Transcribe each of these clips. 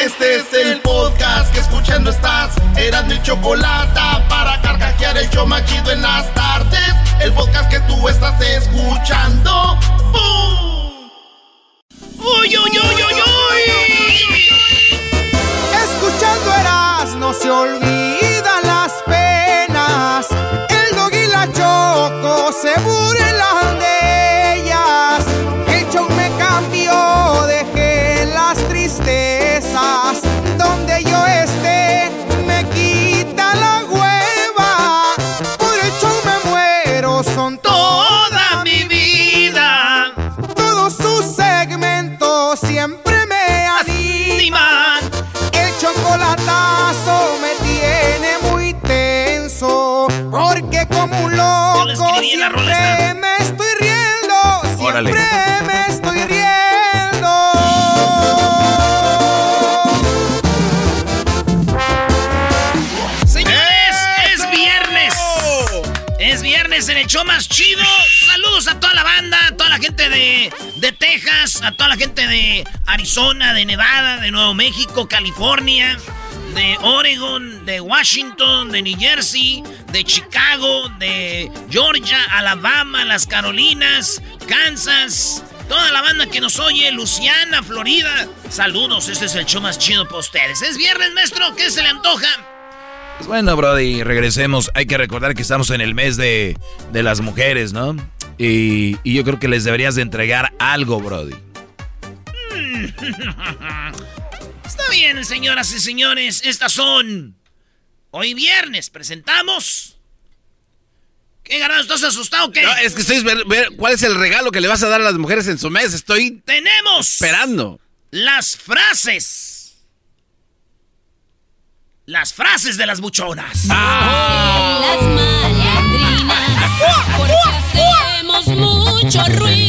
Este es el podcast que escuchando estás. Eran mi chocolate para carcajear el show machido en las tardes. El podcast que tú estás escuchando. ¡Bum! ¡Uy, uy, uy, uy, uy! Escuchando eras, no se olvidan Órale. Me estoy riendo. Señores, es viernes. Es viernes en el show más chido. Saludos a toda la banda, a toda la gente de, de Texas, a toda la gente de Arizona, de Nevada, de Nuevo México, California, de Oregon, de Washington, de New Jersey, de Chicago, de Georgia, Alabama, las Carolinas, Kansas. Toda la banda que nos oye, Luciana, Florida. Saludos, este es el show más chido para ustedes. Es viernes, maestro, ¿qué se le antoja? Pues bueno, Brody, regresemos. Hay que recordar que estamos en el mes de, de las mujeres, ¿no? Y, y yo creo que les deberías de entregar algo, Brody. Está bien, señoras y señores, estas son. Hoy viernes presentamos. ¿Qué ganado? ¿Estás asustado o qué? No, es que estoy ver, ver cuál es el regalo que le vas a dar a las mujeres en su mes. Estoy Tenemos esperando. las frases. Las frases de las buchonas. Las malandrinas, porque hacemos mucho ruido,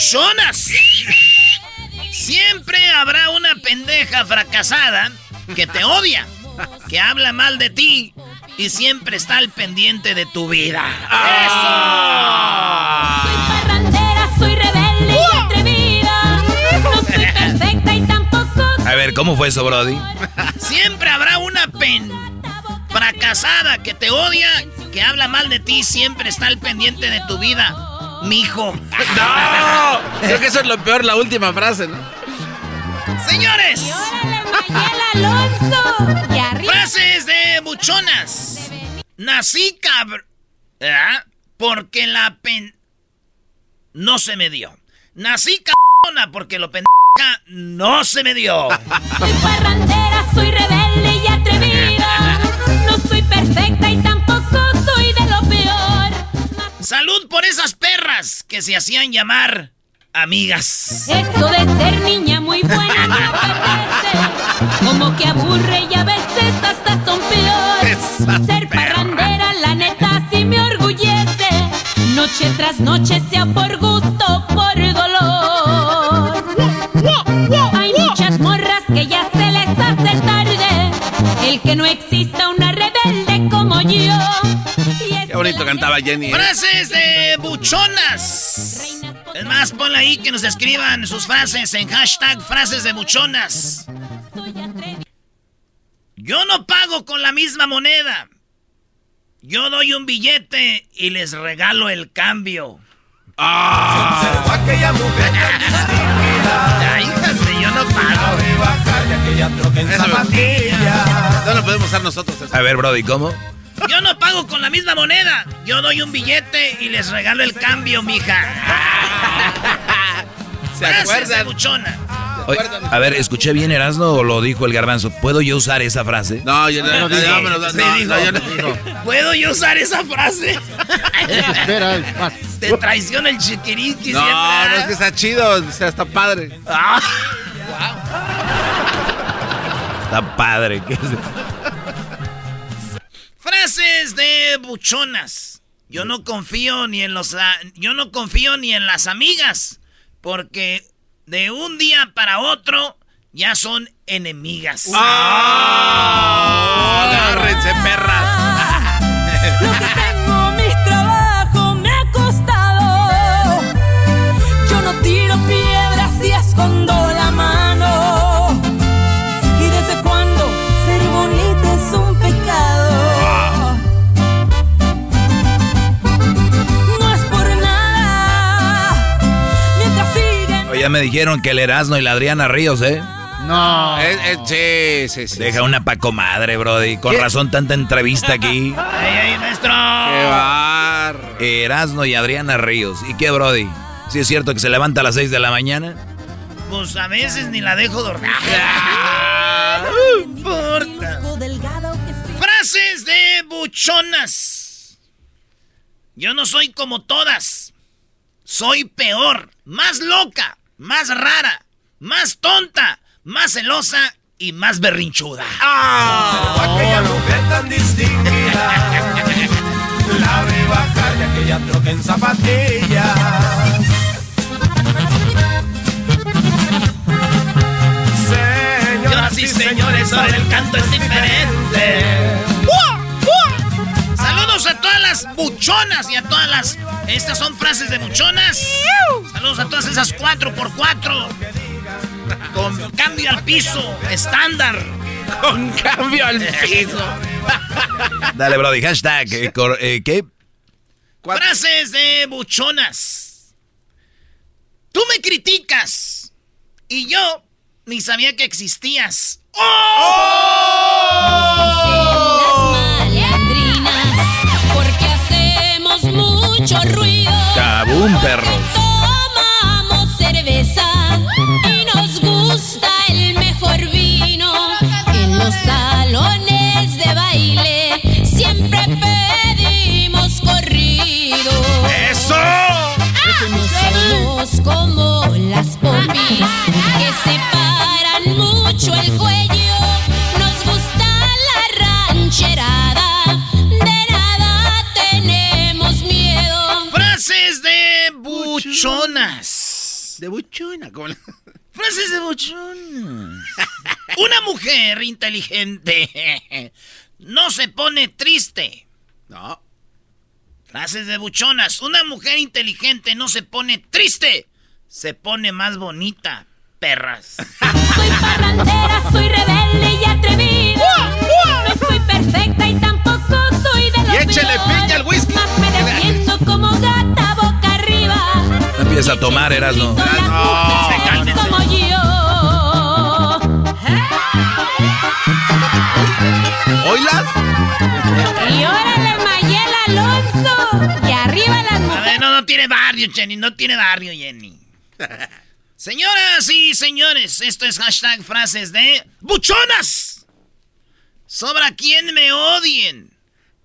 de buchonas. Siempre habrá una pendeja fracasada que te odia, que habla mal de ti y siempre está al pendiente de tu vida. parrandera, soy rebelde y atrevida. No soy perfecta y tampoco A ver, ¿cómo fue eso, Brody? Siempre habrá una pen fracasada que te odia, que habla mal de ti, siempre está al pendiente de tu vida. Mijo. ¡No! Creo que eso es lo peor, la última frase, ¿no? Señores. Alonso. Y arriba. Frases de buchonas. Nací cabr... ¿Ah? Porque la pen... No se me dio. Nací cabrona porque lo pendeja no se me dio. Soy parrandera, soy rebelde Salud por esas perras que se hacían llamar amigas. Eso de ser niña muy buena no parece. Como que aburre y a veces hasta son peores. Ser parrandera, la neta, sí me orgullece. Noche tras noche, sea por gusto por dolor. Hay muchas morras que ya se les hace tarde. El que no exista una rebelde como yo. Bonito cantaba Jenny. ¿eh? Frases de buchonas. Es más, ponle ahí que nos escriban sus frases en hashtag frases de buchonas. Yo no pago con la misma moneda. Yo doy un billete y les regalo el cambio. Ah. aquella mujer Ay, híjate, yo no pago. No lo podemos usar nosotros. eso. A ver, Brody, ¿cómo? Yo no pago con la misma moneda. Yo doy un billete y les regalo el cambio, mija. ¿Se acuerdan? buchona. Oye, a ver, ¿escuché bien Erasmo o lo dijo el garbanzo? ¿Puedo yo usar esa frase? No, yo no, no. ¿Puedo yo usar esa frase? Te traiciona el chiquiriqui No, siempre. ¿ah? no es que está chido, o sea, está padre. Ah. Está padre. ¿qué es? Frases de buchonas. Yo no confío ni en los a- yo no confío ni en las amigas porque de un día para otro ya son enemigas. Agárrense, perras. me dijeron que el Erasmo y la Adriana Ríos, ¿eh? No. sí, sí, sí. Deja una pa' comadre, Brody. Con ¿Qué? razón tanta entrevista aquí. ¡Ey, ey, maestro! Qué bar. Erasmo y Adriana Ríos. ¿Y qué, Brody? ¿Sí es cierto que se levanta a las 6 de la mañana? Pues a veces ni la dejo dormir. No importa. Frases de buchonas. Yo no soy como todas. Soy peor, más loca, más rara, más tonta, más celosa y más berrinchuda. aquella mujer tan distinguida. La ve bajar de aquella troca en zapatillas. Señoras y señores, ahora el canto es diferente. Saludos a todas las buchonas y a todas las. Estas son frases de buchonas. Saludos a todas esas 4x4. Con cambio al piso, estándar. Con cambio al piso. Dale, Brody. Hashtag. eh, cor- eh, ¿Qué? Frases de buchonas. Tú me criticas y yo ni sabía que existías. Las Perros. Tomamos cerveza y nos gusta el mejor vino. En los salones de baile siempre pedimos corrido. ¡Eso! Somos como las popis que separan mucho el cuello. Buchonas. De buchona. como la- Frases de buchonas. Una mujer inteligente no se pone triste. No. Frases de buchonas. Una mujer inteligente no se pone triste. Se pone más bonita, perras. Soy parrandera, soy rebelde y atrevida. No soy perfecta y tampoco soy de los Y échele piña al whisky. Más me defiendo como gata. A tomar, como yo. ¿Oilas? Y órale, Mayel Alonso. Y arriba las A mujeres. ver, no, no tiene barrio, Jenny. No tiene barrio, Jenny. Señoras y señores, esto es hashtag frases de buchonas. Sobra quien me odien,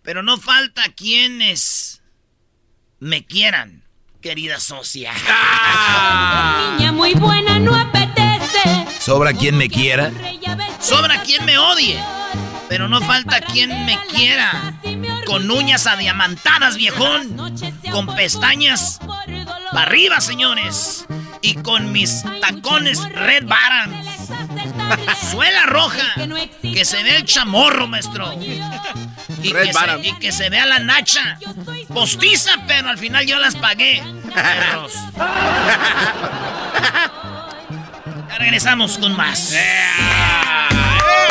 pero no falta quienes me quieran, querida socia. Niña muy buena, no apetece. ¿Sobra quien me quiera? Sobra quien me odie, pero no falta quien me quiera. Con uñas adiamantadas, viejón. Con pestañas para arriba, señores. Y con mis tacones Red Baron. Suela roja. Que se vea el chamorro, maestro. Y que, se, y que se vea la nacha. Postiza, pero al final yo las pagué. Ya regresamos con más.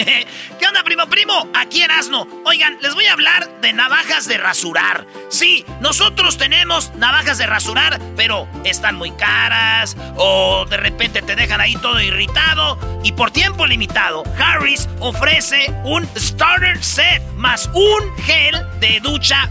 ¿Qué onda, primo, primo? Aquí Erasno. Oigan, les voy a hablar de navajas de rasurar. Sí, nosotros tenemos navajas de rasurar, pero están muy caras o de repente te dejan ahí todo irritado. Y por tiempo limitado, Harris ofrece un starter set más un gel de ducha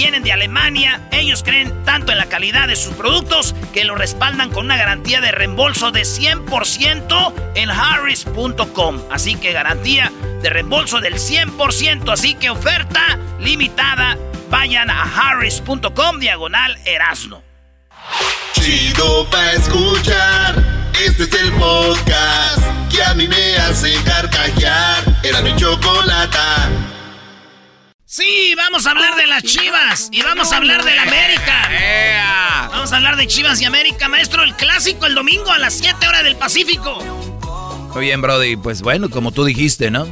vienen de Alemania. Ellos creen tanto en la calidad de sus productos que lo respaldan con una garantía de reembolso de 100% en harris.com. Así que garantía de reembolso del 100%. Así que oferta limitada. Vayan a harris.com diagonal erasno. Chido pa' escuchar. Este es el podcast que a mí me hace carcajear. Era mi chocolata. Sí, vamos a hablar de las Chivas y vamos a hablar de la América. Vamos a hablar de Chivas y América, maestro, el clásico el domingo a las 7 horas del Pacífico. Muy bien, Brody. Pues bueno, como tú dijiste, ¿no?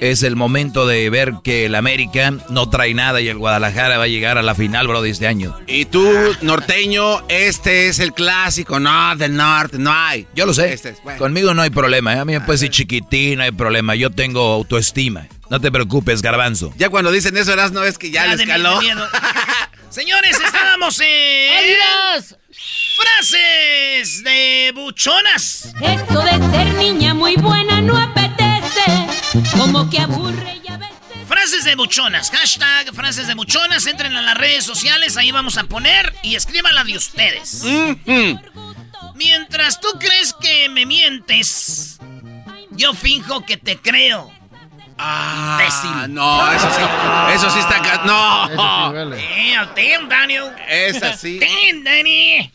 Es el momento de ver que el América no trae nada y el Guadalajara va a llegar a la final, Brody, este año. Y tú, norteño, este es el clásico. No, del norte, no hay. Yo lo sé. Este es, bueno. Conmigo no hay problema. ¿eh? A mí me puede decir chiquitín, no hay problema. Yo tengo autoestima. No te preocupes, garbanzo. Ya cuando dicen eso, eras no es que ya, Ya les caló. miedo, de miedo. Señores, estábamos en... Frases de buchonas. Eso de ser niña muy buena no apetece. Como que aburre y a veces. Frases de buchonas. Hashtag frases de buchonas. Entren a las redes sociales. Ahí vamos a poner y escriban la de ustedes. Mientras tú crees que me mientes, yo finjo que te creo. Ah, Imbécil. no, eso sí. Eso sí está acá. No. Damn, damn, Daniel. Es así. Damn, Danny.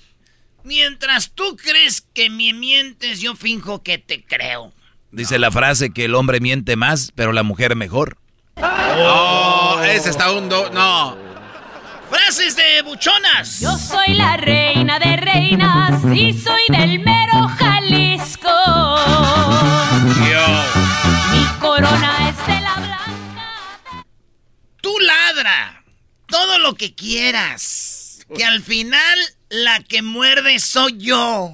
Mientras tú crees que me mientes, yo finjo que te creo. Dice la frase que el hombre miente más, pero la mujer mejor. Oh, ese está un do. No. Frases de buchonas. Yo soy la reina de reinas y soy del mero Tú ladra todo lo que quieras. Que al final la que muerde soy yo.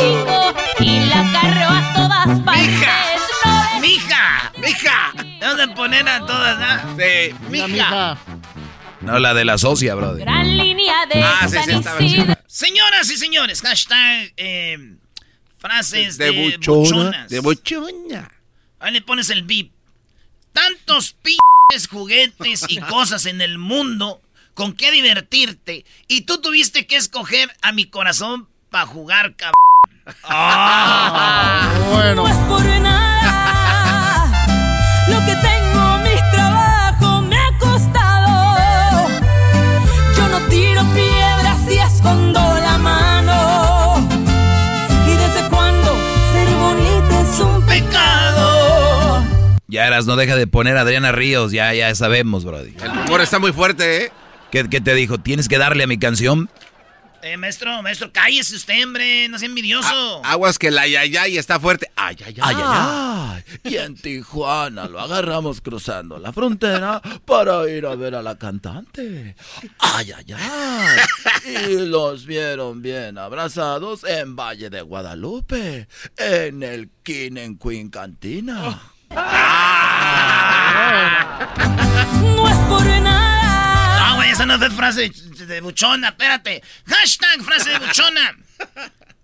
México y la carro a todas partes. No ¡Mija! ¡Mija! Vamos a poner a todas, ¿no? Sí. ¡Mija! No, la de la socia, brother. Gran línea de Ah, sí, sí. Señoras y señores, hashtag eh, frases de, De buchona. buchonas. De buchona. Ahí le pones el bip. Tantos p***s juguetes y cosas en el mundo con qué divertirte. Y tú tuviste que escoger a mi corazón para jugar, cabrón. No es por nada. Ya eras, no deja de poner a Adriana Ríos, ya, ya sabemos, Brody. El humor está muy fuerte, ¿eh? ¿Qué, qué te dijo? ¿Tienes que darle a mi canción? Eh, maestro, maestro, cállese usted, hombre. No sea envidioso. Aguas que la yayay está fuerte. Ay, ay, ay. Ay, ay, ay. Y en Tijuana lo agarramos cruzando la frontera para ir a ver a la cantante. Ay, ay, ay. Y los vieron bien abrazados en Valle de Guadalupe, en el King en Queen Cantina. No es por nada. No, güey, esa no es frase de, buchona. Espérate. Hashtag frase de buchona.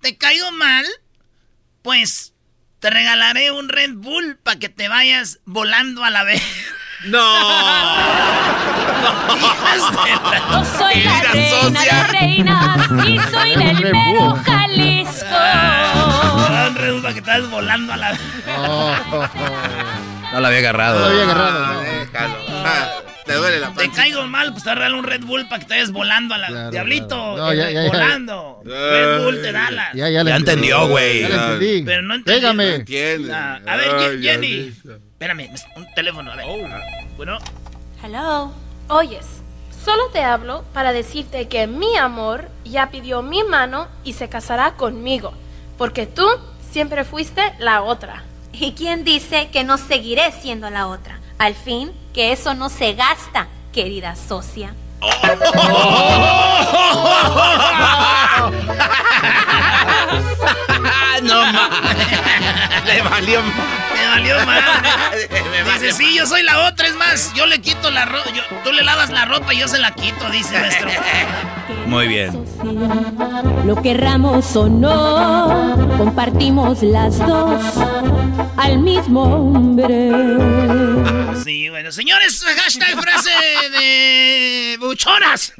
¿Te cayó mal? Pues te regalaré un Red Bull para que te vayas volando a la vez. No. Yo soy la reina de reinas y soy del que estás volando a la. No la había agarrado. No la había agarrado, Ah, no. déjalo. Ah, te duele la Te panza. caigo mal, pues te darle un Red Bull para que te vayas volando a la. Claro, Diablito, claro. No, ya, ya, ya. volando. Red Bull te da la. Ya, ya, le Ya entendí. entendió, güey. Ya le entendí. Pero no entendí. Pégame. Entiende. Ah, a ver, Jenny. Espérame, un teléfono, a ver. Bueno, Hello. Oyes, solo te hablo para decirte que mi amor ya pidió mi mano y se casará conmigo, porque tú siempre fuiste la otra. ¿Y quién dice que no seguiré siendo la otra? Al fin, que eso no se gasta, querida socia. No mames. Le valió. me valió mal. Dice, sí, yo soy la otra, es más, yo le quito la ropa, tú le lavas la ropa y yo se la quito, dice nuestro. Muy bien. Lo querramos o no, compartimos las dos al mismo hombre. Sí, bueno, señores, hashtag frase de buchonas.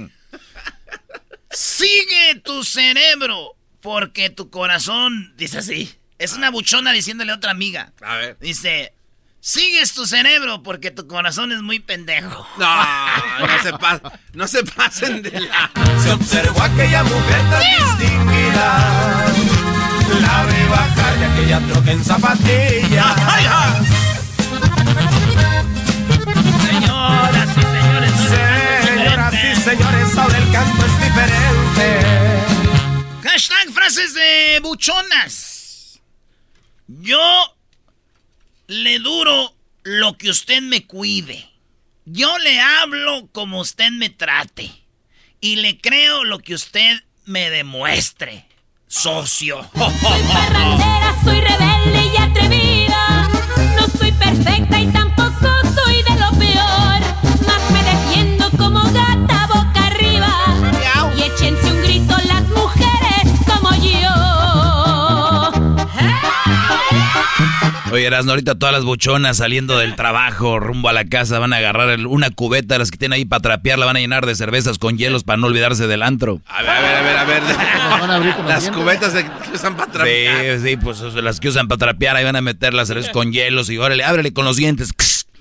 Sigue tu cerebro, porque tu corazón, dice así, es una buchona diciéndole a otra amiga. A ver. Dice, sigues tu cerebro porque tu corazón es muy pendejo. No, no se, pa- no se pasen de la. Se observó aquella mujer tan distinguida. La vi bajar de aquella troca en zapatillas. Señoras y señores, Señoras y señores, ahora el canto es diferente. Hashtag frases de buchonas. Yo le duro lo que usted me cuide. Yo le hablo como usted me trate. Y le creo lo que usted me demuestre. Socio. Soy rebelde y atrevida. Oye, Erasno, ahorita todas las buchonas saliendo del trabajo, rumbo a la casa, van a agarrar el- una cubeta, las que tienen ahí para trapear, la van a llenar de cervezas con hielos para no olvidarse del antro. A ver, a ver, a ver, a ver. van a abrir con los Las cubetas de, que usan para trapear. Sí, sí, pues o sea, las que usan para trapear, ahí van a meter las cervezas con hielos y órale, ábrele con los dientes.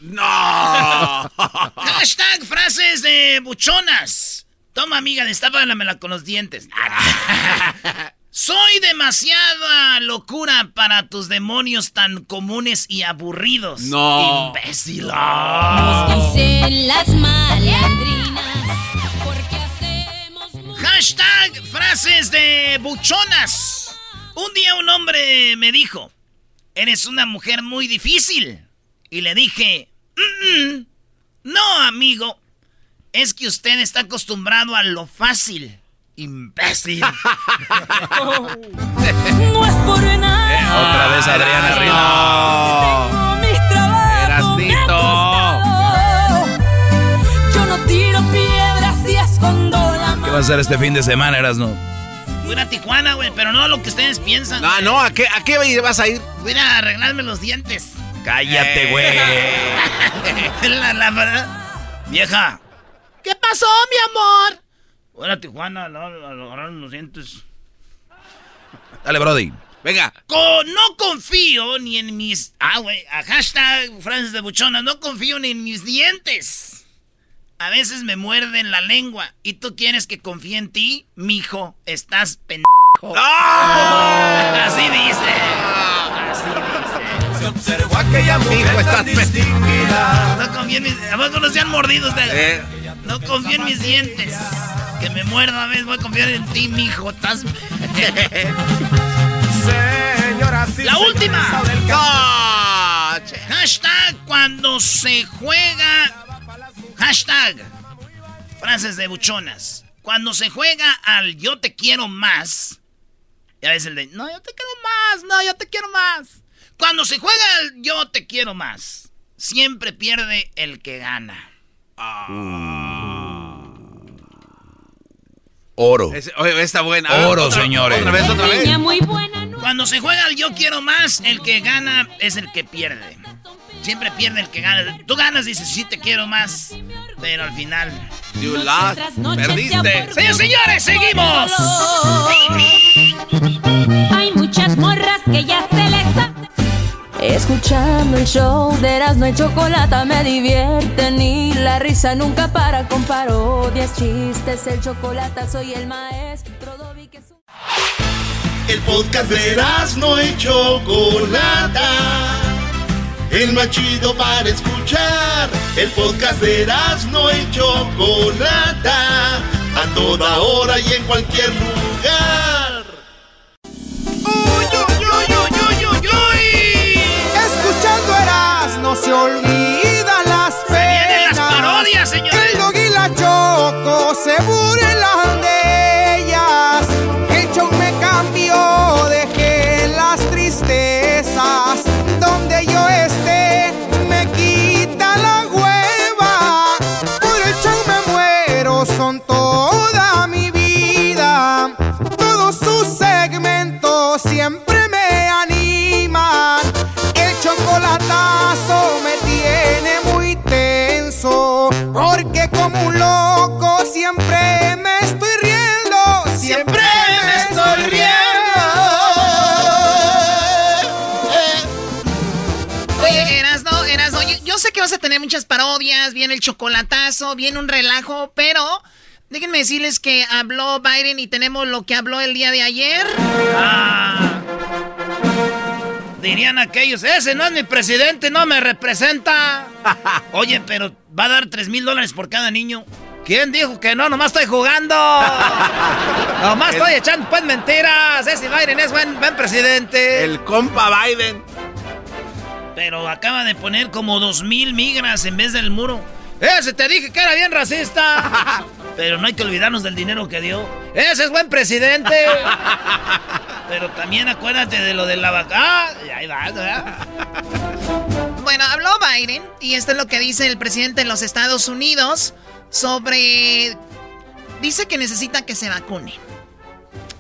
¡No! Hashtag frases de buchonas. Toma, amiga, destápamela con los dientes. Soy demasiada locura para tus demonios tan comunes y aburridos. No. Imbécil. Dicen las malandrinas. Porque hacemos Hashtag frases de buchonas. Un día un hombre me dijo, eres una mujer muy difícil. Y le dije, "Mm, mm, no, amigo, es que usted está acostumbrado a lo fácil. Imbécil. No es por nada. Otra vez Adriana. Tengo mis trabajos, me. Yo no tiro piedras y escondo la ¿Qué vas a hacer este fin de semana, Erasno? Voy a ir a Tijuana, güey, pero no lo que ustedes piensan. No, no, ¿a qué, ¿a qué vas a ir? Voy a arreglarme los dientes. Cállate, güey. la, la verdad. Vieja. ¿Qué pasó, mi amor? Voy a ir a Tijuana, no, a agarrar los dientes. Dale, Brody. Venga. No confío ni en mis. Ah, güey. Hashtag frases de buchona. No confío ni en mis dientes. A veces me muerden la lengua. ¿Y tú quieres que confíe en ti? Mijo, estás pendejo. Así dice. Así dice. Se observó aquella mujer tan estás distinguida. No confío en mis. ¿A poco no se han mordido ustedes? Eh. No confío en mis dientes. Que me muerda a veces. Voy a confiar en ti, mijo. Estás. Y La última. Hashtag cuando se juega. Hashtag. Frases de buchonas. Cuando se juega al yo te quiero más. Ya ves el de. No, yo te quiero más. No, yo te quiero más. Cuando se juega al yo te quiero más. Siempre pierde el que gana. Oro. Ese- oye, está buena. A ver, Oro, otra- señores. Otra vez, otra vez. muy buena. ¿no? Cuando se juega al yo quiero más, el que gana es el que pierde. Siempre pierde el que gana. Tú ganas, dices, sí te quiero más. Pero al final. You lost. Perdiste. Señores, señores, seguimos. Hay muchas morras que ya se Escuchando el show de Erasmo y Chocolata me divierte ni la risa nunca para con parodias, chistes, el chocolate soy el maestro Dobby que es un... El podcast de no y Chocolata. El más chido para escuchar. El podcast de no y Chocolata. A toda hora y en cualquier lugar. Se olvidan las penas. vienen las parodias, señores. Tener muchas parodias, viene el chocolatazo, viene un relajo, pero déjenme decirles que habló Biden y tenemos lo que habló el día de ayer. Ah. Dirían aquellos, ese no es mi presidente, no me representa. Oye, pero va a dar 3 mil dólares por cada niño. ¿Quién dijo que no? Nomás estoy jugando. Nomás estoy echando pues mentiras. Ese Biden es buen, buen presidente. El compa Biden. Pero acaba de poner como dos mil migras en vez del muro. Ese te dije que era bien racista. Pero no hay que olvidarnos del dinero que dio. Ese es buen presidente. Pero también acuérdate de lo de la vaca. Ah, y ahí va, ¿verdad? Bueno, habló Biden y esto es lo que dice el presidente de los Estados Unidos sobre... Dice que necesita que se vacune.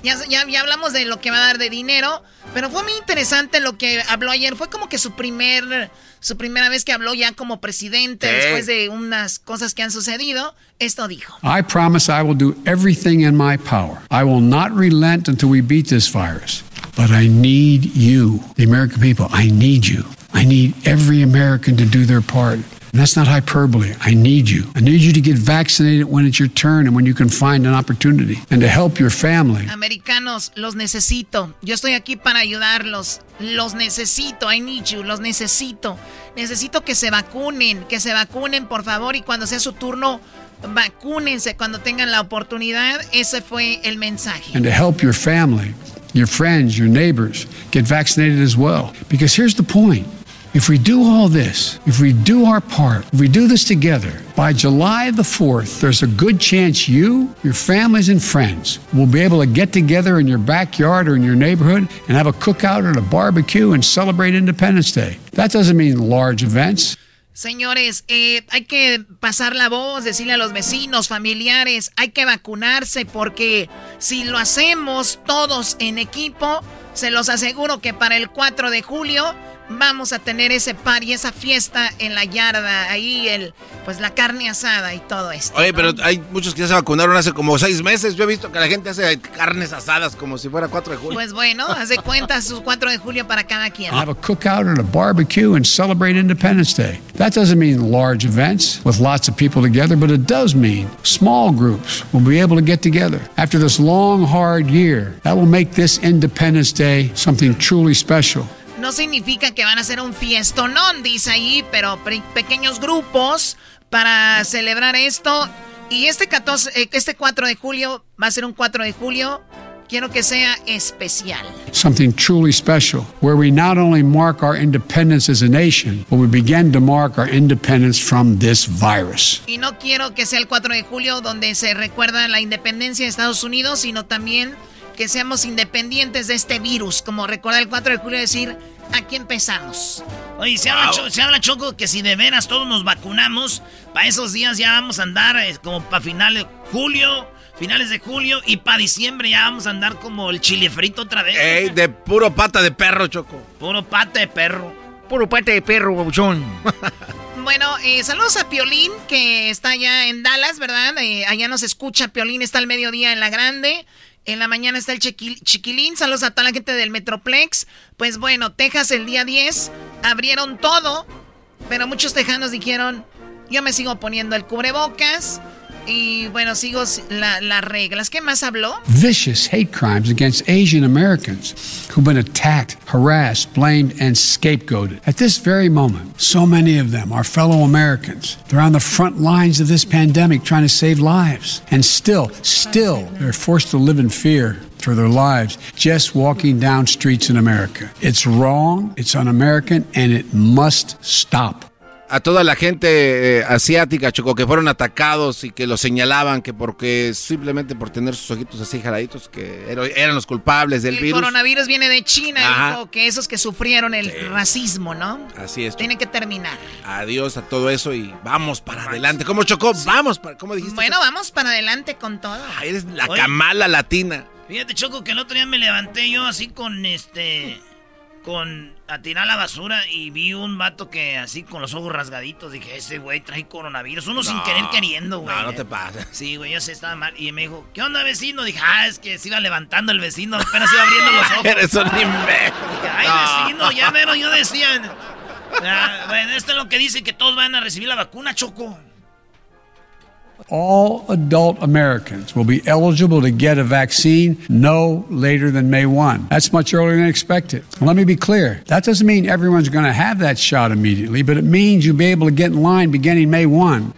Ya, ya, ya hablamos de lo que va a dar de dinero, pero fue muy interesante lo que habló ayer. Fue como que su primer, su primera vez que habló ya como presidente Sí. después de unas cosas que han sucedido. Esto dijo. I promise I will do everything in my power. I will not relent until we beat this virus. But I need you, the American people. I need you. I need every American to do their part. And that's not hyperbole. I need you. I need you to get vaccinated when it's your turn and when you can find an opportunity and to help your family. Americanos, los necesito. Yo estoy aquí para ayudarlos. Los necesito. I need you. Los necesito. Necesito que se vacunen. Que se vacunen, por favor. Y cuando sea su turno, vacúnense cuando tengan la oportunidad. Ese fue el mensaje. and to help your family, your friends, your neighbors get vaccinated as well. Because here's the point if we do all this, if we do our part, if we do this together, by July the 4th, there's a good chance you, your families, and friends will be able to get together in your backyard or in your neighborhood and have a cookout or a barbecue and celebrate Independence Day. That doesn't mean large events. Señores, eh, hay que pasar la voz, decirle a los vecinos, familiares, hay que vacunarse porque si lo hacemos todos en equipo, se los aseguro que para el 4 de julio vamos a tener ese par y esa fiesta en la yarda, ahí el, pues la carne asada y todo esto. Oye, pero hay muchos que ya se vacunaron hace como seis meses. Yo he visto que la gente hace carnes asadas como si fuera 4 de julio. Pues bueno, hace cuenta sus 4 de julio para cada quien. have a cookout and a barbecue and celebrate Independence Day. That doesn't mean large events with lots of people together, but it does mean small groups will be able to get together. After this long, hard year, that will make this Independence Day something truly special. No significa que van a ser un fiestonón, dice ahí, pero pe- pequeños grupos para celebrar esto. Y este 14, eh, este 4 de julio va a ser un 4 de julio. Quiero que sea especial. Something truly special, where we not only mark our independence as a nation, but we begin to mark our independence from this virus. Y no quiero que sea el 4 de julio donde se recuerda la independencia de Estados Unidos, sino también que seamos independientes de este virus. Como recuerda el 4 de julio decir, aquí empezamos. Oye, se, habla, Cho- se habla, Choco, que si de veras todos nos vacunamos, para esos días ya vamos a andar eh, como para finales de julio, finales de julio, y para diciembre ya vamos a andar como el chile frito otra vez. Ey, de puro pata de perro, Choco. Puro pata de perro. Puro pata de perro, babuchón. Bueno, eh, saludos a Piolín, que está allá en Dallas, ¿verdad? Eh, allá nos escucha. Piolín está al mediodía en La Grande. En la mañana está el chiquilín. Saludos a toda la gente del Metroplex. Pues bueno, Texas el día 10 abrieron todo. Pero muchos tejanos dijeron, yo me sigo poniendo el cubrebocas. Y bueno, sigo la, las reglas. ¿Qué más habló? Vicious hate crimes against Asian Americans who've been attacked, harassed, blamed, and scapegoated. At this very moment, so many of them are fellow Americans. They're on the front lines of this pandemic trying to save lives. And still, still, they're forced to live in fear for their lives just walking down streets in America. It's wrong, it's un American, and it must stop. A toda la gente eh, asiática, Choco, que fueron atacados y que los señalaban que porque simplemente por tener sus ojitos así jaladitos, que eran los culpables del el virus. El coronavirus viene de China, dijo que esos que sufrieron el racismo, ¿no? Así es. Tienen que terminar. Adiós a todo eso y vamos para adelante. ¿Cómo Chocó? Vamos, para, ¿cómo dijiste? Bueno, vamos para adelante con todo. eres la camala latina. Fíjate, Choco, que el otro día me levanté yo así con este con a tirar la basura y vi un vato que así con los ojos rasgaditos dije, ese güey trae coronavirus, uno sin querer queriendo, güey. No, no te pasa. Sí, güey, yo sé, estaba mal. Y me dijo, ¿qué onda, vecino? Dije, ah, es que se iba levantando el vecino, apenas iba abriendo los ojos. Eres un imbécil. Ay, vecino, ya menos yo decía. Ah, bueno, esto es lo que dice que todos van a recibir la vacuna, Choco. All adult Americans will be eligible to get a vaccine no later than May 1. That's much earlier than expected. Let me be clear. That doesn't mean everyone's going to have that shot immediately, but it means you'll be able to get in line beginning May 1.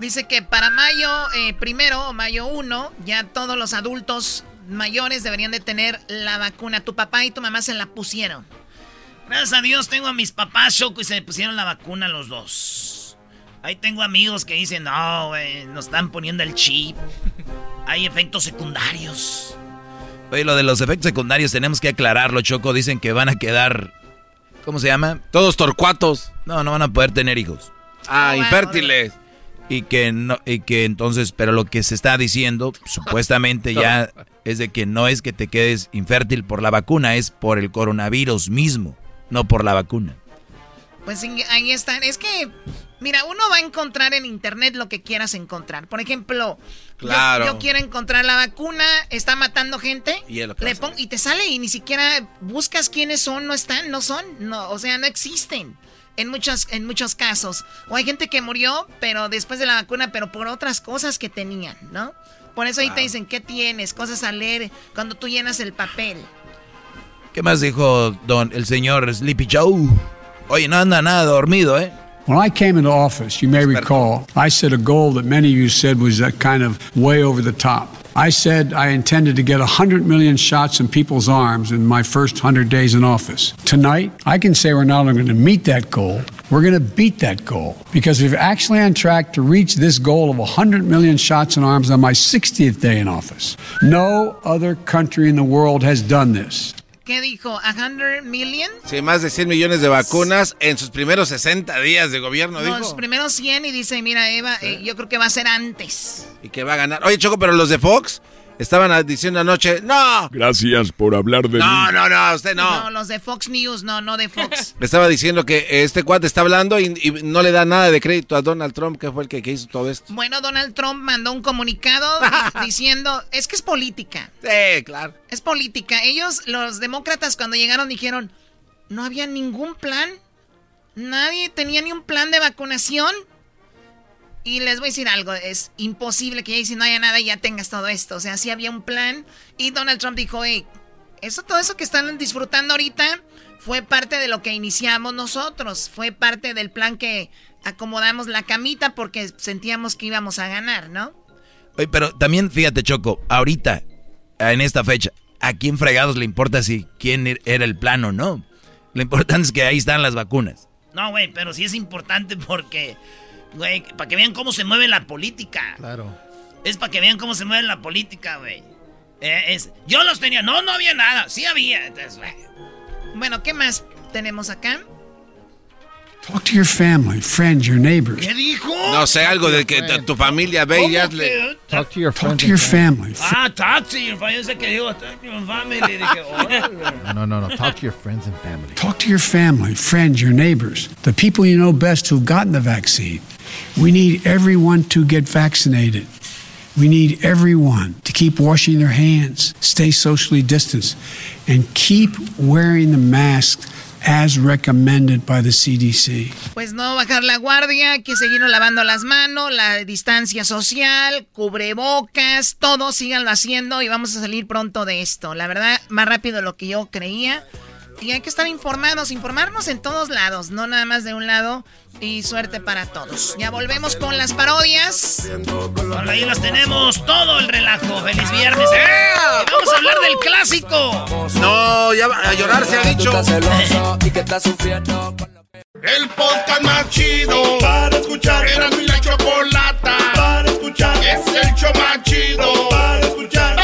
Dice que para mayo eh, primero mayo 1 ya todos los adultos mayores deberían de tener la vacuna. Tu papá y tu mamá se la pusieron. Gracias a Dios tengo a mis papás, Choco, y se pusieron la vacuna los dos. Ahí tengo amigos que dicen, no, güey, nos están poniendo el chip. Hay efectos secundarios. Oye, lo de los efectos secundarios tenemos que aclararlo, Choco. Dicen que van a quedar, ¿cómo se llama? Todos torcuatos. No, no van a poder tener hijos. Ah, ah infértiles. Y que no, y que entonces, pero lo que se está diciendo, supuestamente ya, es de que no es que te quedes infértil por la vacuna, es por el coronavirus mismo, no por la vacuna. Pues ahí están. Es que, mira, uno va a encontrar en internet lo que quieras encontrar. Por ejemplo, claro. yo, quiero encontrar la vacuna, está matando gente. Y, le y te sale y ni siquiera buscas quiénes son, no están, no son, no, o sea, no existen. En muchos, en muchos casos. O hay gente que murió, pero después de la vacuna, pero por otras cosas que tenían, ¿no? Por eso ahí te dicen, ¿qué tienes? Cosas a leer cuando tú llenas el papel. ¿Qué más dijo don el señor Sleepy Joe? Oye, no anda nada dormido, ¿eh? When I came into office, you may recall, I set a goal that many of you said was a kind of way over the top. I said I intended to get 100 million shots in people's arms in my first 100 days in office. Tonight, I can say we're not only going to meet that goal, we're going to beat that goal because we're actually on track to reach this goal of 100 million shots in arms on my 60th day in office. No other country in the world has done this. ¿Qué dijo? ¿100 million? Sí, más de 100 millones de vacunas en sus primeros 60 días de gobierno, Los dijo. Los primeros 100 y dice, mira, Eva, eh, yo creo que va a ser antes. Y que va a ganar. Oye, Choco, pero los de Fox Estaban diciendo anoche, no. Gracias por hablar de no, No, no, usted no. No, los de Fox News, no, no de Fox. Me estaba diciendo que este cuate está hablando y, no le da nada de crédito a Donald Trump, que fue el que, hizo todo esto. Bueno, Donald Trump mandó un comunicado diciendo, es que es política. Sí, claro. Es política. Ellos, los demócratas, cuando llegaron dijeron, no había ningún plan. Nadie tenía ni un plan de vacunación. Y les voy a decir algo, es imposible que ya si no haya nada y ya tengas todo esto. O sea, sí había un plan. Y Donald Trump dijo, hey, eso, todo eso que están disfrutando ahorita fue parte de lo que iniciamos nosotros. Fue parte del plan que acomodamos la camita porque sentíamos que íbamos a ganar, ¿no? Oye, pero también fíjate, Choco, ahorita, en esta fecha, ¿a quién fregados le importa si quién er-, era el plan o no? Lo importante es que ahí están las vacunas. No, güey, pero sí es importante porque Güey, para que vean cómo se mueve la política. Claro. Es para que vean cómo se mueve la política, güey. Eh, es, yo los tenía. No, no había nada. Sí había. bueno, ¿qué más tenemos acá? Talk to your family, friends, your neighbors. ¿Qué dijo? No sé, algo de que tu familia ve y hazle. Talk to your Talk to your family. Ah, talk to your family. Yo sé que digo, talk to your family. Dije, no, no, no. Talk to your friends and family. Talk to your family, friends, your neighbors, the people you know best who've gotten the vaccine. We need everyone to get vaccinated. We need everyone to keep washing their hands, stay socially distanced, and keep wearing the mask as recommended by the CDC. Pues no bajar la guardia, que seguir lavando las manos, la distancia social, cubrebocas, todo síganlo haciendo y vamos a salir pronto de esto. La verdad, más rápido de lo que yo creía. Y hay que estar informados, informarnos en todos lados, no nada más de un lado. Y suerte para todos. Ya volvemos con las parodias. Por ahí las tenemos, todo el relajo. ¡Feliz viernes! ¡Eh! Y Vamos a hablar del clásico. No, ya va a llorar se ha dicho. El podcast más chido para escuchar. Era mi la chocolata para escuchar. Es el show más chido para escuchar.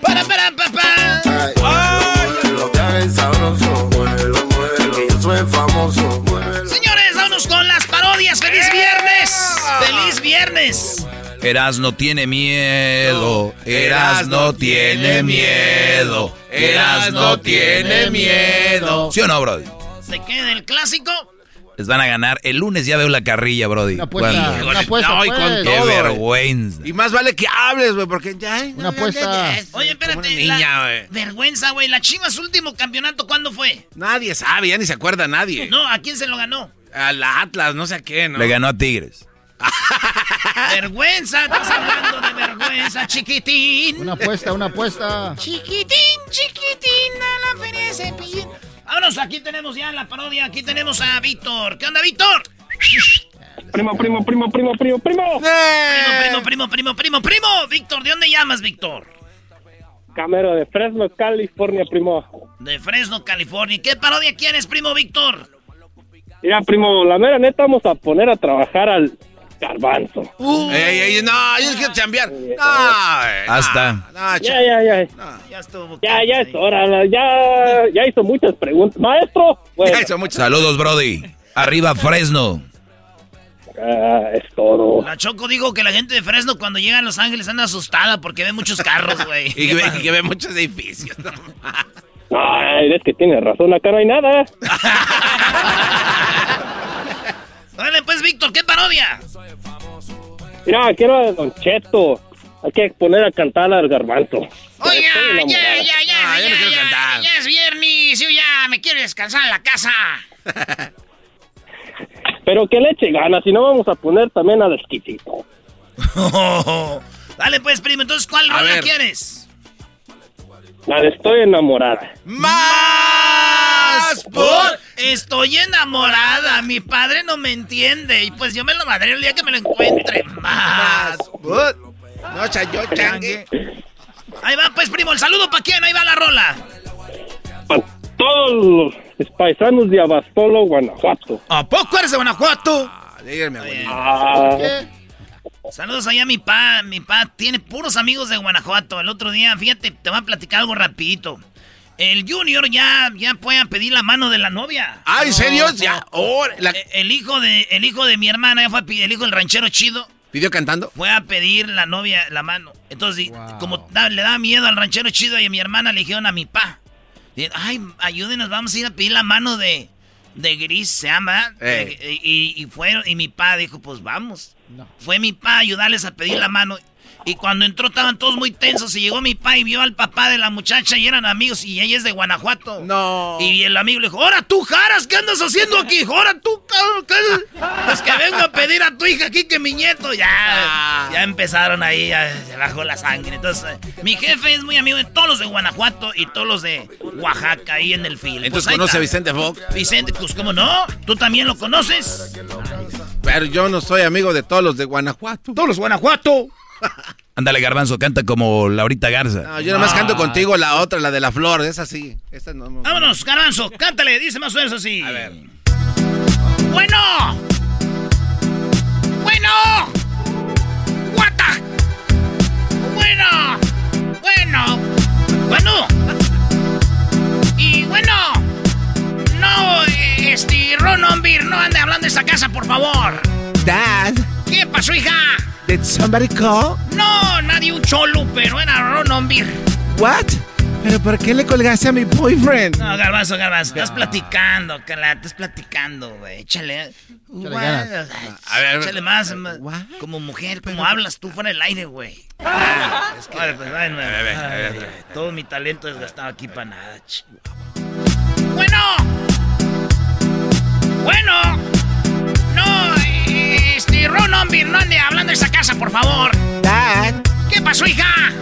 ¡Para, para, papá! Lo que haga es sabroso, muévelo, muévelo, que yo soy famoso, muévelo. Señores, vámonos con las parodias. ¡Feliz viernes! ¡Feliz viernes! Eras no tiene miedo, Eras no tiene miedo, Eras no tiene miedo. ¿Sí o no, Brody? ¿Se queda el clásico? Les van a ganar. El lunes ya veo la carrilla, Brody. Una apuesta, una apuesta, No, y pues. con Qué todo, vergüenza. Y más vale que hables, güey, porque ya. Una apuesta. Oye, espérate. Niña, la- güey. vergüenza, güey. La Chivas último campeonato, ¿cuándo fue? Nadie sabe, ya ni se acuerda nadie. No, ¿a quién se lo ganó? Al Atlas, no sé a qué, ¿no? Le ganó a Tigres. Vergüenza, estás hablando de vergüenza, chiquitín. Una apuesta, una apuesta. Chiquitín, chiquitín, a la feria de cepillín. Vámonos, aquí tenemos ya la parodia. Aquí tenemos a Víctor. ¿Qué onda, Víctor? Primo, primo, primo, primo, primo, primo. Primo, primo, primo, primo, primo, primo. Víctor, ¿de dónde llamas, Víctor? Camero de Fresno, California, primo. De Fresno, California. ¿Qué parodia quieres, primo Víctor? Mira, primo, la mera neta vamos a poner a trabajar al garbanzo. Ey, ey, no, yo quiero chambear. No, eh, no, Hasta. no, Ya, ya, ya. Ya estuvo. Ya, ya es hora. Ya, ya hizo muchas preguntas. Maestro, bueno, Saludos, Brody. Arriba, Fresno. ah, es todo. La Choco digo que la gente de Fresno cuando llega a Los Ángeles anda asustada porque ve muchos carros, güey. Y que, ve, y que ve muchos edificios. ¿no? Ay, es que tiene razón, acá no hay nada. Dale, pues, Víctor, ¿qué parodia? Mira, quiero a Don Cheto. Hay que poner a cantar al garbanzo. Estoy ya, enamorada. ya, ya, Ah, ya ya, ya, cantar. ya es viernes, yo ya me quiero descansar en la casa. Pero que le eche ganas, si no vamos a poner también al exquisito. Dale, pues, primo, entonces, ¿cuál rola quieres? La de estoy enamorada. ¡Más por! Estoy enamorada, mi padre no me entiende. Y pues yo me lo madré el día que me lo encuentre. Más No, chayo, changue. Ahí va, pues, primo, el saludo para quién, ahí va la rola. Todos los paisanos de Abastolo, Guanajuato. ¿A poco eres de Guanajuato? Dígame, abuelito. Ah, Saludos allá a mi pa, mi pa tiene puros amigos de Guanajuato. El otro día, fíjate, te voy a platicar algo rapidito. El Junior ya, ya puede pedir la mano de la novia. Ah, ¿en serio? Ya, oh, la- Eh, El hijo de, el hijo de mi hermana, ya fue a pedir- el hijo del ranchero chido, ¿Pidió cantando? fue a pedir la novia la mano. Entonces, y- como da- le da miedo al ranchero chido y a mi hermana le dijeron a mi pa. Dijeron, Ay, ayúdenos, vamos a ir a pedir la mano de, de Gris, se llama. Eh, Y, y fueron, y mi pa dijo, pues vamos. Fue mi pa a ayudarles a pedir la mano. Y cuando entró estaban todos muy tensos y llegó mi pa y vio al papá de la muchacha y eran amigos y ella es de Guanajuato. No. Y el amigo le dijo, ahora tú, Jaras, ¿qué andas haciendo aquí? Ahora tú, cabrón. Pues que vengo a pedir a tu hija aquí que mi nieto. Ya, ya empezaron ahí, ya se bajó la sangre. Entonces, eh, mi jefe es muy amigo de todos los de Guanajuato y todos los de Oaxaca ahí en el fil. Entonces Pues conoce a. Vicente Fox. Vicente, pues cómo no, tú también lo conoces. Pero yo no soy amigo de todos los de Guanajuato. Todos los Guanajuato. Ándale, Garbanzo, canta como Laurita Garza. No, yo nomás canto contigo la otra, la de la flor, esa sí. Esta no, no- Vámonos, Garbanzo, cántale, dice más o menos así. A ver. Bueno. Bueno. Guata. Bueno. Bueno. Bueno. Y bueno. No, este, Ron Ombir, no ande hablando de esa casa, por favor. Dad, ¿Qué pasó, hija? did somebody call? No, nadie un cholo, pero era Ron Ombir. What? ¿Pero por qué le colgaste a mi boyfriend? No, garbanzo, garbanzo. Estás platicando, Cala. Estás platicando, güey. Échale. Échale ganas. A ver, échale más. más. Como mujer, como hablas tú fuera del aire, güey. es que, Vale, pues, ay, no, ay, todo mi talento desgastado aquí para nada. ch- Bueno. Bueno. Ron Ombir, no ande hablando de esa casa, por favor. Dad, ¿Qué pasó, hija?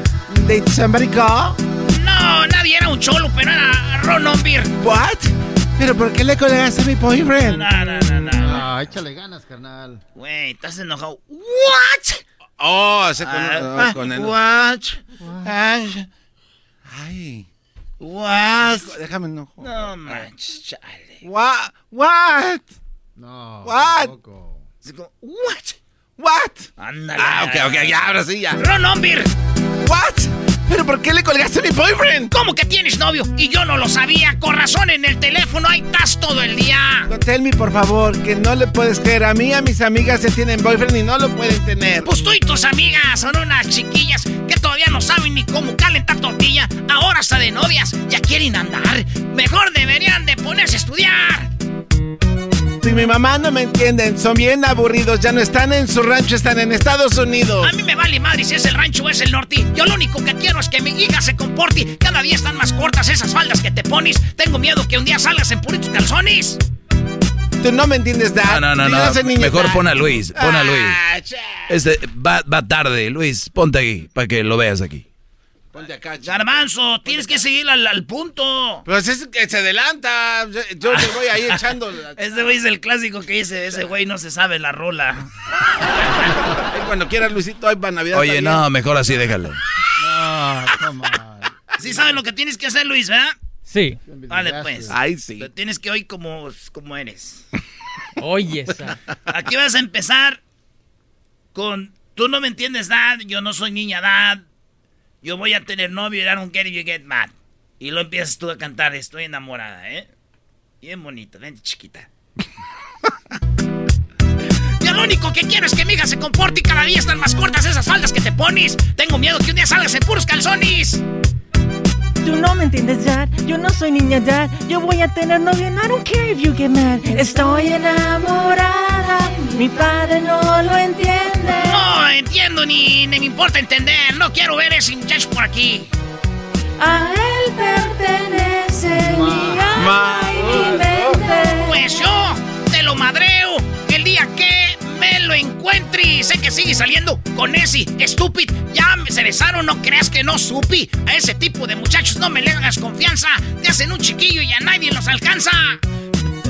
did somebody call? No, nadie era un cholo, pero era Ron Ombir. What? ¿Pero por qué le colgaste a mi boyfriend? No, no, no, no. Ah, échale ganas, carnal. Güey, estás enojado. ¿What? Oh, ese con, Ah, ah, con el... What? Ay, What? déjame enojo. No manches, chale. What? What? No. What? tampoco. Así como, What? What? Ándale. Ah, ok, ok, ya, ahora sí, ya. Ron Ombir, What? ¿Pero por qué le colgaste a mi boyfriend? ¿cómo que tienes novio? Y yo no lo sabía. Con razón en el teléfono ahí estás todo el día. No, tell me, por favor, que no le puedes creer. A mí, a mis amigas se tienen boyfriend y no lo pueden tener. Pues tú y tus amigas son unas chiquillas que todavía no saben ni cómo calentar tortilla. Ahora hasta de novias ya quieren andar. Mejor deberían de ponerse a estudiar. Si mi mamá no me entienden, son bien aburridos. Ya no están en su rancho, están en Estados Unidos. A mí me vale madre si es el rancho o es el norte. Yo lo único que quiero es que mi hija se comporte. Cada día están más cortas esas faldas que te pones. Tengo miedo que un día salgas en puritos calzones. Tú no me entiendes, Dad. No, no, no, niña, Mejor pon a Luis, pon a Luis. Ah. Este, va, va tarde, Luis, ponte aquí, para que lo veas aquí. Ponte acá. Garbanzo, tienes que seguir al, al punto. Pues es que se adelanta. Yo, le voy ahí echando. la- Este güey es el clásico que dice, ese güey no se sabe la rola. Cuando quieras, Luisito, ahí para Navidad. Oye, no, mejor así, déjalo. No, come on. Sí sabes lo que tienes que hacer, Luis, ¿verdad? Sí. Vale, pues. Ay, sí. Te tienes que oír como, como eres. Oye, esa. Aquí vas a empezar con, tú no me entiendes, Dad, yo no soy niña, Dad. Yo voy a tener novio y I don't get it, you get mad. Y lo empiezas tú a cantar, estoy enamorada, ¿eh? Bien bonito, ven chiquita. Yo lo único que quiero es que mi hija se comporte y cada día están más cortas esas faldas que te pones. Tengo miedo que un día salgas en puros calzones. Tú no me entiendes, Dad. Yo no soy niña, Dad. Yo voy a tener novio. and I don't care if you get mad. Estoy enamorada. Mi padre no lo entiende. No entiendo ni, ni me importa entender. No quiero ver ese muchacho por aquí. A él pertenece mi alma y mi mente. Pues yo te lo madreo el día que me lo encuentre. Y sé que sigue saliendo con ese estúpido. Ya me- se besaron, no creas que no supi. A ese tipo de muchachos no me le hagas confianza. Te hacen un chiquillo y a nadie los alcanza.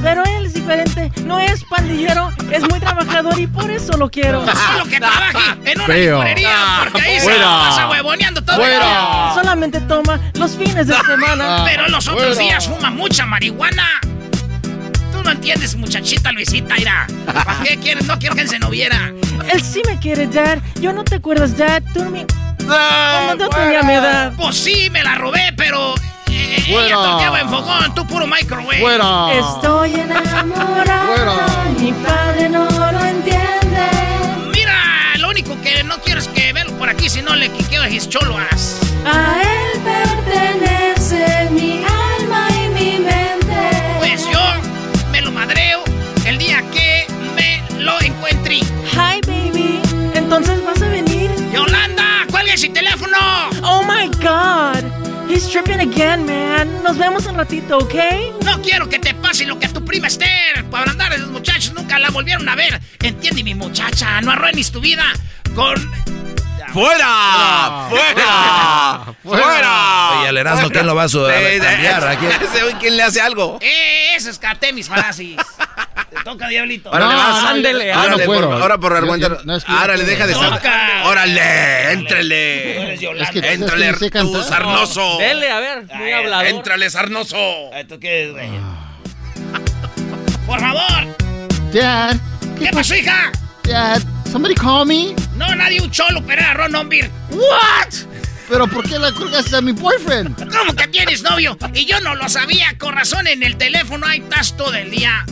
Pero él es diferente. No es pandillero. Es muy trabajador y por eso lo quiero. Solo que trabaje en una Feo. licorería. Porque ahí se la pasa huevoneando todo el día. Solamente toma los fines de semana. Pero los otros Fuera. días fuma mucha marihuana. Tú no entiendes, muchachita Luisita, mira. ¿Para qué quieres? No quiero que se no viera. Él sí me quiere, Dad. Yo no te acuerdas, Dad. Tú no me... Yo tenía mi edad. Pues sí, me la robé, pero eh, ella Fuera. torteaba en fogón, tú puro microwave. ¡Fuera! Estoy enamorada. Fuera. Mi padre no lo entiende. Mira, lo único que no quiero es que verlo por aquí, si no le quiqueo a his choloas. A él pertenece Tripping again, man. Nos vemos un ratito, ¿ok? No quiero que te pase lo que a tu prima Esther. Para andar esos muchachos nunca la volvieron a ver. Entiende mi muchacha, no arruines tu vida con... Ya, ¡Fuera! ¡Fuera! ¡Fuera! Oye, al Erasmo, ¿quién lo va a quién? ese güey, ¿quién le hace algo? Eh, eso es Artemis Falacis. Te toca, Diablito. Ahora le vas. ándele, ah, no por- ahora por Yo- vergüenza. yo- no, es que yo Ahora no le deja de estar. Toca. Órale, Yolanda. Es que Éntrale, que tú, sarnoso. Dele, a ver, muy hablador. Éntrale, sarnoso. ¿Esto qué es, güey? Por favor. Dad, ¿Qué pasó, hija? Dad, somebody call me. No, nadie un cholo, pero era Ron Ombir. What? Pero ¿por qué la colgaste a mi boyfriend? ¿Cómo que tienes novio? Y yo no lo sabía, con razón en el teléfono ahí estás todo el día.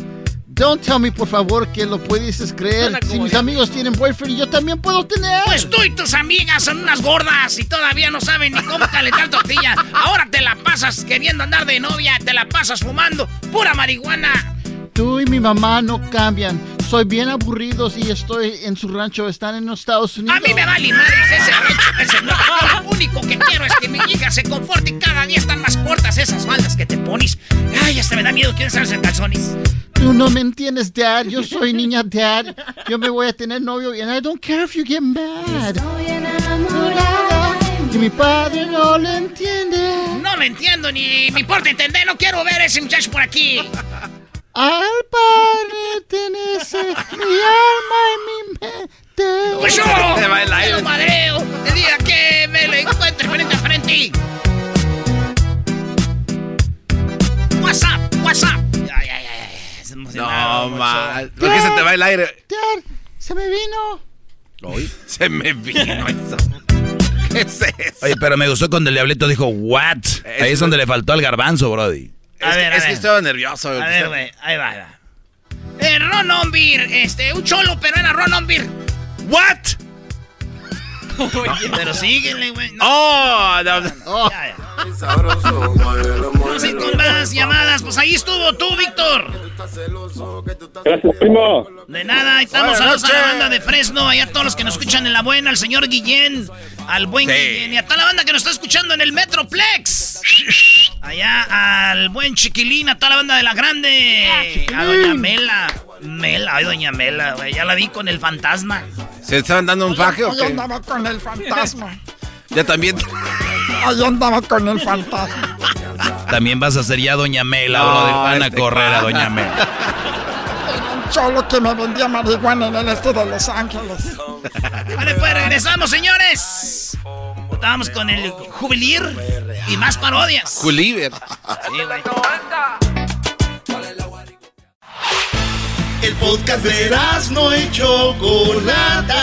Don't tell me, por favor, que lo puedes creer. Si mis amigos tienen boyfriend, yo también puedo tener. Pues tú y tus amigas son unas gordas y todavía no saben ni cómo calentar tortilla. Ahora te la pasas queriendo andar de novia, te la pasas fumando pura marihuana. Tú y mi mamá no cambian. Soy bien aburridos y estoy en su rancho. Están en los Estados Unidos. A mí me vale madres ese rancho, ese no. Yo Lo único que quiero es que mi hija se conforte y cada día están más cortas esas faldas que te pones. Ay, hasta me da miedo quién sabes en calzones. Tú no me entiendes, Dad. Yo soy niña, Dad. Yo me voy a tener novio and I don't care if you get mad. Y mi padre no lo entiende. No me entiendo ni me importa entender, no quiero ver a ese muchacho por aquí. Al padre pertenece mi alma y mi mente. Pues yo, Se va el aire. madreo el día que me lo encuentre frente a frente. WhatsApp, WhatsApp. Ay, ay, ay, ay. Se No, mal. ¿Por qué se te va el aire? Se me vino. Hoy se me vino eso. ¿Qué es eso? Oye, pero me gustó cuando el diablito dijo, ¿what? Ahí es donde le faltó al garbanzo, Brody. A es ver, que, a es que ver. estaba nervioso. A ver, güey, ahí va, ahí va. Eh, Ron Ombir, este, un cholo, pero era Ron Ombir. ¿What? Pero síguele, güey. No, Oh, no, no. Oh, ya, ya. Vamos a ir con más llamadas. Pues ahí estuvo tú, Víctor. Gracias, primo. De nada, ahí estamos. A la banda de Fresno, allá a todos los que nos escuchan en la buena, al señor Guillén, al buen Sí. Guillén y a toda la banda que nos está escuchando en el Metroplex. Allá al buen Chiquilín, a toda la banda de la grande. A doña Mela. Mela, ay, doña Mela, güey, ya la vi con el fantasma. ¿Se estaban dando un faje o Yo qué? andaba con el fantasma. Ya también. Ahí andaba con el fantasma. También vas a ser ya Doña Mela, No, brother. Van a este correr a. Doña Mela. Era un cholo que me vendía marihuana en el este de Los Ángeles. Vale, pues regresamos, señores. Estábamos con el jubilir y más parodias. Güey. El podcast de no y Chocolata.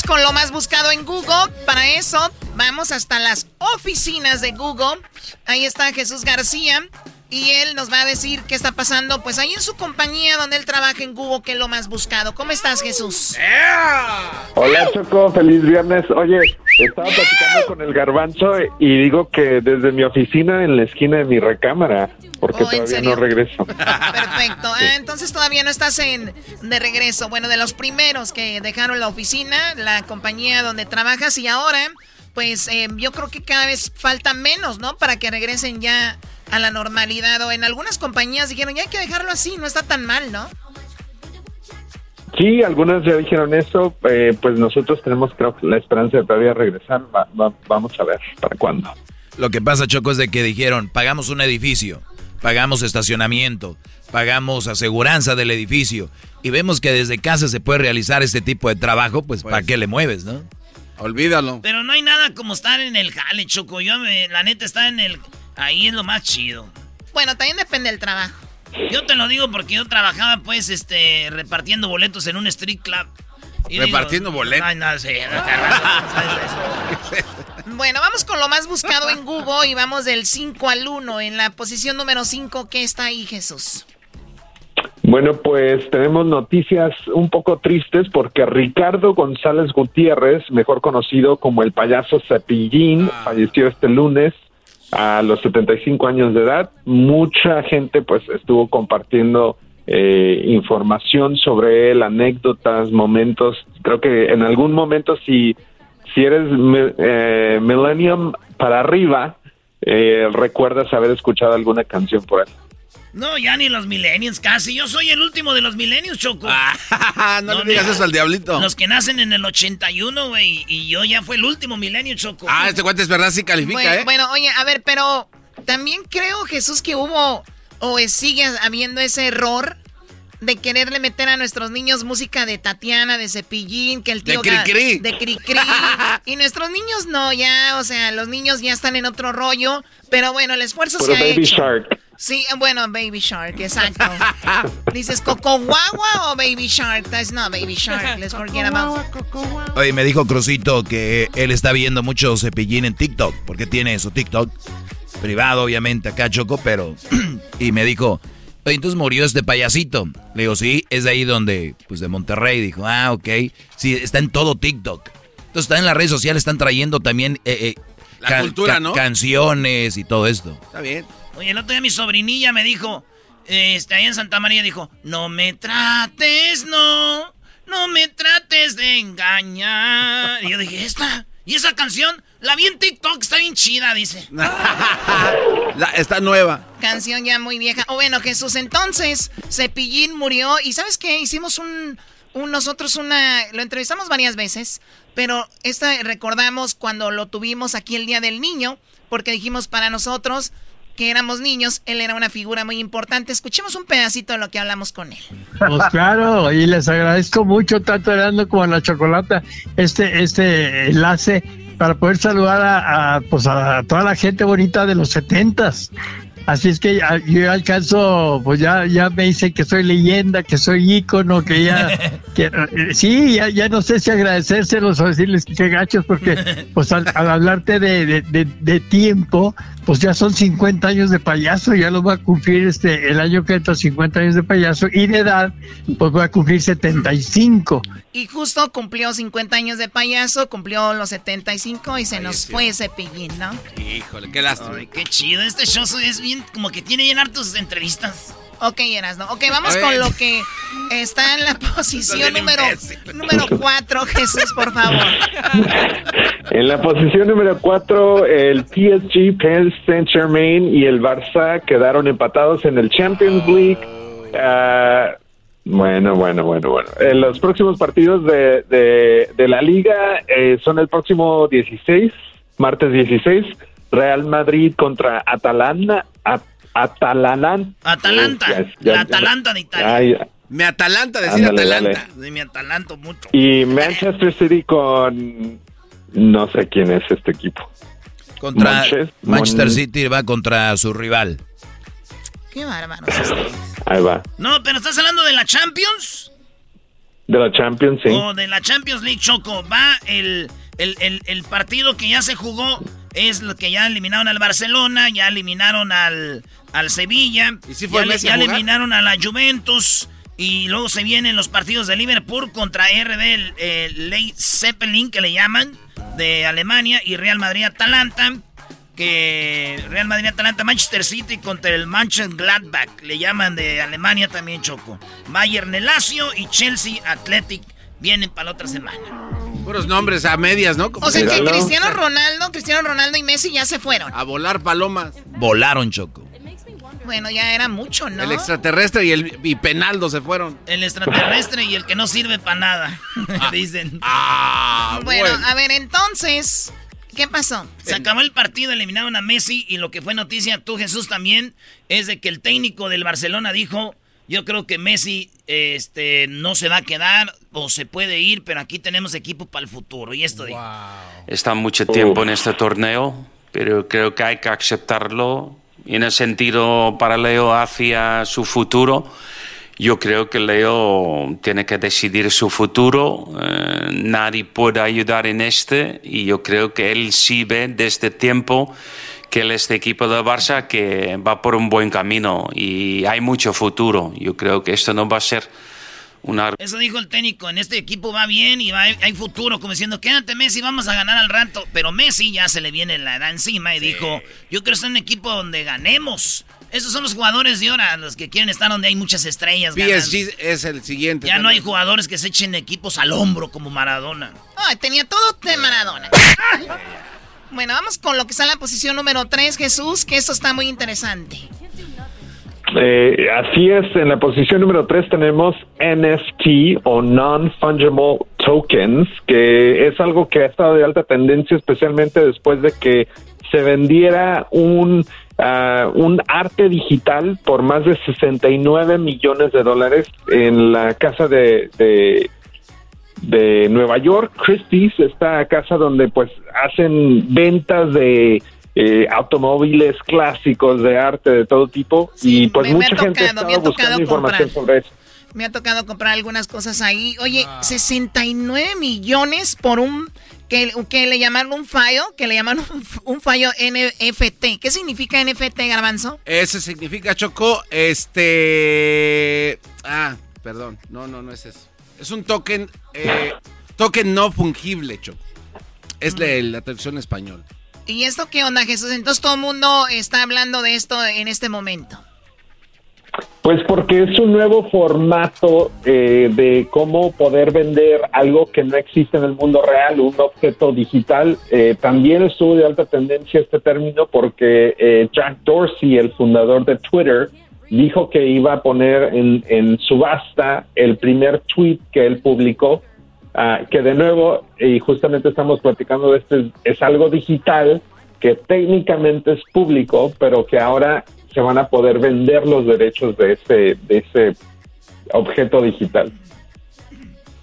Con lo más buscado en Google. Para eso, vamos hasta las oficinas de Google. Ahí está Jesús García. Y él nos va a decir qué está pasando, pues ahí en su compañía donde él trabaja en Google, que es lo más buscado. ¿Cómo estás, Jesús? Hola Choco, feliz viernes. Oye, estaba platicando con el garbanzo y digo que desde mi oficina en la esquina de mi recámara, porque Oh, ¿en todavía serio? no regreso. Perfecto. Ah, entonces todavía no estás en de regreso. Bueno, de los primeros que dejaron la oficina, la compañía donde trabajas y ahora, pues eh, yo creo que cada vez falta menos, ¿no? Para que regresen ya a la normalidad. O en algunas compañías dijeron, ya hay que dejarlo así, no está tan mal, ¿no? Sí, algunas ya dijeron eso, eh, pues nosotros tenemos creo que la esperanza de todavía regresar. Va- va- vamos a ver para cuándo. Lo que pasa, Choco, es de que dijeron, pagamos un edificio, pagamos estacionamiento, pagamos aseguranza del edificio, y vemos que desde casa se puede realizar este tipo de trabajo, pues, ¿para qué le mueves, no? Olvídalo. Pero no hay nada como estar en el jale, Choco. Yo, me, la neta, estar en el... Ahí es lo más chido. Bueno, también depende del trabajo. Yo te lo digo porque yo trabajaba, pues, este, repartiendo boletos en un street club. Y ¿Repartiendo boletos? Ay, no sé. Bueno, vamos con lo más buscado en Google y vamos del 5 al 1. En la posición número 5, ¿qué está ahí, Jesús? Bueno, pues tenemos noticias un poco tristes porque Ricardo González Gutiérrez, mejor conocido como el payaso Cepillín, falleció este lunes a los 75 años de edad. Mucha gente pues estuvo compartiendo eh, información sobre él, anécdotas, momentos. Creo que en algún momento si, si eres eh, millennium para arriba, eh, recuerdas haber escuchado alguna canción por él. No, ya ni los millennials casi. Yo soy el último de los millennials, Choco. no le digas eso al diablito. Los que nacen en el 81, güey. Y yo ya fue el último milenio, Choco. Ah, este cuate es verdad, sí califica, Bueno, ¿eh? bueno, oye, a ver, pero también creo, Jesús, que hubo o es- sigue habiendo ese error de quererle meter a nuestros niños música de Tatiana, de Cepillín, que el De tío... Ga- Cricri. De Cricri. y nuestros niños no, ya, o sea, los niños ya están en otro rollo. Pero bueno, el esfuerzo se ha Baby hecho. Shark. Sí, bueno, Baby Shark, exacto. Dices Coco Guagua o Baby Shark. That's not Baby Shark. Let's forget about Oye, me dijo Crucito que él está viendo mucho cepillín en TikTok, porque tiene su TikTok privado, obviamente, acá Choco, pero... y me dijo, oye, entonces murió este payasito. Le digo, sí, es de ahí donde, pues de Monterrey. Dijo, ah, ok. Sí, está en todo TikTok. Entonces está en las redes sociales, están trayendo también... eh, eh, La cultura, ¿no? Canciones y todo esto. Está bien. Oye, el otro día mi sobrinilla me dijo, está ahí en Santa María, dijo, no me trates, no, no me trates de engañar. Y yo dije, ¿esta? ¿Y esa canción? La vi en TikTok, está bien chida, dice. La- está nueva. Canción ya muy vieja. O bueno, Jesús, entonces, Cepillín murió. ¿Y sabes qué? Hicimos un, un- nosotros una... Lo entrevistamos varias veces, pero esta recordamos cuando lo tuvimos aquí el Día del Niño, porque dijimos para nosotros que éramos niños, él era una figura muy importante. Escuchemos un pedacito de lo que hablamos con él. Pues claro, y les agradezco mucho tanto Herando como a la Chocolata este este enlace para poder saludar a, a, pues a toda la gente bonita de los setentas. Así es que yo alcanzo, pues ya, ya me dicen que soy leyenda, que soy ícono, que ya, que, sí, ya, ya no sé si agradecérselos o decirles que gachos, porque pues al, al hablarte de, de, de- de tiempo, pues ya son 50 años de payaso, ya lo voy a cumplir este, el año que entra 50 años de payaso, y de edad, pues voy a cumplir 75. Y justo cumplió 50 años de payaso, cumplió los 75 y se nos fue Cepillín, ¿no? Híjole, qué lástima. Ay, qué chido, este show es bien, como que tiene bien hartos entrevistas. Ok, Erasno. Ok, vamos con lo que está en la posición número, número 4, Jesús, por favor. En la posición número 4, el PSG, Paris Saint Germain y el Barça quedaron empatados en el Champions League. Ah, bueno, bueno, bueno, bueno. Eh, los próximos partidos de, de, de la liga eh, son el próximo 16, martes 16, Real Madrid contra Atalanta. Atalanta, ya- ya- la Atalanta de Italia. Ay, Me atalanta decir Ándale, Atalanta. Mi Atalanto mucho. y Manchester City con... No sé quién es este equipo. Contra Manchester Mon- City va contra su rival. Qué ustedes. Ahí va. No, pero estás hablando de la Champions. De la Champions, sí. O de la Champions League, Choco. Va el, el, el- el partido que ya se jugó. Es lo que ya eliminaron al Barcelona, ya eliminaron al, al Sevilla. fue ya, eliminaron a la Juventus. Y luego se vienen los partidos de Liverpool contra RB Ley Zeppelin, que le llaman, de Alemania. Y Real Madrid-Atalanta. Que Real Madrid-Atalanta, Manchester City contra el Manchester Gladbach. Le llaman de Alemania también, Choco. Bayern Lazio y Chelsea Athletic vienen para la otra semana. Puros nombres a medias, ¿no? Como O sea que. Cristiano Ronaldo, Cristiano Ronaldo y Messi ya se fueron. A volar palomas. Volaron, Choco. Bueno, ya era mucho, ¿no? El extraterrestre y el y Penaldo se fueron. El extraterrestre y el que no sirve para nada. Dicen. Ah, bueno, bueno. a ver, entonces, ¿qué pasó? Se acabó el partido, eliminaron a Messi y lo que fue noticia, tú Jesús también, es de que el técnico del Barcelona dijo, yo creo que Messi este, no se va a quedar o se puede ir, pero aquí tenemos equipo para el futuro. Y esto dijo. está mucho tiempo en este torneo, pero creo que hay que aceptarlo en el sentido para Leo hacia su futuro. Yo creo que Leo tiene que decidir su futuro, eh, nadie puede ayudar en este y yo creo que él sí ve desde tiempo que él, este equipo de Barça que va por un buen camino y hay mucho futuro. Yo creo que esto no va a ser una Eso dijo el técnico, en este equipo va bien y va, hay futuro, como diciendo, quédate Messi, vamos a ganar al rato. Pero Messi ya se le viene la edad encima y dijo, yo quiero estar en un equipo donde ganemos. Esos son los jugadores de ahora, los que quieren estar donde hay muchas estrellas. ganando. PSG es el siguiente. Ya no hay jugadores que se echen equipos al hombro como Maradona. Ay, tenía todo de Maradona. Bueno, vamos con lo que está en la posición número 3, Jesús, que esto está muy interesante. Eh, así es, en la posición número 3 tenemos NFT o Non-Fungible Tokens, que es algo que ha estado de alta tendencia, especialmente después de que se vendiera un, ah, un arte digital por más de 69 millones de dólares en la casa de, de, de Nueva York, Christie's, esta casa donde pues hacen ventas de eh, automóviles clásicos de arte de todo tipo y pues me- me ha mucha gente ha tocado, me ha estado tocado buscando información comprar. sobre eso. Me ha tocado comprar algunas cosas ahí. Oye, 69 millones por un que, que le llamaron un fallo, que le llamaron un, un fallo NFT. ¿Qué significa NFT, Garbanzo? Ese significa, Choco, este... Ah, perdón. No, no, no es eso. Es un token, eh, token no fungible, Choco. Es la, la traducción español. ¿Y esto qué onda, Jesús? Entonces todo el mundo está hablando de esto en este momento. Pues porque es un nuevo formato eh, de cómo poder vender algo que no existe en el mundo real, un objeto digital. Eh, también estuvo de alta tendencia este término porque eh, Jack Dorsey, el fundador de Twitter, dijo que iba a poner en, en subasta el primer tweet que él publicó, ah, que de nuevo, y justamente estamos platicando de este, es, algo digital que técnicamente es público, pero que ahora se van a poder vender los derechos de ese, de ese objeto digital.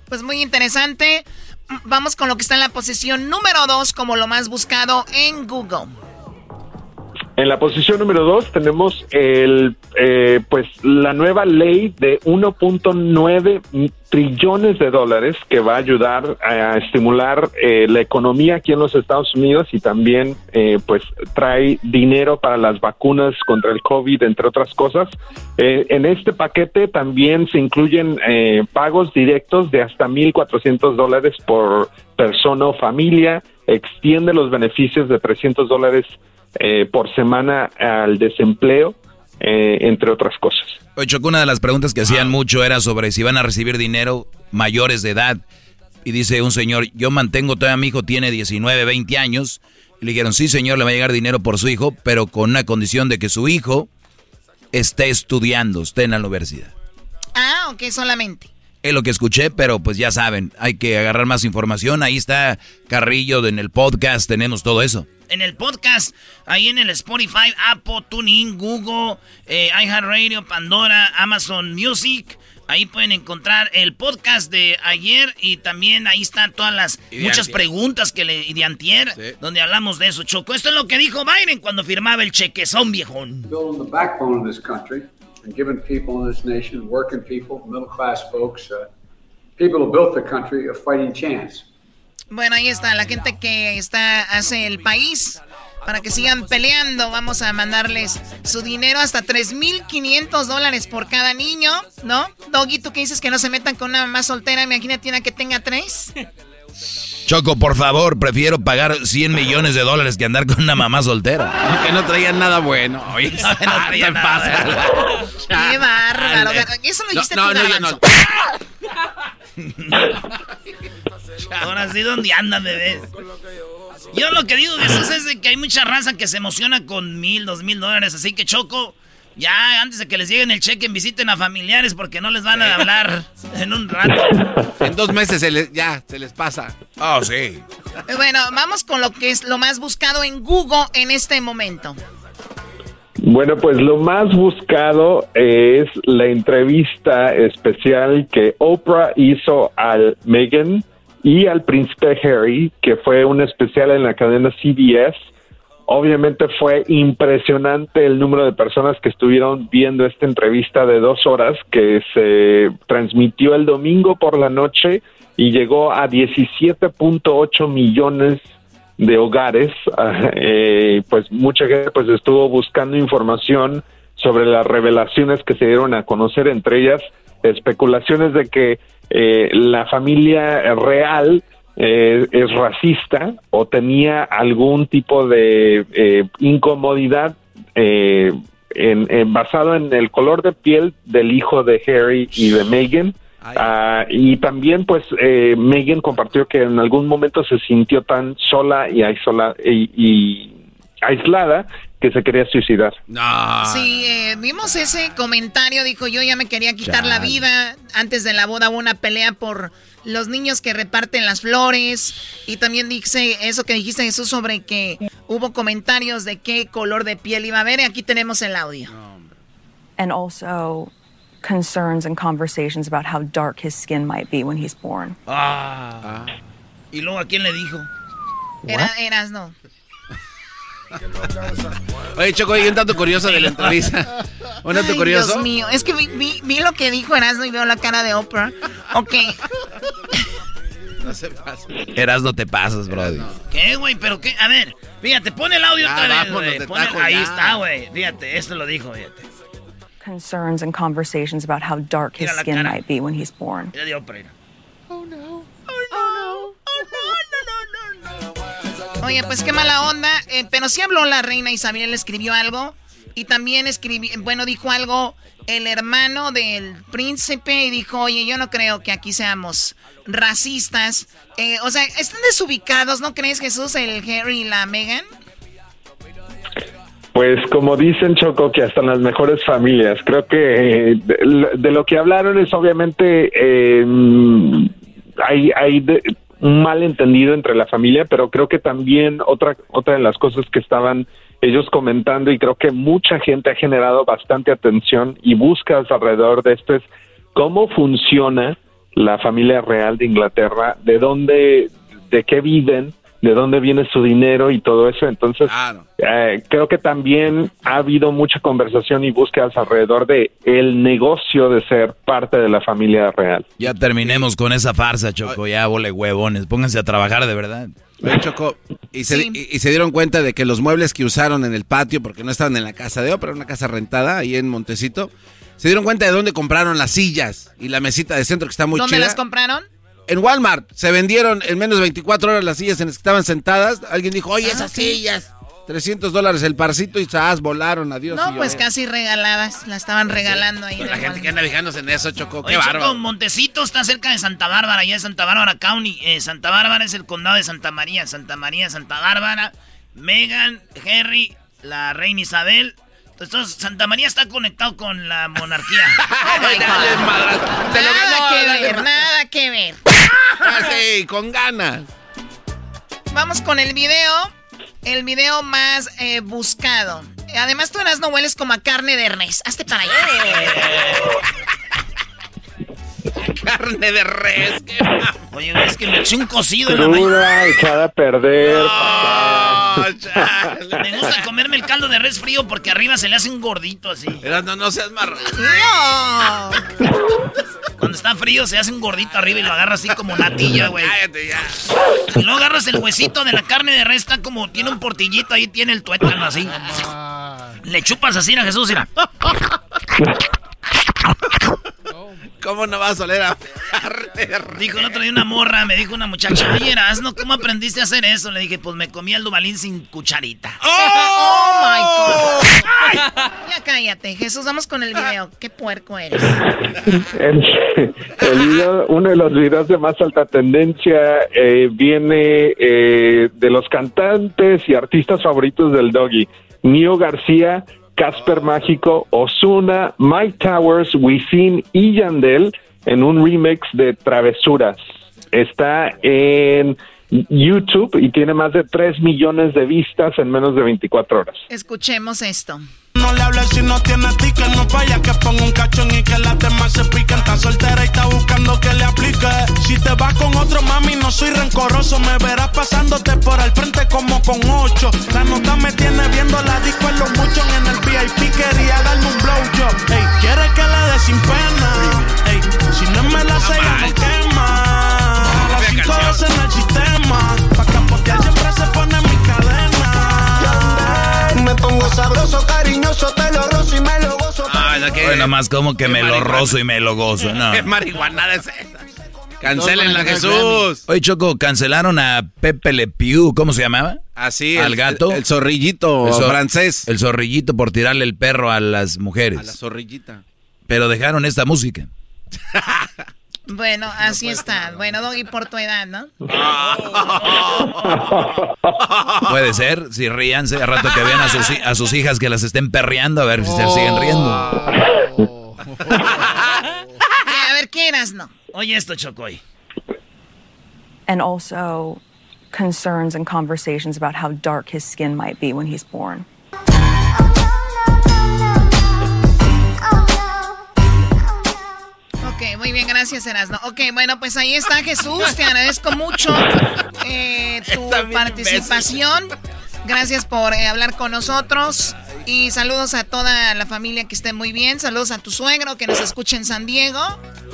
Pues muy interesante. Vamos con lo que está en la posición número 2 como lo más buscado en Google. En la posición número dos tenemos el, eh, pues la nueva ley de 1.9 trillones de dólares que va a ayudar a estimular eh, la economía aquí en los Estados Unidos y también eh, pues trae dinero para las vacunas contra el COVID, entre otras cosas. Eh, en este paquete también se incluyen eh, pagos directos de hasta 1.400 dólares por persona o familia, extiende los beneficios de 300 dólares eh, por semana al desempleo, eh, entre otras cosas. Oye, Choco, una de las preguntas que hacían mucho era sobre si van a recibir dinero mayores de edad. Y dice un señor, yo mantengo todavía a mi hijo, tiene 19, 20 años. Y le dijeron, sí señor, le va a llegar dinero por su hijo, pero con una condición de que su hijo esté estudiando, esté en la universidad. Ah, ok, solamente. Es lo que escuché, pero pues ya saben, hay que agarrar más información. Ahí está Carrillo en el podcast, tenemos todo eso. En el podcast, ahí en el Spotify, Apple, TuneIn, Google, eh, iHeartRadio, Pandora, Amazon Music. Ahí pueden encontrar el podcast de ayer y también ahí están todas las muchas antier. preguntas que le y de antier, donde hablamos de eso, Choco. Esto es lo que dijo Biden cuando firmaba el chequezón, viejón. And giving people in this nation, working people, middle class folks, uh, people who built the country, a fighting chance. Bueno, ahí está la gente que está hace el país. Para que sigan peleando, vamos a mandarles su dinero hasta 3.500 dólares por cada niño, ¿no? Doggy, ¿tú qué dices que no se metan con una mamá soltera? Imagínate una que tenga tres. Choco, por favor, prefiero pagar 100 millones de dólares que andar con una mamá soltera. Que no traían nada bueno. Oye, no traían te nada. ¡Qué bárbaro! Dale. Eso lo No, dijiste no, tú, no, yo Garbanzo. Ahora sí, ¿dónde andan, bebés? Yo lo que digo, Jesús, es de que hay mucha raza que se emociona con mil, dos mil dólares. Así que, Choco, ya antes de que les lleguen el cheque, visiten a familiares porque no les van a hablar en un rato. En dos meses se les, ya, se les pasa. Oh, sí. Eh, Bueno, vamos con lo que es lo más buscado en Google en este momento. Bueno, pues lo más buscado es la entrevista especial que Oprah hizo al Meghan y al príncipe Harry, que fue un especial en la cadena CBS. Obviamente fue impresionante el número de personas que estuvieron viendo esta entrevista de dos horas que se transmitió el domingo por la noche y llegó a 17.8 millones de hogares, ah, eh, pues mucha gente pues estuvo buscando información sobre las revelaciones que se dieron a conocer, entre ellas especulaciones de que eh, la familia real eh, es racista o tenía algún tipo de eh, incomodidad eh, en, en- basado en el color de piel del hijo de Harry y de Meghan. Ah, y también, pues, eh, Meghan compartió que en algún momento se sintió tan sola y, aisola- y, y aislada que se quería suicidar. Sí, eh, vimos ese comentario, dijo yo ya me quería quitar la vida. Antes de la boda hubo una pelea por los niños que reparten las flores. Y también dice eso que dijiste Jesús sobre que hubo comentarios de qué color de piel iba a haber. Y aquí tenemos el audio. and also concerns and conversations about how dark his skin might be when he's born. Ah. ¿Y luego a quién le dijo? Era, eras no. Oye, Choco, hay un dato curioso de la entrevista. Un dato Ay, curioso. Dios mío, es que vi, vi- vi lo que dijo Erasmo y veo la cara de Oprah. Ok. No se pasa. Eras no te pasas, brody. ¿Qué, güey? ¿Pero qué? A ver, fíjate, pon el audio Ya, otra vez, vámonos güey. de Pon el- tajo Ahí ya. está, güey. Fíjate, esto lo dijo, fíjate. Concerns and conversations about how dark his Mira skin cara. might be when he's born. Era de Oprah. Oye, pues qué mala onda. eh, pero sí habló la reina Isabel, escribió algo. Y también escribió, bueno, dijo algo el hermano del príncipe y dijo, oye, yo no creo que aquí seamos racistas. Eh, o sea, están desubicados, ¿no crees, Jesús, el Harry y la Meghan? Pues como dicen Choco, que hasta en las mejores familias. Creo que eh, de, lo que hablaron es obviamente eh, hay, hay de- un malentendido entre la familia, pero creo que también otra, otra de las cosas que estaban ellos comentando y creo que mucha gente ha generado bastante atención y búsquedas alrededor de esto es cómo funciona la familia real de Inglaterra, de dónde, de qué viven, de dónde viene su dinero y todo eso. Entonces, eh, creo que también ha habido mucha conversación y búsquedas alrededor de el negocio de ser parte de la familia real. Ya terminemos con esa farsa, Choco. Ya, vole huevones. Pónganse a trabajar de verdad. Oye, Choco, y se, y, y se dieron cuenta de que los muebles que usaron en el patio, porque no estaban en la casa de Oprah, una casa rentada ahí en Montecito, se dieron cuenta de dónde compraron las sillas y la mesita de centro que está muy ¿Dónde chida. las compraron? En Walmart se vendieron en menos de 24 horas las sillas en las que estaban sentadas. Alguien dijo, oye, Ah, esas sí. sillas. 300 dólares el parcito y ¡zas! volaron, adiós. No, pues casi regaladas. La estaban regalando ahí. La gente que anda fijándose en eso, Choco, qué bárbaro. Montecito está cerca de Santa Bárbara, ya es Santa Bárbara County. Eh, Santa Bárbara es el condado de Santa María. Santa María, Santa Bárbara, Megan, Harry, la reina Isabel. Entonces, Santa María está conectado con la monarquía. Oh Nada que dale, ver, nada que ver. Ah, sí, con ganas. Vamos con el video. El video más eh, buscado. Además, tú eras no hueles como a carne de res. Hazte para allá. Carne de res. Oye, es que me eché un cocido en la mañana. Echada a perder. Me gusta comerme el caldo de res frío porque arriba se le hace un gordito así. no, no seas marrón. No. Cuando está frío se hace un gordito arriba y lo agarras así como natilla, güey. Cállate ya. Y luego agarras el huesito de la carne de res, está como, tiene un portillito ahí, tiene el tuétano así. Le chupas así a Jesús, mira. ¿Cómo no vas a oler a Dijo el otro día una morra, me dijo una muchacha, oye, Erasno, ¿cómo aprendiste a hacer eso? Le dije, pues me comí el dubalín sin cucharita. Oh my God. Ya cállate, Jesús. Vamos con el video. Qué puerco eres. El, el video- uno de los videos de más alta tendencia eh, viene eh, de los cantantes y artistas favoritos del Doggy. Nio García, Casper Mágico, Osuna, Mike Towers, Wisin y Yandel en un remix de Travesuras. Está en YouTube y tiene más de 3 millones de vistas en menos de 24 horas. Escuchemos esto. No le hables si no tiene ticket, no vaya que ponga un cachón y que las demás se piquen. Está soltera y está buscando que le aplique. Si te vas con otro mami, no soy rencoroso. Me verás pasándote por el frente como con ocho. La nota me tiene viendo la disco en los muchos en el VIP. Quería darme un blowjob. Ey, quiere que le dé sin pena. Ey, si no me la sé, ya no quema. Las cinco veces en el sistema. Pa' capotear Me pongo sabroso, cariñoso, te lo rozo y me lo gozo. Ah, ¿qué? Bueno, más como que ¿Qué me lo marihuana? rozo y me lo gozo. No. ¿Qué marihuanada es esa? Cancelenla, Jesús. Oye, Choco, cancelaron a Pepe Le Pew, ¿cómo se llamaba? Así, Al el- gato. El, zorrillito zor- francés. El zorrillito por tirarle el perro a las mujeres. A la zorrillita. Pero dejaron esta música. Bueno, así está. Bueno, Doggy, por tu edad, ¿no? Puede ser, si ríanse a rato que vean a sus, a sus hijas que las estén perreando, a ver si se siguen riendo. A ver, ¿qué eras, no? Oye esto, Chocoy. And also concerns and conversations about how dark his skin might be when he's born. Ok, muy bien, gracias, Erasno. Ok, bueno, pues ahí está Jesús. Te agradezco mucho eh, tu participación. Gracias por eh, hablar con nosotros. Y saludos a toda la familia que esté muy bien. Saludos a tu suegro que nos escucha en San Diego.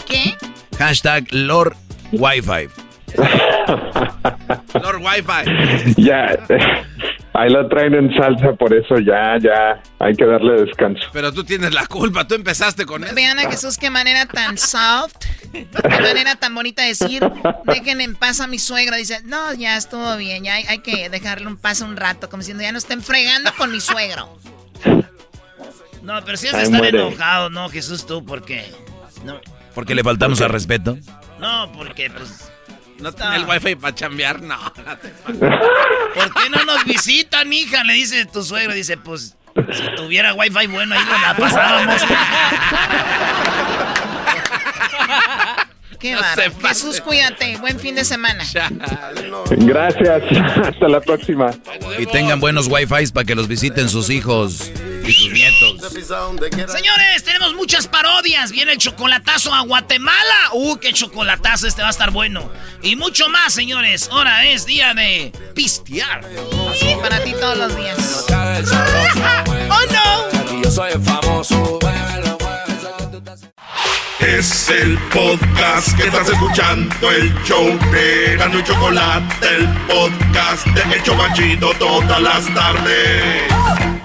¿Qué? Hashtag Lord Wi-Fi. Lord Wi-Fi. Ya, ahí lo traen en salsa, por eso ya, ya, hay que darle descanso. Pero tú tienes la culpa, tú empezaste con eso. Vean a Jesús qué manera tan soft, qué manera tan bonita de decir, dejen en paz a mi suegro. Dice, no, ya estuvo bien, ya hay, hay que dejarle un paso un rato, como diciendo, ya no estén fregando con mi suegro. No, pero si Ay, estar muere. enojado, ¿no, Jesús, tú? Porque... No, Porque le faltamos al respeto. no porque, pues... No tiene el wifi para chambear, no. ¿Por qué no nos visitan, hija? Le dice tu suegro. Dice, pues, si tuviera wifi bueno, ahí nos la pasábamos. Qué No. Jesús, cuídate, buen fin de semana. Gracias, hasta la próxima. Y tengan buenos Wi-Fi para que los visiten sus hijos y sus nietos. Señores, tenemos muchas parodias. Viene el chocolatazo a Guatemala. Uh, qué chocolatazo, este va a estar bueno. Y mucho más, señores. Ahora es día de pistear. Sí, para ti todos los días. ¡Oh, no! Yo soy famoso. Es el podcast que estás escuchando, el show de Gano y Chocolate, el podcast de El Chobachito todas las tardes.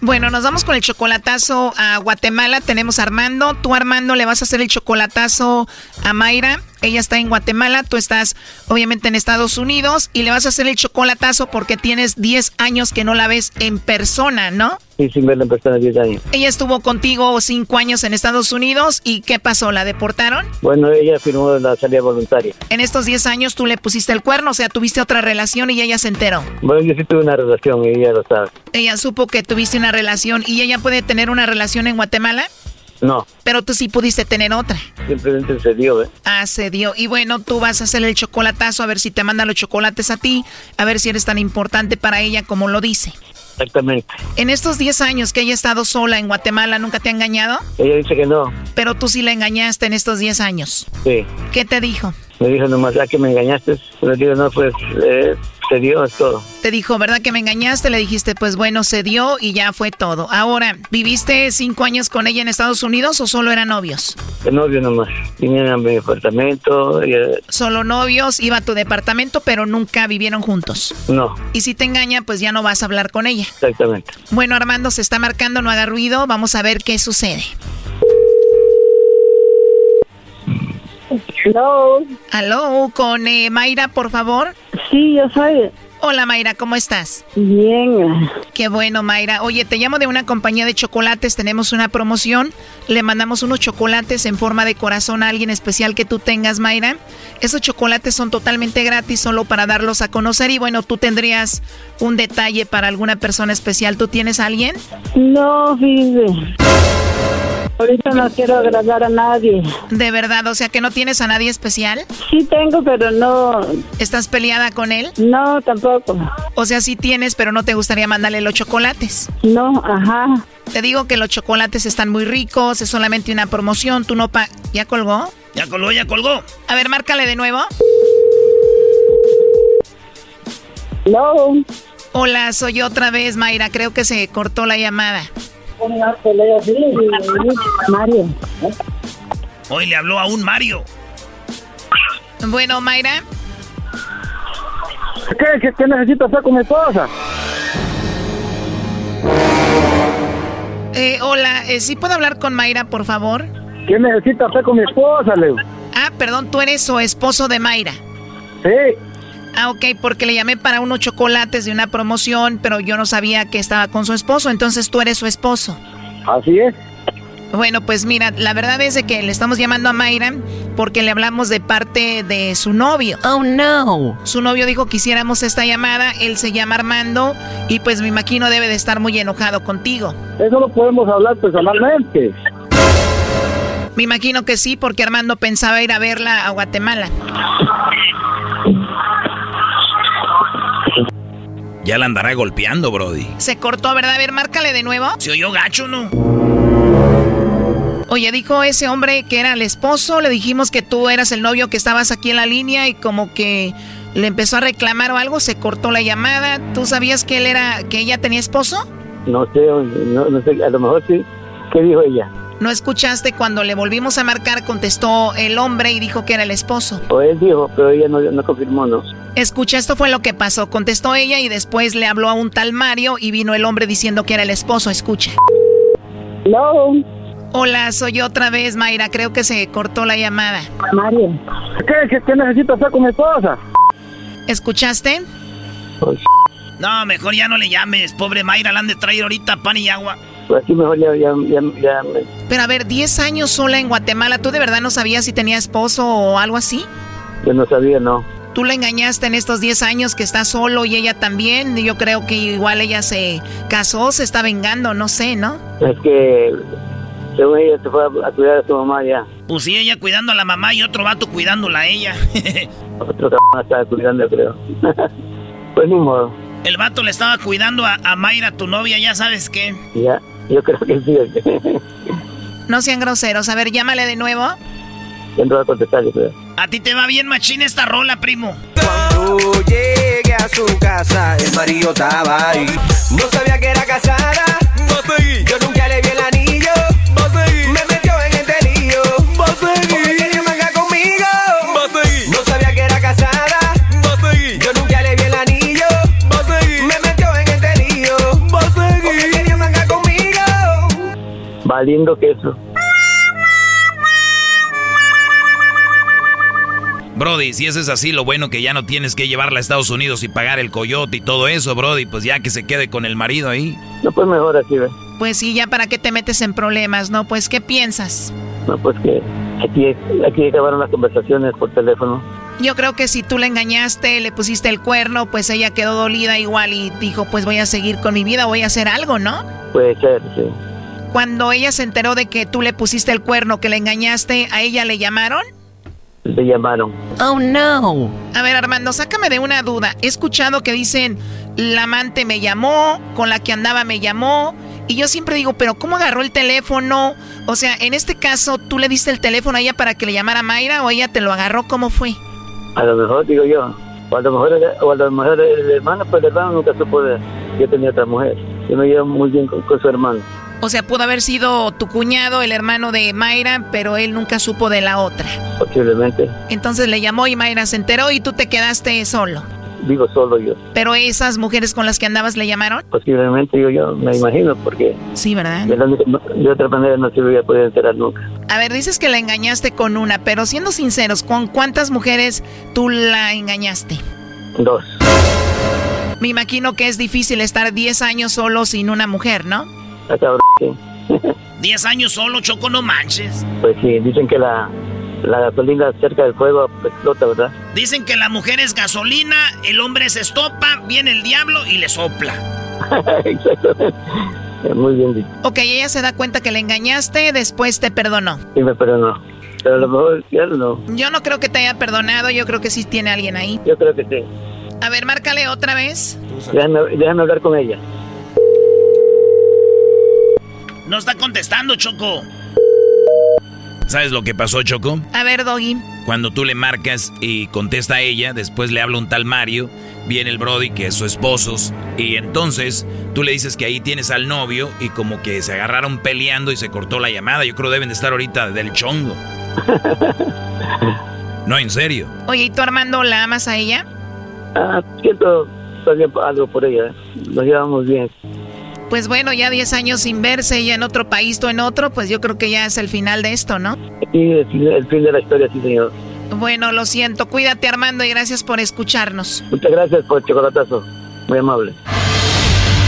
Bueno, nos vamos con el chocolatazo a Guatemala. Tenemos a Armando. Tú, Armando, le vas a hacer el chocolatazo a Mayra. Ella está en Guatemala. Tú estás, obviamente, en Estados Unidos. Y le vas a hacer el chocolatazo porque tienes 10 años que no la ves en persona, ¿no? Sí, sin verla en persona 10 años. Ella estuvo contigo 5 años en Estados Unidos. ¿Y qué pasó? ¿La deportaron? Bueno, ella firmó la salida voluntaria. En estos 10 años tú le pusiste el cuerno, o sea, tuviste otra relación y ella se enteró. Bueno, yo sí tuve una relación y ella lo sabe. Ella supo que tuviste una relación y ella puede tener una relación en Guatemala, No, pero tú sí pudiste tener otra. simplemente se dio, ¿eh? Ah, se dio. Y bueno, tú vas a hacer el chocolatazo a ver si te manda los chocolates a ti, a ver si eres tan importante para ella como lo dice. Exactamente. En estos 10 años que ella ha estado sola en Guatemala, ¿nunca te ha engañado? Ella dice que no. Pero tú sí la engañaste en estos 10 años. Sí. ¿Qué te dijo? Me dijo nomás, ya que me engañaste. Le digo, no, pues, eh, se dio, es todo. Te dijo, ¿verdad que me engañaste? Le dijiste, pues bueno, se dio y ya fue todo. Ahora, ¿viviste cinco años con ella en Estados Unidos o solo eran novios? De novio nomás. Vinieron a mi apartamento. Y, eh, Solo novios, iba a tu departamento, pero nunca vivieron juntos. no, Y si te engaña, pues ya no vas a hablar con ella. exactamente. Bueno, Armando se está marcando, no haga ruido. Vamos a ver qué sucede. Hello. Aló, con eh, Mayra, por favor. Sí, yo soy. Hola Mayra, ¿cómo estás? Bien. Qué bueno, Mayra. Oye, te llamo de una compañía de chocolates, tenemos una promoción. Le mandamos unos chocolates en forma de corazón a alguien especial que tú tengas, Mayra. Esos chocolates son totalmente gratis, solo para darlos a conocer. Y bueno, tú tendrías un detalle para alguna persona especial. ¿Tú tienes a alguien? No, fíjese. Ahorita no quiero agradar a nadie. De verdad, o sea que no tienes a nadie especial. Sí tengo, pero no. ¿Estás peleada con él? No, tampoco. O sea, sí tienes, pero no te gustaría mandarle los chocolates. No, ajá. Te digo que los chocolates están muy ricos, es solamente una promoción, tú no pa... ¿Ya colgó? Ya colgó, ya colgó. A ver, márcale de nuevo. Hello. Hola, soy yo otra vez, Mayra. Creo que se cortó la llamada. Mario. Hoy le habló a un Mario. Bueno, Mayra. ¿Qué, qué, qué necesito hacer con mi esposa? Eh, hola, eh, ¿sí puedo hablar con Mayra, por favor? ¿Qué necesito hacer con mi esposa, Leo? Ah, perdón, tú eres su esposo de Mayra. Sí. Ah, ok, porque le llamé para unos chocolates de una promoción, pero yo no sabía que estaba con su esposo, entonces tú eres su esposo. Así es. Bueno, pues mira, la verdad es de que le estamos llamando a Mayra porque le hablamos de parte de su novio. Oh, no. Su novio dijo que hiciéramos esta llamada, él se llama Armando y pues me imagino debe de estar muy enojado contigo. Eso lo podemos hablar personalmente. Me imagino que sí, porque Armando pensaba ir a verla a Guatemala. Ya la andará golpeando, Brody. Se cortó, ¿verdad? A ver, márcale de nuevo. Se oyó gacho, ¿no? Oye, dijo ese hombre que era el esposo, le dijimos que tú eras el novio que estabas aquí en la línea y como que le empezó a reclamar o algo, se cortó la llamada. ¿Tú sabías que él era, que ella tenía esposo? No sé, no, no sé, a lo mejor sí. ¿Qué dijo ella? ¿No escuchaste cuando le volvimos a marcar? Contestó el hombre y dijo que era el esposo. O él dijo, pero ella no, no confirmó, ¿no? Escucha, esto fue lo que pasó. Contestó ella y después le habló a un tal Mario y vino el hombre diciendo que era el esposo. Escucha. Hello. Hola, soy yo otra vez, Mayra. Creo que se cortó la llamada. Mario. ¿Qué, qué, qué necesito hacer con mi esposa? ¿Escuchaste? No, mejor ya no le llames. Pobre Mayra, la han de traer ahorita pan y agua. Pues aquí mejor ya, ya, ya, ya me- Pero a ver, 10 años sola en Guatemala, ¿tú de verdad no sabías si tenía esposo o algo así? yo no sabía, no. Tú la engañaste en estos 10 años que está solo y ella también. Yo creo que igual ella se casó, se está vengando, no sé, ¿no? Es que según ella se fue a, a cuidar a su mamá ya. Pues sí, ella cuidando a la mamá y otro vato cuidándola a ella. Otro cabrón estaba cuidando, creo. pues ni modo. El vato le estaba cuidando a, a Mayra, tu novia, ya sabes qué. Ya, yo creo que sí. No sean groseros. A ver, llámale de nuevo. ya no va a contestar, yo creo. A ti te va bien machín esta rola, primo. Cuando llegué a su casa, el marido estaba ahí. No sabía que era casada. Yo nunca le vi Valiendo queso. Brody, si eso es así, lo bueno que ya no tienes que llevarla a Estados Unidos y pagar el coyote y todo eso, Brody, pues ya que se quede con el marido ahí. No, pues mejor así, ¿ves? Pues sí, ya para qué te metes en problemas, ¿no? Pues, ¿qué piensas? No, pues que aquí, aquí acabaron las conversaciones por teléfono. Yo creo que si tú la engañaste, le pusiste el cuerno, pues ella quedó dolida igual y dijo, pues voy a seguir con mi vida, voy a hacer algo, ¿no? Puede ser, sí. Cuando ella se enteró de que tú le pusiste el cuerno, que la engañaste, ¿a ella le llamaron? Le llamaron. Oh, no. A ver, Armando, sácame de una duda. He escuchado que dicen, la amante me llamó, con la que andaba me llamó. Y yo siempre digo, pero ¿cómo agarró el teléfono? O sea, en este caso, ¿tú le diste el teléfono a ella para que le llamara Mayra o ella te lo agarró? ¿Cómo fue? A lo mejor, digo yo. O a lo mejor, o a lo mejor el hermano, pues el hermano nunca supo de que yo tenía otra mujer. Yo me llevo muy bien con, con su hermano. O sea, pudo haber sido tu cuñado, el hermano de Mayra, pero él nunca supo de la otra. Posiblemente. Entonces le llamó y Mayra se enteró y tú te quedaste solo. Digo solo yo. Pero esas mujeres con las que andabas le llamaron. Posiblemente, digo yo, me imagino, porque Sí, ¿verdad? de, la de otra manera no se hubiera podido enterar nunca. A ver, dices que la engañaste con una, pero siendo sinceros, ¿con cuántas mujeres tú la engañaste? Dos. Me imagino que es difícil estar 10 años solo sin una mujer, ¿no? Está cabrón, sí. 10 años solo, Choco, no manches. Pues sí, dicen que la, la gasolina cerca del fuego explota, ¿verdad? Dicen que la mujer es gasolina, el hombre se estopa, viene el diablo y le sopla. Exactamente. Muy bien dicho. Ok, ella se da cuenta que le engañaste, después te perdonó. Sí, me perdonó. Pero a lo mejor ya no. Yo no creo que te haya perdonado, yo creo que sí tiene alguien ahí. Yo creo que sí. A ver, márcale otra vez. Déjame, déjame hablar con ella. No está contestando, Choco. ¿Sabes lo que pasó, Choco? A ver, Doggy. Cuando tú le marcas y contesta a ella, después le habla un tal Mario, viene el Brody que es su esposo, y entonces tú le dices que ahí tienes al novio y como que se agarraron peleando y se cortó la llamada. Yo creo deben de estar ahorita del chongo. No, en serio. Oye, ¿y tú Armando la amas a ella? Ah, siento algo por ella. Nos llevamos bien. Pues bueno, ya 10 años sin verse, ella en otro país, tú en otro, pues yo creo que ya es el final de esto, ¿no? Sí, fin, el fin de la historia, sí, señor. Bueno, lo siento. Cuídate, Armando, y gracias por escucharnos. Muchas gracias por el chocolatazo. Muy amable.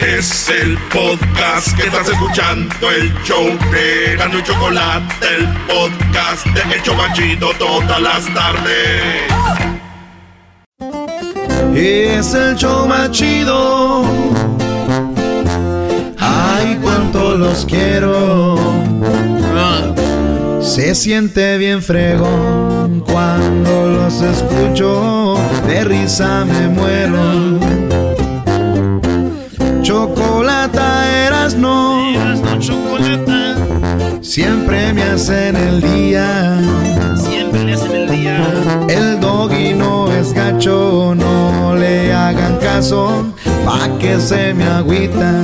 Es el podcast que estás escuchando, el show de Gano y Chocolate, el podcast de Hecho Machito todas las tardes. Es el show más. Ay, cuánto los quiero. Se siente bien fregón cuando los escucho. De risa me muero. Chocolata eras no. chocolata. Siempre me hacen el día. Siempre le hacen el día. El doggy no es gacho, no le hagan caso, pa' que se me agüita.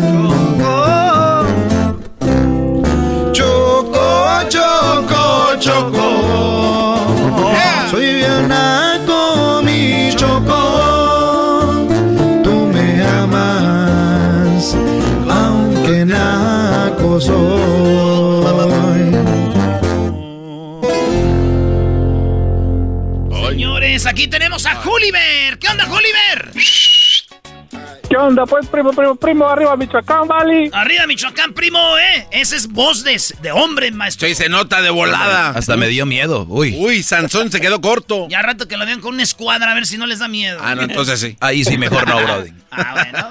Señores, aquí tenemos a Juliver. ¿Qué onda, Juliver? ¿Qué onda, pues, primo, primo, primo? Arriba, Michoacán, Valley. Arriba, Michoacán, primo, ¿eh? Esa es voz de, de hombre, maestro. Sí, se nota de volada. Hasta me dio miedo. Uy. Uy, Sansón se quedó corto. Ya rato que lo vean con una escuadra a ver si no les da miedo. Ah, no, entonces sí. Ahí sí, mejor no, Brody. Ah, bueno.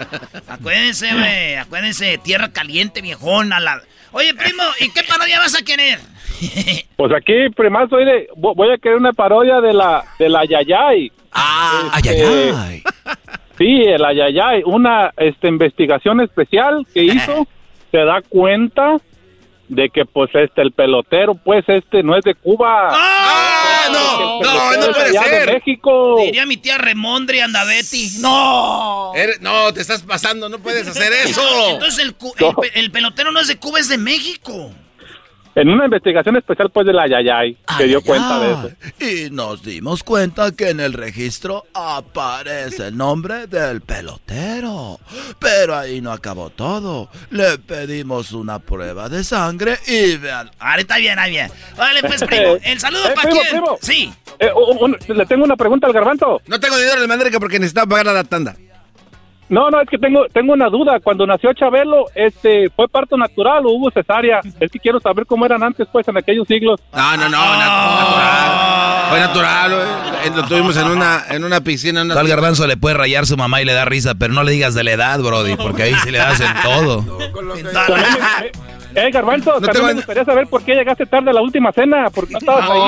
Acuérdense, güey. Acuérdense, tierra caliente, viejona. La... Oye, primo, ¿y qué parodia vas a querer? Pues aquí, primazo, voy a querer una parodia de la, de la Yayay. Ah, Este, ayayay. Sí, el Ayayay, una este, investigación especial que hizo, se da cuenta de que pues este el pelotero pues este no es de Cuba. ¡Ah! no, no, no puede ser. De México. Diría mi tía Remondri Andabetti. ¡No! Eres- no, te estás pasando, no puedes hacer eso. Entonces el, cu- el el pelotero no es de Cuba, es de México. En una investigación especial pues de la Ayayay se dio cuenta de eso. Y nos dimos cuenta que en el registro aparece el nombre del pelotero. Pero ahí no acabó todo. Le pedimos una prueba de sangre y vean. Ahorita bien, ahí bien. Vale, pues, primo. ¿El saludo Eh, para primo, quién? primo. Sí. Eh, un- un- le tengo una pregunta al garbanzo. No tengo dinero de Mandrica porque necesitaba pagar a la tanda. No, no, es que tengo tengo una duda. Cuando nació Chabelo, este, ¿fue parto natural o hubo cesárea? Es que quiero saber cómo eran antes, pues, en aquellos siglos. No, no, no, nat- natural. Fue natural. Eh, Lo tuvimos en una, en una piscina. en una- Tal garbanzo le puede rayar su mamá y le da risa, pero no le digas de la edad, Brody, porque ahí sí le das en todo. Eh, Garbanzo, también tengo- me gustaría saber por qué llegaste tarde a la última cena, porque no estabas ahí.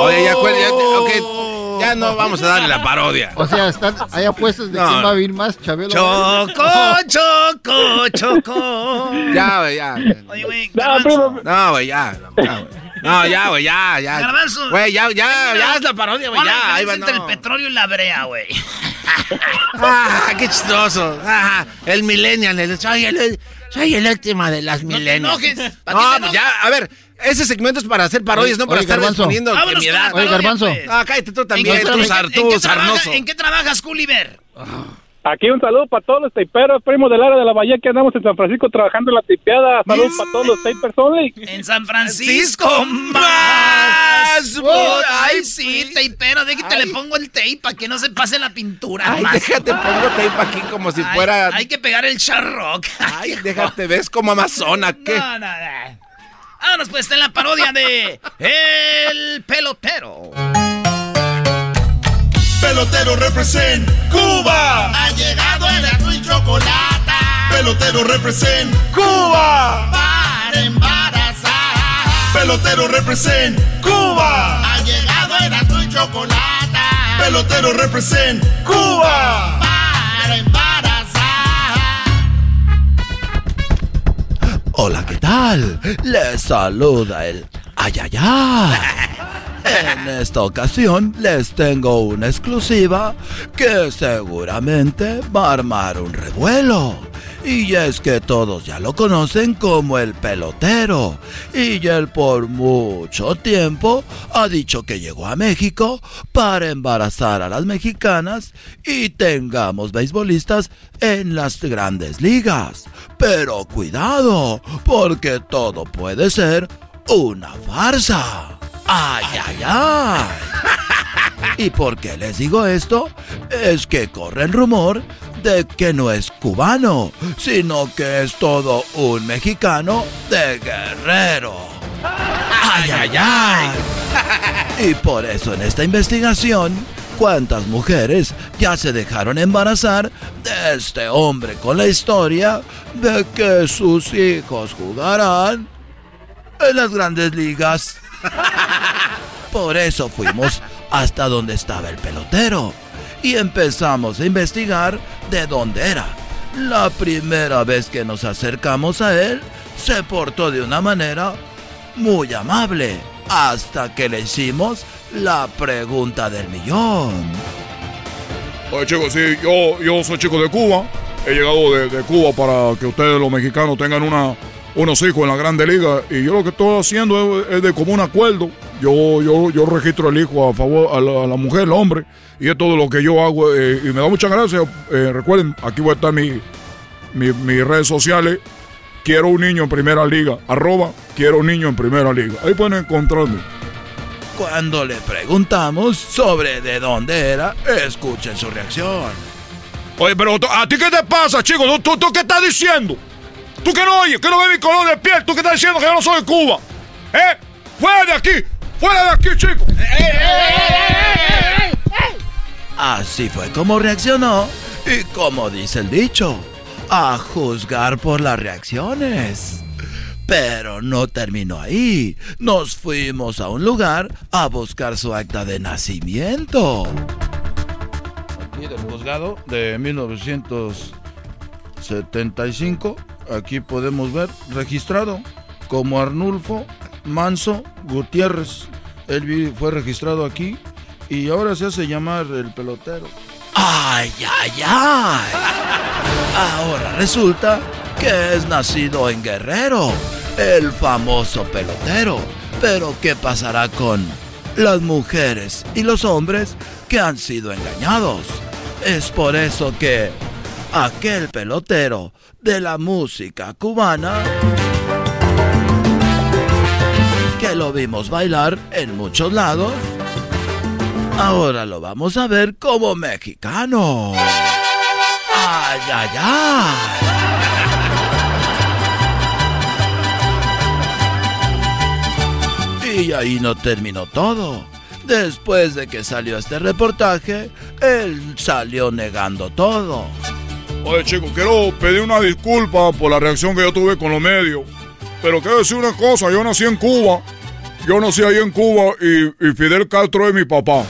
Oye, ya, ya, ok, ya no vamos a darle la parodia. O sea, están, hay apuestas de No. quién va a vivir más, Chabelo. Choco, choco, choco. Ya, güey, ya. Oye, güey, No, No, güey, ya. No. No, ya, güey, ya, ya. Garbanzo. Güey, ya, ya, ya es la parodia, güey, ¿Cuál es la ya. Ahí va, entre no. el petróleo y la brea, güey? Ah, qué chistoso. Ah, el millennial, el- el, soy el último de las No te millennials. enojes. ¿Para No, pues ya, a ver, ese segmento es para hacer parodias, no para Oye, estar Garbanzo. respondiendo que mi edad. Oye, Garbanzo. pues. Ah, cállate tú ¿En también, qué, tú, en- sar- en tú, qué trabaja- sarnoso. ¿En qué trabajas, Gulliver? Aquí un saludo para todos los teiperos, primo del área de la Bahía que andamos en San Francisco trabajando en la tipeada. Saludos para todos los tapers only. En San Francisco más. Por- Ay, sí, teipero, déjate, le pongo el tape para que no se pase la pintura. Ay, más. déjate, pongo tape aquí como si Ay, fuera... Hay que pegar el charrock. Ay, déjate, ves como amazona, ¿qué? No, no, no. Vámonos pues en la parodia de El Pelotero. Pelotero represent Cuba. Ha llegado el y chocolate. Pelotero represent Cuba. Para embarazar. Pelotero represent Cuba. Ha llegado el y chocolate. Pelotero represent Cuba. Para embarazar. Hola, ¿qué tal? Les saluda el Ayayay. En esta ocasión les tengo una exclusiva que seguramente va a armar un revuelo. Y es que todos ya lo conocen como el pelotero. Y él por mucho tiempo ha dicho que llegó a México para embarazar a las mexicanas y tengamos beisbolistas en las grandes ligas. Pero cuidado, porque todo puede ser una farsa. ¡Ay, ay, ay! ¿Y por qué les digo esto? Es que corre el rumor de que no es cubano, sino que es todo un mexicano de guerrero. ¡Ay, ay, ay! Y por eso en esta investigación, ¿cuántas mujeres ya se dejaron embarazar de este hombre con la historia de que sus hijos jugarán en las grandes ligas? Por eso fuimos hasta donde estaba el pelotero y empezamos a investigar de dónde era. La primera vez que nos acercamos a él, se portó de una manera muy amable, hasta que le hicimos la pregunta del millón. Oye chicos, sí, yo, yo soy chico de Cuba, he llegado de, de Cuba para que ustedes los mexicanos tengan una, unos hijos en la Grande Liga y yo lo que estoy haciendo es, es de común acuerdo. Yo, yo, yo registro el hijo a favor a la, a la mujer, el hombre, y es todo lo que yo hago. eh, y me da muchas gracias. Eh, recuerden, aquí voy a estar mi, mi- mis redes sociales. Quiero un niño en primera liga. Arroba, quiero un niño en primera liga. Ahí pueden encontrarme. Cuando le preguntamos sobre de dónde era, escuchen su reacción. Oye, pero ¿a ti qué te pasa, chico? ¿Tú, tú, tú qué estás diciendo? ¿Tú que no oyes? ¿Que no ves mi color de piel? ¿Tú qué estás diciendo que yo no soy de Cuba? ¿Eh? ¡Fuera de aquí! ¡Fuera de aquí, chico! Así fue como reaccionó y como dice el dicho, a juzgar por las reacciones. Pero no terminó ahí. Nos fuimos a un lugar a buscar su acta de nacimiento. Aquí del juzgado de 1975, aquí podemos ver registrado como Arnulfo Manso Gutiérrez. Él fue registrado aquí y ahora se hace llamar el pelotero. ¡Ay, ay, ay! Ahora resulta que es nacido en Guerrero, el famoso pelotero. Pero ¿qué pasará con las mujeres y los hombres que han sido engañados? Es por eso que aquel pelotero de la música cubana que lo vimos bailar en muchos lados, ahora lo vamos a ver como mexicano. ¡Ay, ay, ay! Y ahí no terminó todo. Después de que salió este reportaje, él salió negando todo. Oye, chicos, quiero pedir una disculpa por la reacción que yo tuve con los medios. Pero quiero decir una cosa, yo nací en Cuba. Yo nací ahí en Cuba y, Fidel Castro es mi papá.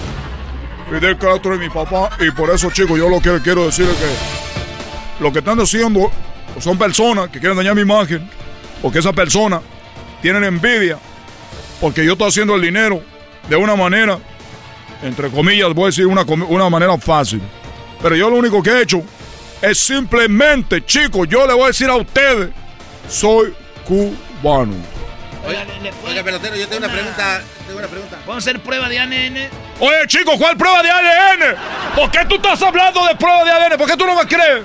Fidel Castro es mi papá y por eso, chicos, yo lo que quiero decir es que lo que están haciendo son personas que quieren dañar mi imagen. Porque esas personas tienen envidia. Porque yo estoy haciendo el dinero de una manera, entre comillas, voy a decir una, una manera fácil. Pero yo lo único que he hecho es simplemente, chicos, yo le voy a decir a ustedes, soy cubano. Oiga, oiga, pelotero, yo tengo una pregunta. Tengo una pregunta. ¿Vamos a hacer prueba de ADN? Oye, chicos, ¿cuál prueba de ADN? ¿Por qué tú estás hablando de prueba de ADN? ¿Por qué tú no me crees?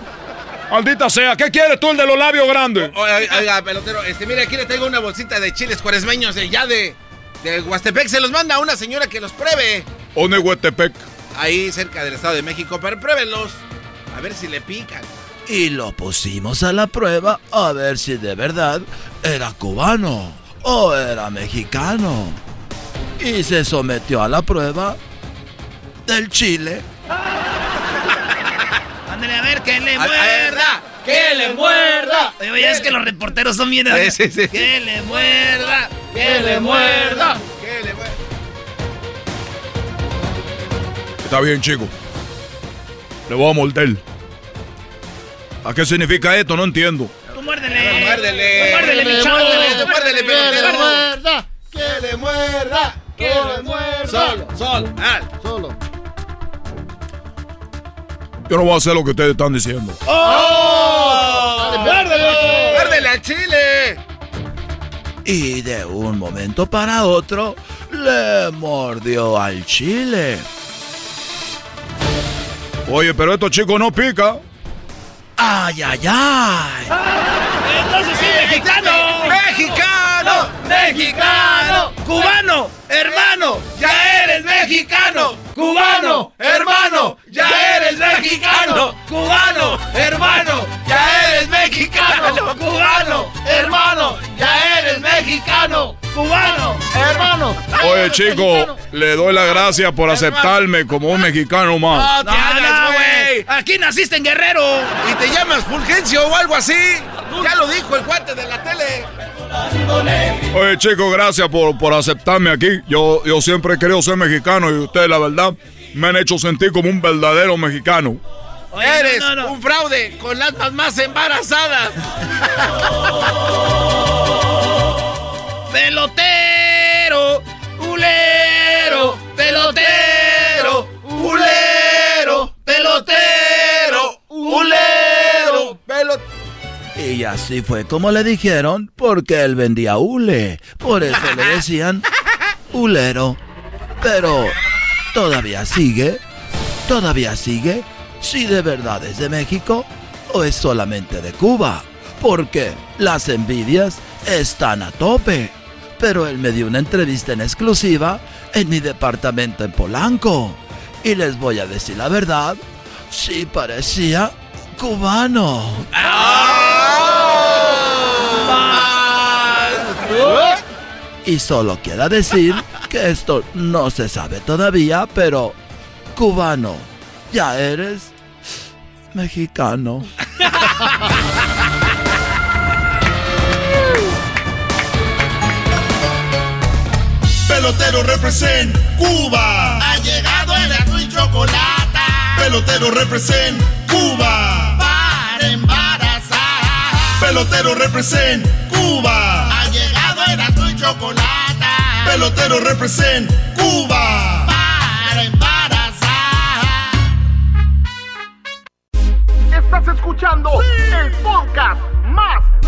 Maldita sea, ¿qué quieres tú el de los labios grandes? Oiga, oiga, pelotero, este, mire, aquí le traigo una bolsita de chiles cuaresmeños de ya de, de Huastepec. Se los manda a una señora que los pruebe. ¿Dónde Huastepec? Ahí cerca del Estado de México, pero pruébenlos. A ver si le pican. Y lo pusimos a la prueba a ver si de verdad era cubano o era mexicano. Y se sometió a la prueba del chile Ándale, a ver, que le muerda. ¡Que le muerda! Oye, ya es que los reporteros son bien. Sí, sí, sí. Que le muerda. ¡Que le muerda! ¡Que le muerda! Está bien, chico. Le voy a morder. ¿A qué significa esto? No entiendo. Tú muérdele. Muérdele. Tú muérdele, mi chavo. Muérdele, muérdele, ¡Que le muerda! ¡Que le muerda! ¡Que le muerda! Solo, solo. Ah. Solo. Yo no voy a hacer lo que ustedes están diciendo. ¡Oh! ¡Muérdele! ¡Muérdele al chile! Y de un momento para otro le mordió al chile. Oye, pero esto chico no pica. ¡Ay, ay, ay! Entonces sí, mexicano. ¡Mexicano! ¡Mexicano! Cubano, hermano, ya eres mexicano. Cubano, hermano, ya eres mexicano. Cubano, hermano, ya eres mexicano. Cubano, hermano, ya eres mexicano. Cubano, Hermano. Oye, chico, le doy las gracias por aceptarme como un mexicano más. ¡No te hagas, güey! Aquí naciste en Guerrero. ¿Y te llamas Fulgencio o algo así? Ya lo dijo el cuate de la tele. Oye, chico, gracias por, por aceptarme aquí. Yo, yo siempre he querido ser mexicano y ustedes, la verdad, me han hecho sentir como un verdadero mexicano. Eres no, no. un fraude con las mamás embarazadas. Pelotero, ulero, pelotero, ulero, pelotero, ulero. Pelo- Y así fue como le dijeron, porque él vendía hule. Por eso le decían hulero. Pero, ¿todavía sigue? ¿Todavía sigue? Si de verdad es de México o es solamente de Cuba. Porque las envidias están a tope. Pero él me dio una entrevista en exclusiva en mi departamento en Polanco. Y les voy a decir la verdad, sí parecía cubano. Y solo queda decir que esto no se sabe todavía, pero cubano, ya eres mexicano. Pelotero represent Cuba. Ha llegado el azul y chocolate. Pelotero represent Cuba. Para embarazar. Pelotero represent Cuba. Ha llegado el azul y chocolate. Pelotero represent Cuba. Para embarazar. Estás escuchando el podcast más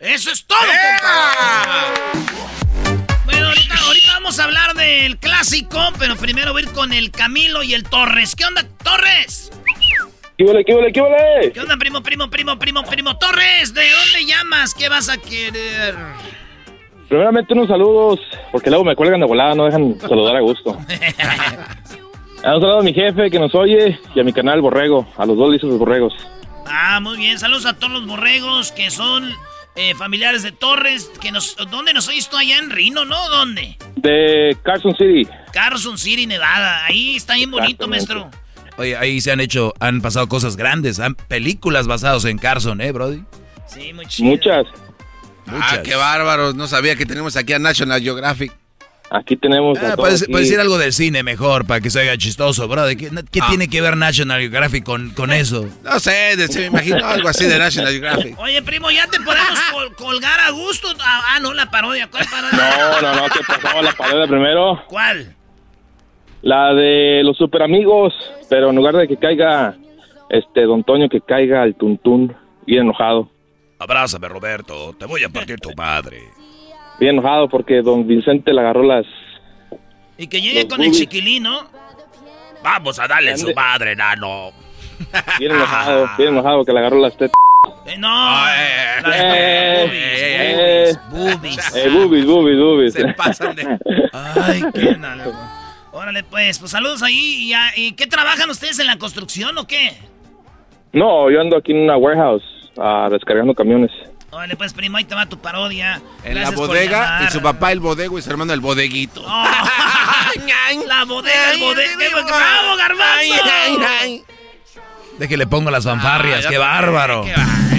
Eso es todo, compa. Bueno, ahorita, ahorita vamos a hablar del clásico, pero primero voy a ir con el Camilo y el Torres. ¿Qué onda, Torres? ¿Qué vale, qué vale, qué vale? ¿Qué onda, primo, primo, primo, primo, primo? Torres, ¿de dónde llamas? ¿Qué vas a querer? Primeramente unos saludos, porque luego me cuelgan de volada, no dejan saludar a gusto. Ah, Un saludo a mi jefe que nos oye y a mi canal Borrego, a los dos listos de Borregos. Ah, muy bien. Saludos a todos los borregos que son eh, familiares de Torres. Que nos, ¿Dónde nos oís tú allá en Rino, no? ¿Dónde? De Carson City. Carson City, Nevada. Ahí está bien bonito, maestro. Oye, ahí se han hecho, han pasado cosas grandes, han películas basadas en Carson, ¿eh, Brody? Sí, muy chido. Muchas. Ah, qué bárbaro. No sabía que tenemos aquí a National Geographic. Aquí tenemos. Ah, puedes, puedes decir algo del cine mejor para que se haga chistoso, bro. ¿Qué, qué Ah. tiene que ver National Geographic con, con eso? No sé, de- se me imagino algo así de National Geographic. Oye, primo, ya te podemos col- colgar a gusto. Ah, ah, no, la parodia. ¿Cuál parodia? No, no, no, ¿qué pasó? La parodia primero. ¿Cuál? La de los super amigos, pero en lugar de que caiga este Don Toño, que caiga el tuntún, bien enojado. Abrázame, Roberto. Te voy a partir tu madre. Bien enojado porque Don Vicente le agarró las. Y que llegue con el chiquilino. Vamos a darle su madre, nano. Bien enojado, bien enojado que le agarró las tetas. Eh, no. Eh, eh, boobies, eh, boobies, boobies, boobies. Se pasan de- Ay, qué nalgo. Órale, pues, pues saludos ahí. ¿Y, a- y qué trabajan ustedes en la construcción o qué? No, yo ando aquí en una warehouse ah, descargando camiones. Órale, pues, primo, ahí te va tu parodia. En Gracias la bodega y su papá el bodego y su hermano el bodeguito. La bodega, el bodega. ¡Bravo, garbanzo! De que le pongo las fanfarrias, Ah, qué ya- bárbaro.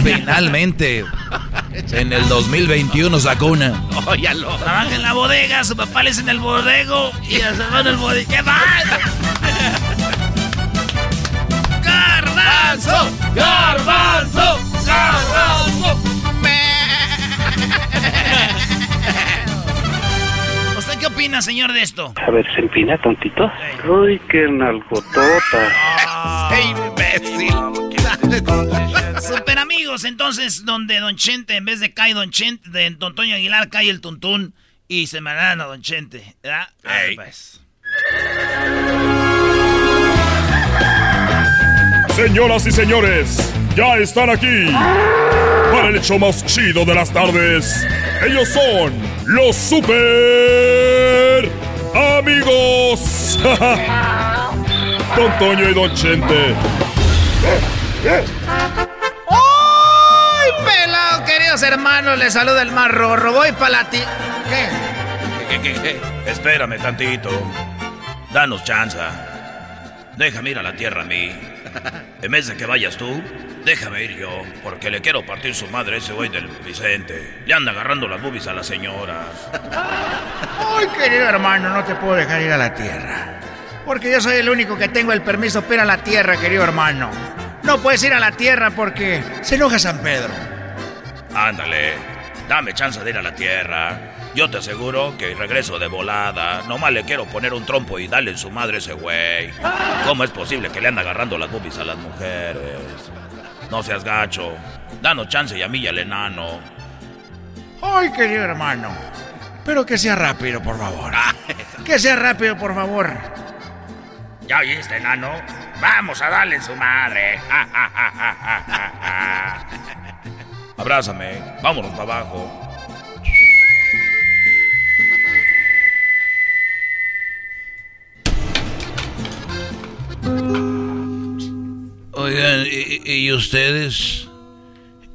Finalmente, en el 2021 sacó una. Trabaja en la bodega, su papá le es en el bodego y a su hermano el bodego. ¡Qué mal! ¡Garbanzo! ¡Garbanzo! ¡Garbanzo! ¿Usted qué opina, señor, de esto? A ver, se empina tontito. Uy, qué nalgotota. ¡Qué imbécil! Super amigos, entonces, donde Don Chente, en vez de cae Don Chente, de Don Toño Aguilar, cae el Tuntún y se me dan a Don Chente. ¿verdad? Ey. Pues. Señoras y señores, ya están aquí para el hecho más chido de las tardes. Ellos son los super amigos. Don Toño y Don Chente. ¡Ay, pelado, queridos hermanos! Les saluda el rorro. Voy para la ti... ¿Qué? Espérame tantito. Danos chanza. Déjame ir a la tierra a mí. En vez de que vayas tú, déjame ir yo. Porque le quiero partir su madre a ese güey del Vicente. Le anda agarrando las boobies a las señoras. Ay, querido hermano, no te puedo dejar ir a la tierra. Porque yo soy el único que tengo el permiso para ir a la tierra, querido hermano. No puedes ir a la tierra porque se enoja San Pedro. Ándale, dame chance de ir a la tierra. Yo te aseguro que regreso de volada. Nomás le quiero poner un trompo y darle en su madre ese güey. ¿Cómo es posible que le anda agarrando las boobies a las mujeres? No seas gacho. Danos chance y a mí y al enano. Ay, querido hermano. Pero que sea rápido, por favor. Que sea rápido, por favor. ¿Ya oíste, enano? Vamos a darle en su madre. Abrázame. Vámonos para abajo. Oigan, ¿y, ustedes?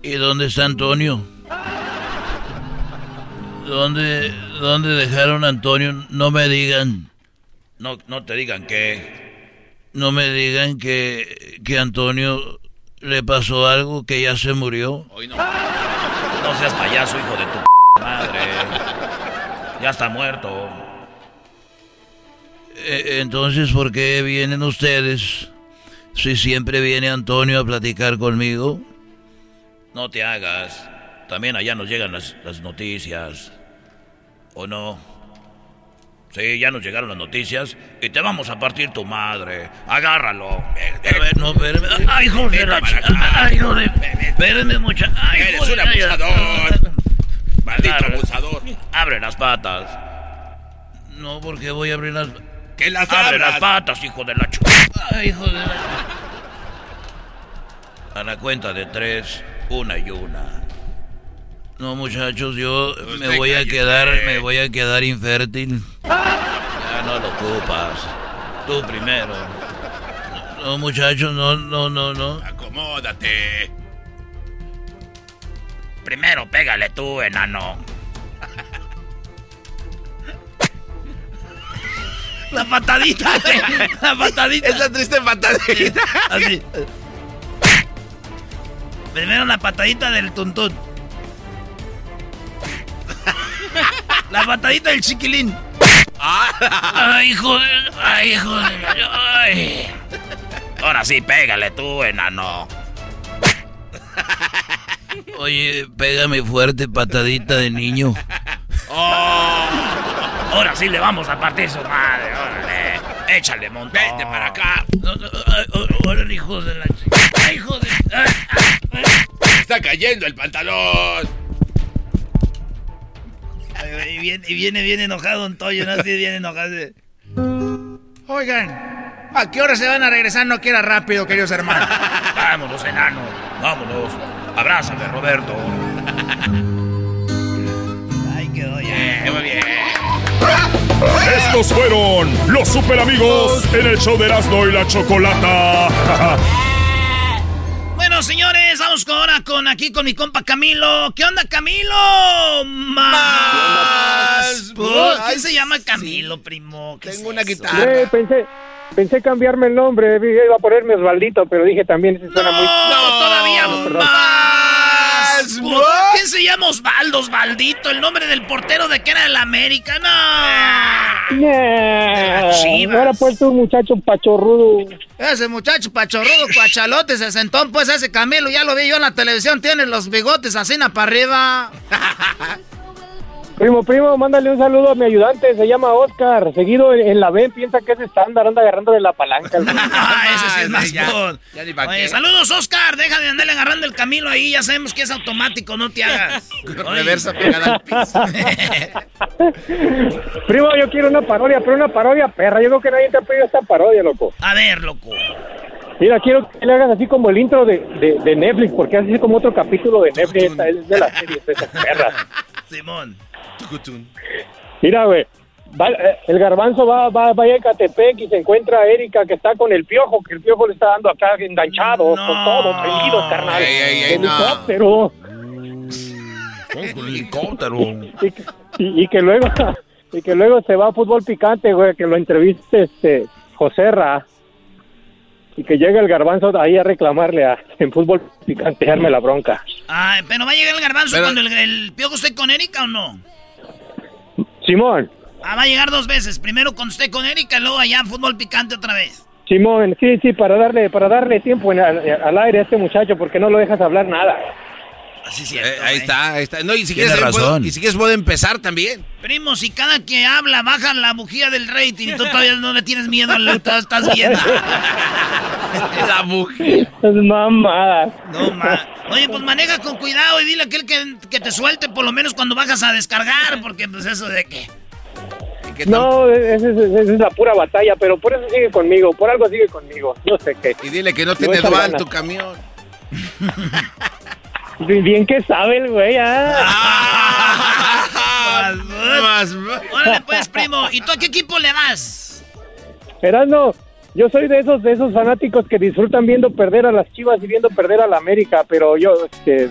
¿Y dónde está Antonio? ¿Dónde, ¿Dónde dejaron a Antonio? No me digan. No, no te digan que... No me digan que, que Antonio le pasó algo, que ya se murió. Hoy no. No seas payaso, hijo de tu madre. Ya está muerto. Eh, Entonces, ¿por qué vienen ustedes? Si siempre viene Antonio a platicar conmigo. No te hagas. También allá nos llegan las, las noticias. ¿O no? Sí, ya nos llegaron las noticias y te vamos a partir tu madre. Agárralo. A ver, no, espérame. Ay, hijo de la Ay, hijo de... Espérenme, mucha... Ay, Eres un abusador. Maldito abusador. Abre las patas. No, porque voy a abrir las... Que las Abre abras. las patas, hijo de la ch... Ay, hijo de la... A la cuenta de tres, una y una. No, muchachos, yo Usted me voy a quedar, me voy a quedar infértil. Ya no lo ocupas. Tú primero. No, muchachos, no, no, no, no. Acomódate. Primero pégale tú, enano. La patadita. La patadita. Esa triste patadita. Así. Primero la patadita del tuntún. La patadita del chiquilín. Ay, hijo de... Ay, hijo de... Ay. Ahora sí, pégale tú, enano. Oye, pégame fuerte, patadita de niño. Oh. Ahora sí le vamos a partir su madre, órale. Échale, montón. Vete para acá. Órale, hijo de la chica. Hijo de... Está cayendo el pantalón. Y viene, y viene bien enojado Don Toyo, ¿no? Así bien enojado. Oigan, ¿a qué hora se van a regresar? No quiera rápido, queridos hermanos. Vámonos, enano. Vámonos. Abrázame, Roberto. Ay, quedó ya. Muy bien. Estos fueron los super amigos en el show de Erasmo y la Chocolata. Bueno, señores, vamos ahora con aquí con mi compa Camilo. ¿Qué onda, Camilo? Más. ¿Quién se llama Camilo, primo? Tengo una Eh, pensé, pensé cambiarme el nombre, vi- iba a ponerme Osvaldito, pero dije también ese suena muy... No, todavía perdón. más. ¿Quién se llama Osvaldo, Osvaldito? El nombre del portero de que era el América. No. Yeah. Chivas. Ahora pues tú, muchacho pachorrudo. Ese muchacho pachorrudo, cuachalote, se sentó pues ese Camilo, ya lo vi yo en la televisión, tiene los bigotes así na para arriba. Primo, primo, mándale un saludo a mi ayudante, se llama Oscar. Seguido en, la B, piensa que es estándar, anda agarrándole la palanca. Ese sí es más ya, ya ni Oye, saludos, Oscar. Deja de andarle agarrando el camino ahí. Ya sabemos que es automático, no te hagas. Reversa pegada al piso. primo, yo quiero una parodia, pero una parodia perra. Yo creo que nadie te ha pedido esta parodia, loco. A ver, loco. Mira, quiero que le hagas así como el intro de, de, de Netflix, porque así como otro capítulo de Netflix, esta es de las series de esas perras. Simón. Mira, güey. va- eh, el garbanzo va, va, va a Ecatepec y se encuentra a Erika que está con el piojo, que el piojo le está dando acá enganchado, con todo, prendidos, carnal. Ey, ey, ey, no. Helicóptero. Con helicóptero. Y, que- y- y que luego y que luego se va a fútbol picante, güey, que lo entreviste este José Ra. Y que llega el garbanzo ahí a reclamarle a, en fútbol picante, darme la bronca. Ay, pero va a llegar el garbanzo Pero- cuando el, el piojo esté con Erika o no? Simón, Ah, va a llegar dos veces. Primero cuando esté con Erika, luego allá en fútbol picante otra vez. Simón, sí, sí, para darle, para darle tiempo en- al, al aire a este muchacho, porque no lo dejas hablar nada. Así Eh, ahí está, ahí está. No, y si Tiene quieres, razón. puedo- y si quieres puedo empezar también. Primo, si cada que habla baja la bujía del rating y tú todavía no le tienes miedo, estás, estás viendo. la. Es mamada. No, ma. Oye, pues maneja con cuidado y dile a aquel que, que te suelte por lo menos cuando bajas a descargar, porque pues eso de que... No, esa es, es la pura batalla, pero por eso sigue conmigo, por algo sigue conmigo. Yo sé que. Y dile que no tiene dual tu camión. Bien que sabe el güey, ah. Órale pues, primo. ¿Y tú a qué equipo le vas? Erasmo, yo soy de esos de esos fanáticos que disfrutan viendo perder a las Chivas y viendo perder a la América, pero yo este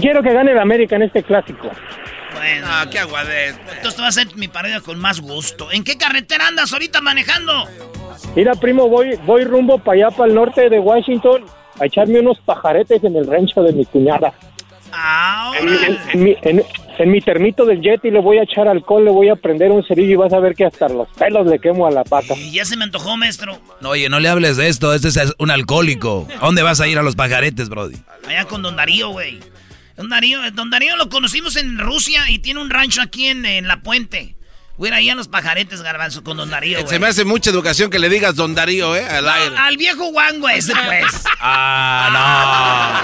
quiero que gane la América en este clásico. Bueno. Ah, qué aguadez. Entonces te va a hacer mi parodia con más gusto. ¿En qué carretera andas ahorita manejando? Mira, primo, voy voy rumbo para allá para el norte de Washington a echarme unos pajaretes en el rancho de mi cuñada. En, en- en mi, en- en mi termito del jet y le voy a echar alcohol, le voy a prender un cerillo y vas a ver que hasta los pelos le quemo a la pata. Y ya se me antojó, maestro. No, oye, no le hables de esto, este es un alcohólico. ¿A dónde vas a ir a los pajaretes, Brody? Allá con Don Darío, güey. Don Darío, Don Darío lo conocimos en Rusia y tiene un rancho aquí en, en La Puente. Ir ahí a los pajaretes, garbanzo, con Don Darío, Se güey. me hace mucha educación que le digas Don Darío, ¿eh? Al aire. Al viejo guango ese, pues. Ah,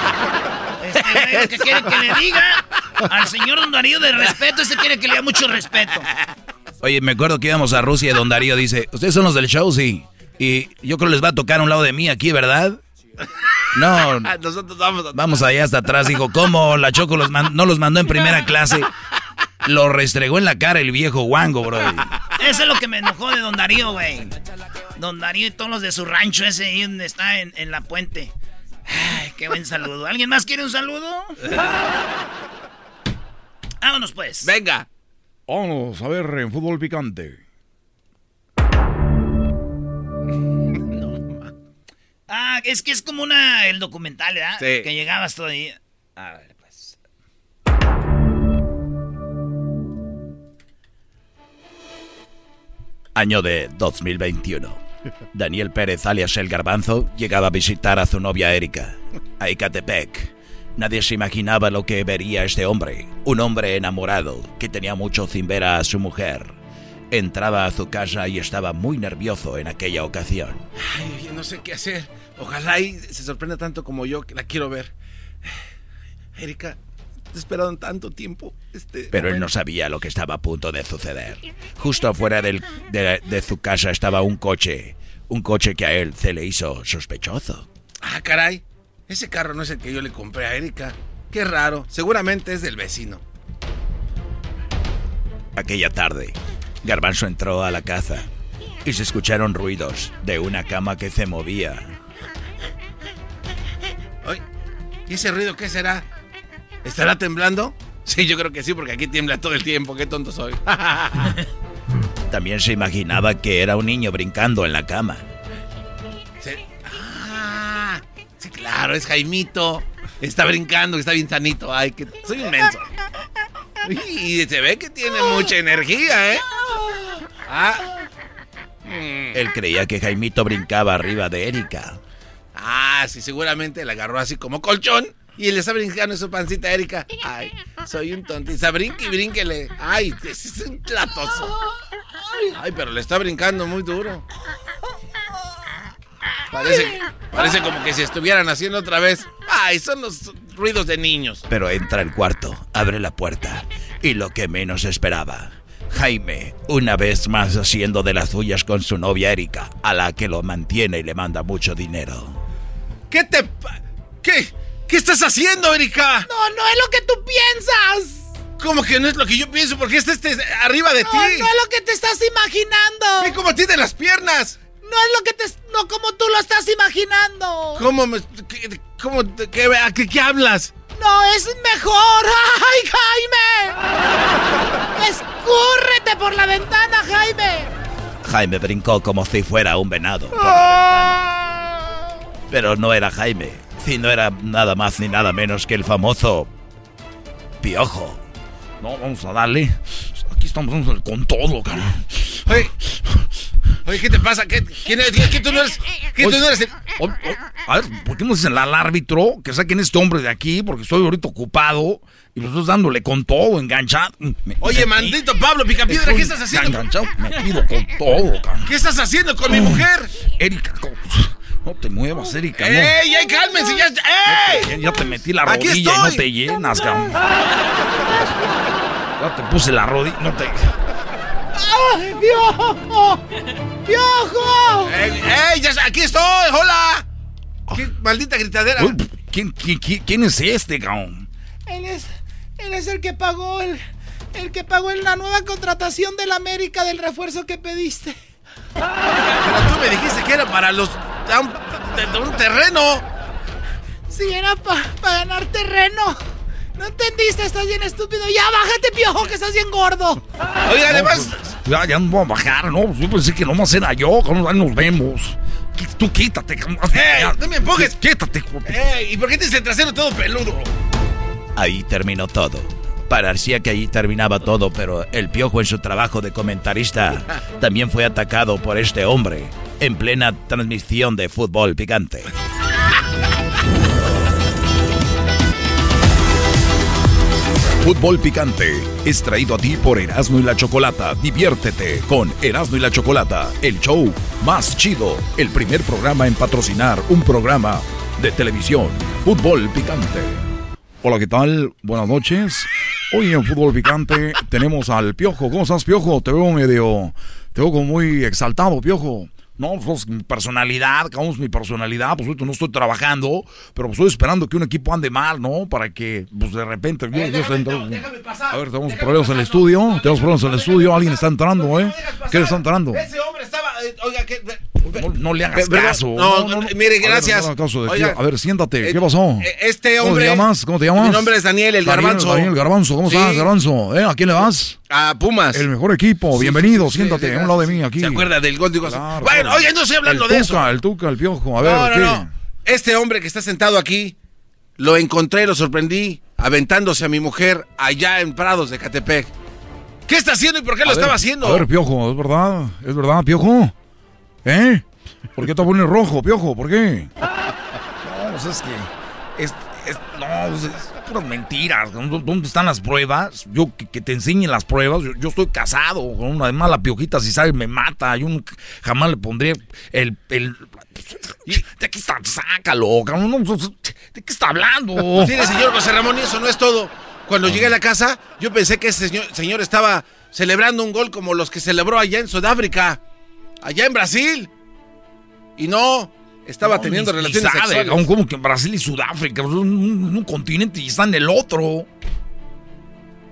Este lo que quiere que le diga al señor Don Darío de respeto, ese quiere que le dé mucho respeto. Oye, me acuerdo que íbamos a Rusia y don Darío dice, ¿ustedes son los del show? Sí. Y yo creo que les va a tocar a un lado de mí aquí, ¿verdad? No, Nosotros vamos a... vamos allá hasta atrás. Dijo, ¿cómo? La Choco los man- no los mandó en primera clase. Lo restregó en la cara el viejo guango, Brody. Eso es lo que me enojó de Don Darío, güey. Don Darío y todos los de su rancho ese ahí donde está en, en la puente. Qué buen saludo. ¿Alguien más quiere un saludo? Vámonos pues. Venga. Vamos a ver en fútbol picante. no, ah, es que es como una el documental, ¿verdad? Sí. Que llegabas todavía. A ver, pues. Año de 2021 Daniel Pérez, alias El Garbanzo, llegaba a visitar a su novia Erika, a Icatepec. Nadie se imaginaba lo que vería este hombre, un hombre enamorado que tenía mucho sin ver a su mujer. Entraba a su casa y estaba muy nervioso en aquella ocasión. Ay, no sé qué hacer. Ojalá y se sorprenda tanto como yo, que la quiero ver. Erika, esperado tanto tiempo. Este Pero él no sabía lo que estaba a punto de suceder. Justo afuera del- de, de su casa estaba un coche. Un coche que a él se le hizo sospechoso. Ah, caray. Ese carro no es el que yo le compré a Erika. Qué raro. Seguramente es del vecino. Aquella tarde, Garbanzo entró a la casa y se escucharon ruidos de una cama que se movía. ¿y ese ruido qué será? ¿Estará temblando? Sí, yo creo que sí, porque aquí tiembla todo el tiempo. Qué tonto soy. También se imaginaba que era un niño brincando en la cama. Sí. Ah, sí, claro, es Jaimito. Está brincando, está bien sanito. Ay, que soy inmenso. Y se ve que tiene mucha energía, ¿eh? Ah. Él creía que Jaimito brincaba arriba de Erika. Ah, sí, seguramente la agarró así como colchón. Y le está brincando en su pancita a Erika. Ay, soy un tontista. Brinque y brínquele. Ay, es un platoso. Ay, pero le está brincando muy duro. Parece, parece como que si estuvieran haciendo otra vez. Ay, son los ruidos de niños. Pero entra al cuarto, abre la puerta y lo que menos esperaba. Jaime, una vez más haciendo de las suyas con su novia Erika, a la que lo mantiene y le manda mucho dinero. ¿Qué te... pa- ¿Qué? ¿Qué estás haciendo, Erika? No, no es lo que tú piensas. ¿Cómo que no es lo que yo pienso? ¿Por qué está este arriba de No, ti? no es lo que te estás imaginando. Ve cómo tiene las piernas. No es lo que te... No como tú lo estás imaginando. ¿Cómo me... qué- ¿Cómo... qué, a qué, qué hablas? No, es mejor. ¡Ay, Jaime! ¡Escúrrete por la ventana, Jaime! Jaime brincó como si fuera un venado. por la ventana. Pero no era Jaime, sino era nada más ni nada menos que el famoso Piojo. No, vamos a darle. Aquí estamos con todo, cabrón. Oye, oye, ¿qué te pasa? ¿Qué, quién eres? ¿Qué tú no eres? ¿Qué tú no eres? el- O- o- a ver, ¿por qué no dicen al árbitro que saquen este hombre de aquí? Porque estoy ahorita ocupado y estoy dándole con todo, enganchado. Me- Oye, maldito Pablo Picapiedra, ¿qué estás haciendo? Enganchado, metido con todo, cabrón. ¿Qué estás haciendo con mi mujer? Erika, no te muevas, Erika, no. ¡Ey, ey, cálmense! ¡Ya, ey! Ya, ya te metí la Aquí rodilla y no te llenas, cabrón. Ya te puse la rodilla, no te... ¡Ay, piojo! ¡Piojo! ¡Ey, ey! Ya, aquí estoy! ¡Hola! ¡Qué maldita gritadera! Uy, ¿quién, quién, quién- quién es este, cabrón? Él es, él es el que pagó el, el que pagó en la nueva contratación del América del refuerzo que pediste. Pero tú me dijiste que era para los... de un, de- de un terreno. Si era para ganar terreno. ¿No entendiste? Estás bien estúpido. Ya, bájate, piojo, que estás bien gordo. Oiga, además... pues, Ya, ya no voy a bajar, ¿no? Yo pensé que nomás era yo, cabrón, ahí nos vemos. Tú quítate. ¡Ey! ¡No me empujes! Quítate, ¡Ey! ¿Y por qué tienes el trasero todo peludo? Ahí terminó todo. Parecía que ahí terminaba todo, pero el piojo en su trabajo de comentarista también fue atacado por este hombre en plena transmisión de fútbol picante. Fútbol Picante es traído a ti por Erasmo y la Chocolata. Diviértete con Erasmo y la Chocolata, el show más chido, el primer programa en patrocinar un programa de televisión. Fútbol Picante. Hola, ¿qué tal? Buenas noches. Hoy en Fútbol Picante tenemos al Piojo. ¿Cómo estás, Piojo? Te veo medio... Te veo como muy exaltado, Piojo. No, pues mi personalidad, cabrón, mi personalidad, pues ahorita no estoy trabajando, pero pues estoy esperando que un equipo ande mal, ¿no? Para que, pues de repente... yo- yo a ver, tenemos problemas en el estudio, tenemos problemas en el estudio, alguien está entrando, ¿eh? ¿Quién está entrando? Ese hombre estaba... eh, oiga, ¿qué? No, no le hagas caso. no, no, mire, A ver, gracias. no le qué. Oiga, a ver, siéntate, eh, ¿qué pasó? eh, Este ¿Cómo hombre... te llamas? ¿Cómo te llamas? Mi nombre es Daniel, el Daniel- garbanzo. Daniel Garbanzo, ¿cómo Sí. estás, Garbanzo? ¿Eh? ¿A quién le vas? A Pumas. El mejor equipo, bienvenido, sí, siéntate sí, a un lado de mí aquí. ¿Se acuerda del gol Iguazú? Claro, Bueno, claro. oye, no estoy hablando el de tuca, eso. El Tuca, el Piojo, a ver, no, no, ¿qué? no. Este hombre que está sentado aquí, lo encontré, lo sorprendí, aventándose a mi mujer allá en Prados de Catepec. ¿Qué está haciendo y por qué lo estaba haciendo? A ver, Piojo, es verdad, es verdad, Piojo. ¿Eh? ¿Por qué te pones rojo, Piojo? ¿Por qué? No, pues es que. Es, es, no, pues es puras mentiras. ¿Dónde están las pruebas? Yo que, te enseñen las pruebas. Yo, estoy casado con una. Además, la piojita, si sabe, me mata. Yo jamás le pondría el. ¿De qué está? Sácalo, ¿De qué está hablando? Mire, señor José Ramón, eso no es todo. Cuando llegué a la casa, yo pensé que ese señor estaba celebrando un gol como los que celebró allá en Sudáfrica, allá en Brasil. Y no, estaba teniendo relaciones sexuales. Como que Brasil y Sudáfrica, un, un, continente y están en el otro.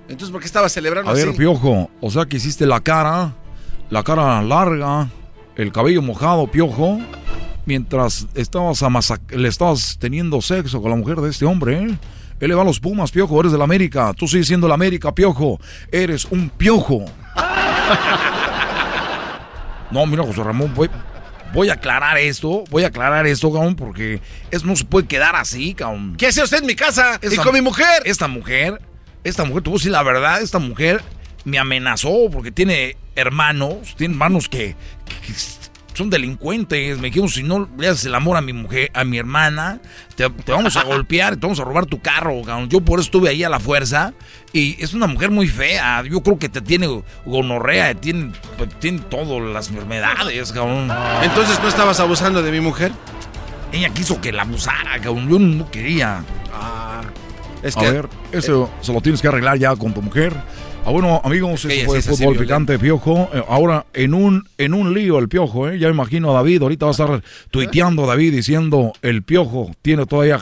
Entonces, ¿por qué estaba celebrando A ver, Piojo, o sea que hiciste la cara, la cara larga, el cabello mojado, Piojo, mientras estabas le estabas teniendo sexo con la mujer de este hombre, ¿eh? Él le va a los Pumas, Piojo, eres de la América. Tú sigues siendo la América, Piojo. Eres un piojo. No, mira, José Ramón, voy, voy a aclarar esto, voy a aclarar esto, cabrón, porque eso no se puede quedar así, cabrón. ¿Qué hace usted en mi casa y con mi mujer? Esta mujer, esta mujer, tuvo decir la verdad, esta mujer me amenazó porque tiene hermanos, tiene hermanos que, son delincuentes. Me dijeron, si no le haces el amor a mi mujer, a mi hermana, te, vamos a golpear, te vamos a robar tu carro. Cabrón. Yo por eso estuve ahí a la fuerza. Y es una mujer muy fea. Yo creo que te tiene gonorrea, tiene, tiene todas las enfermedades, cabrón. Entonces, ¿no estabas abusando de mi mujer? Ella quiso que la abusara, cabrón. Yo no quería. Ah, es que, a ver, eso se lo tienes que arreglar ya con tu mujer. Ah, bueno, amigos, eso fue fútbol picante, Piojo. Eh, ahora, en un, en un lío el Piojo, ¿eh? Ya imagino a David, ahorita va a estar tuiteando David diciendo, el Piojo tiene todavía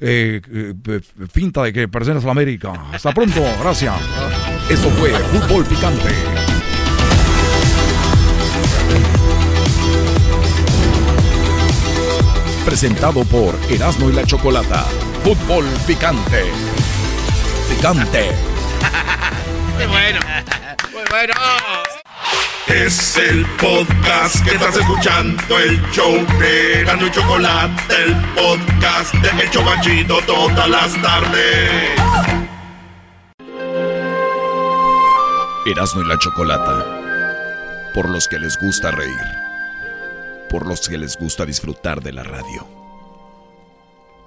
eh, eh finta de que perteneces a la América. Hasta pronto, gracias. Eso fue fútbol picante. Presentado por Erasmo y la Chocolata. Fútbol picante. Picante. Bueno. Muy bueno. Es el podcast que estás escuchando, el show de Gano y Chocolate, el podcast de El Chocachito todas las tardes. Erasmo y la Chocolata. Por los que les gusta reír. Por los que les gusta disfrutar de la radio.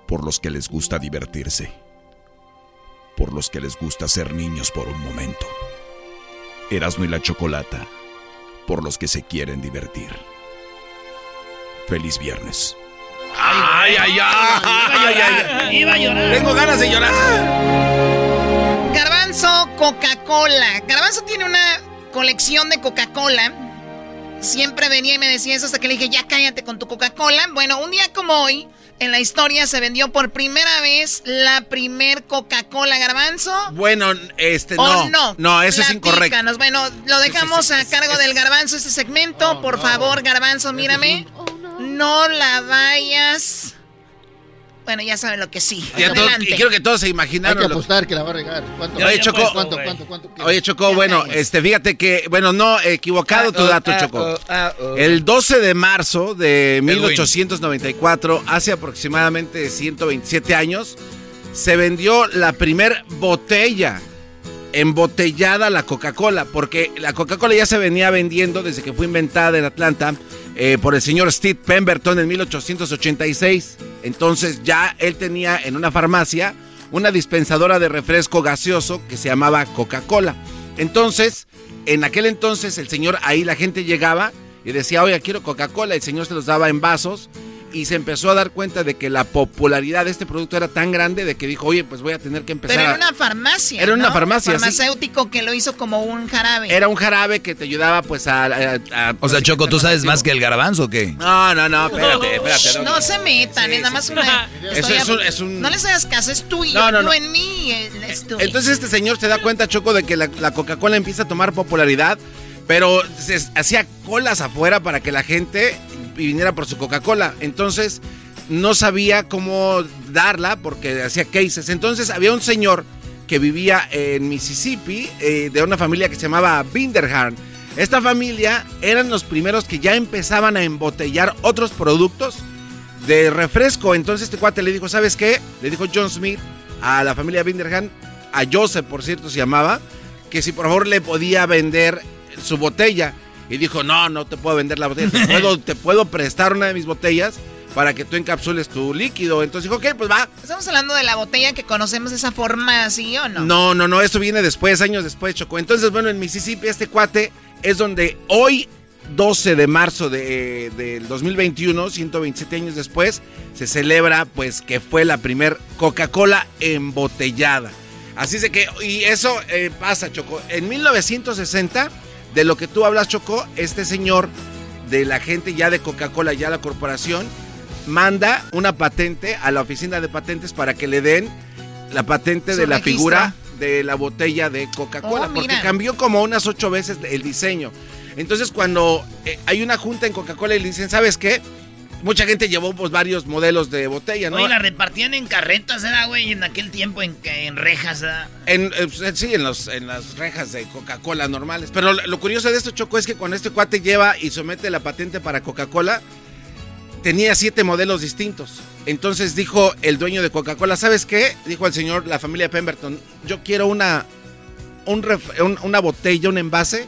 Por los que les gusta divertirse por los que les gusta ser niños por un momento. Erasmo y la Chocolata, por los que se quieren divertir. Feliz viernes. Ay, ay, ay. Iba a llorar. Tengo ganas de llorar. Garbanzo Coca-Cola. Garbanzo tiene una colección de Coca-Cola. Siempre venía y me decía eso hasta que le dije, ya cállate con tu Coca-Cola. Bueno, un día como hoy, en la historia se vendió por primera vez la primer Coca-Cola garbanzo. Bueno, este no. no. No, eso es incorrecto. Bueno, lo dejamos a cargo del garbanzo este segmento. Oh, por favor, garbanzo, mírame. No la vayas bueno, ya saben lo que sí. Y, quiero que todos se imaginaron. Hay que apostar que la va a regar. ¿Cuánto? Oye, Chocó. ¿Cuánto, cuánto, cuánto, Oye, Chocó, bueno, este, fíjate que, bueno, no, equivocado tu dato, Chocó. El 12 de marzo de 1894, hace aproximadamente 127 años, se vendió la primer botella embotellada la Coca-Cola, porque la Coca-Cola ya se venía vendiendo desde que fue inventada en Atlanta eh, por el señor Steve Pemberton en 1886. Entonces ya él tenía en una farmacia una dispensadora de refresco gaseoso que se llamaba Coca-Cola. Entonces, en aquel entonces el señor ahí la gente llegaba y decía, oye, quiero Coca-Cola, el señor se los daba en vasos y se empezó a dar cuenta de que la popularidad de este producto era tan grande de que dijo, oye, pues voy a tener que empezar. Pero era una farmacia. Era una farmacia. Farmacéutico que lo hizo como un jarabe. Era un jarabe que te ayudaba pues a. o sea, Choco, ¿tú sabes más que el garbanzo o qué? No, no, no, espérate, espérate. No, se metan, es nada más una. es, un, No les hagas caso, es tuyo, no, no, en mí, es tuyo. Entonces este señor se da cuenta, Choco, de que la, la Coca-Cola empieza a tomar popularidad. Pero se hacía colas afuera para que la gente viniera por su Coca-Cola. Entonces, no sabía cómo darla porque hacía cases. Entonces había un señor que vivía en Mississippi eh, de una familia que se llamaba Binderhand. Esta familia eran los primeros que ya empezaban a embotellar otros productos de refresco. Entonces este cuate le dijo, ¿sabes qué? Le dijo John Smith a la familia Binderhand, a Joseph por cierto se llamaba, que si por favor le podía vender su botella. Y dijo, no, no te puedo vender la botella, te puedo, te puedo prestar una de mis botellas para que tú encapsules tu líquido. Entonces dijo, ok, pues va. Estamos hablando de la botella que conocemos de esa forma así o no. No, no, no, eso viene después, años después, Chocó. Entonces, bueno, en Mississippi este cuate es donde hoy 12 de marzo de, del 2021, 127 años después, se celebra pues que fue la primer Coca-Cola embotellada. Así es de que, y eso eh, pasa, Choco. En 1960, de lo que tú hablas, Choco, este señor de la gente ya de Coca-Cola, ya la corporación, manda una patente a la oficina de patentes para que le den la patente de la figura de la botella de Coca-Cola, Oh, porque cambió como unas ocho veces el diseño. Entonces, cuando eh, hay una junta en Coca-Cola y le dicen, ¿sabes qué? Mucha gente llevó pues varios modelos de botella, ¿no? Oye, la repartían en carretas, ¿verdad, güey? En aquel tiempo en, en rejas, ¿verdad? En, eh, pues, sí, en, los, en las rejas de Coca-Cola normales. Pero lo, lo curioso de esto, Choco, es que cuando este cuate lleva y somete la patente para Coca-Cola, tenía siete modelos distintos. Entonces dijo el dueño de Coca-Cola, ¿sabes qué? Dijo el señor, la familia Pemberton, yo quiero una, un ref- un- una botella, un envase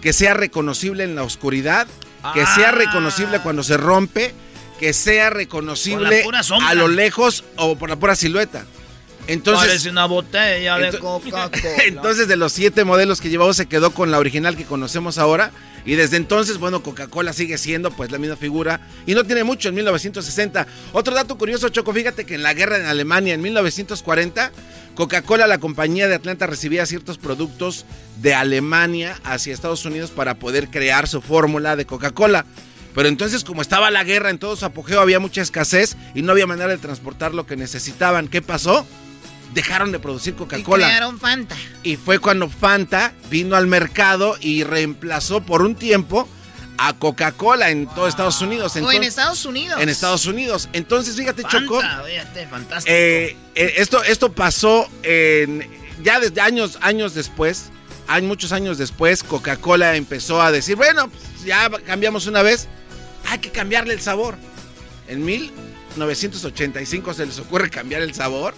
que sea reconocible en la oscuridad, que sea Ah. reconocible cuando se rompe, que sea reconocible a lo lejos o por la pura silueta. Entonces, Parece una botella de Coca-Cola. entonces, de los siete modelos que llevamos, se quedó con la original que conocemos ahora. Y desde entonces, bueno, Coca-Cola sigue siendo pues la misma figura. Y no tiene mucho, en 1960. Otro dato curioso, Choco, fíjate que en la guerra en Alemania, en 1940, Coca-Cola, la compañía de Atlanta, recibía ciertos productos de Alemania hacia Estados Unidos para poder crear su fórmula de Coca-Cola. Pero entonces, como estaba la guerra en todo su apogeo, había mucha escasez y no había manera de transportar lo que necesitaban. ¿Qué pasó? Dejaron de producir Y Coca-Cola. crearon Fanta. Y fue cuando Fanta vino al mercado y reemplazó por un tiempo a Coca-Cola en todo Estados Unidos. o en Estados Unidos. en Estados Unidos. Entonces, fíjate, Choco. Fanta, fíjate, fantástico. eh, eh, esto, esto pasó en- ya desde años, años después. Hay muchos años después, Coca-Cola empezó a decir, bueno, pues, ya cambiamos una vez, hay que cambiarle el sabor. En 1985 se les ocurre cambiar el sabor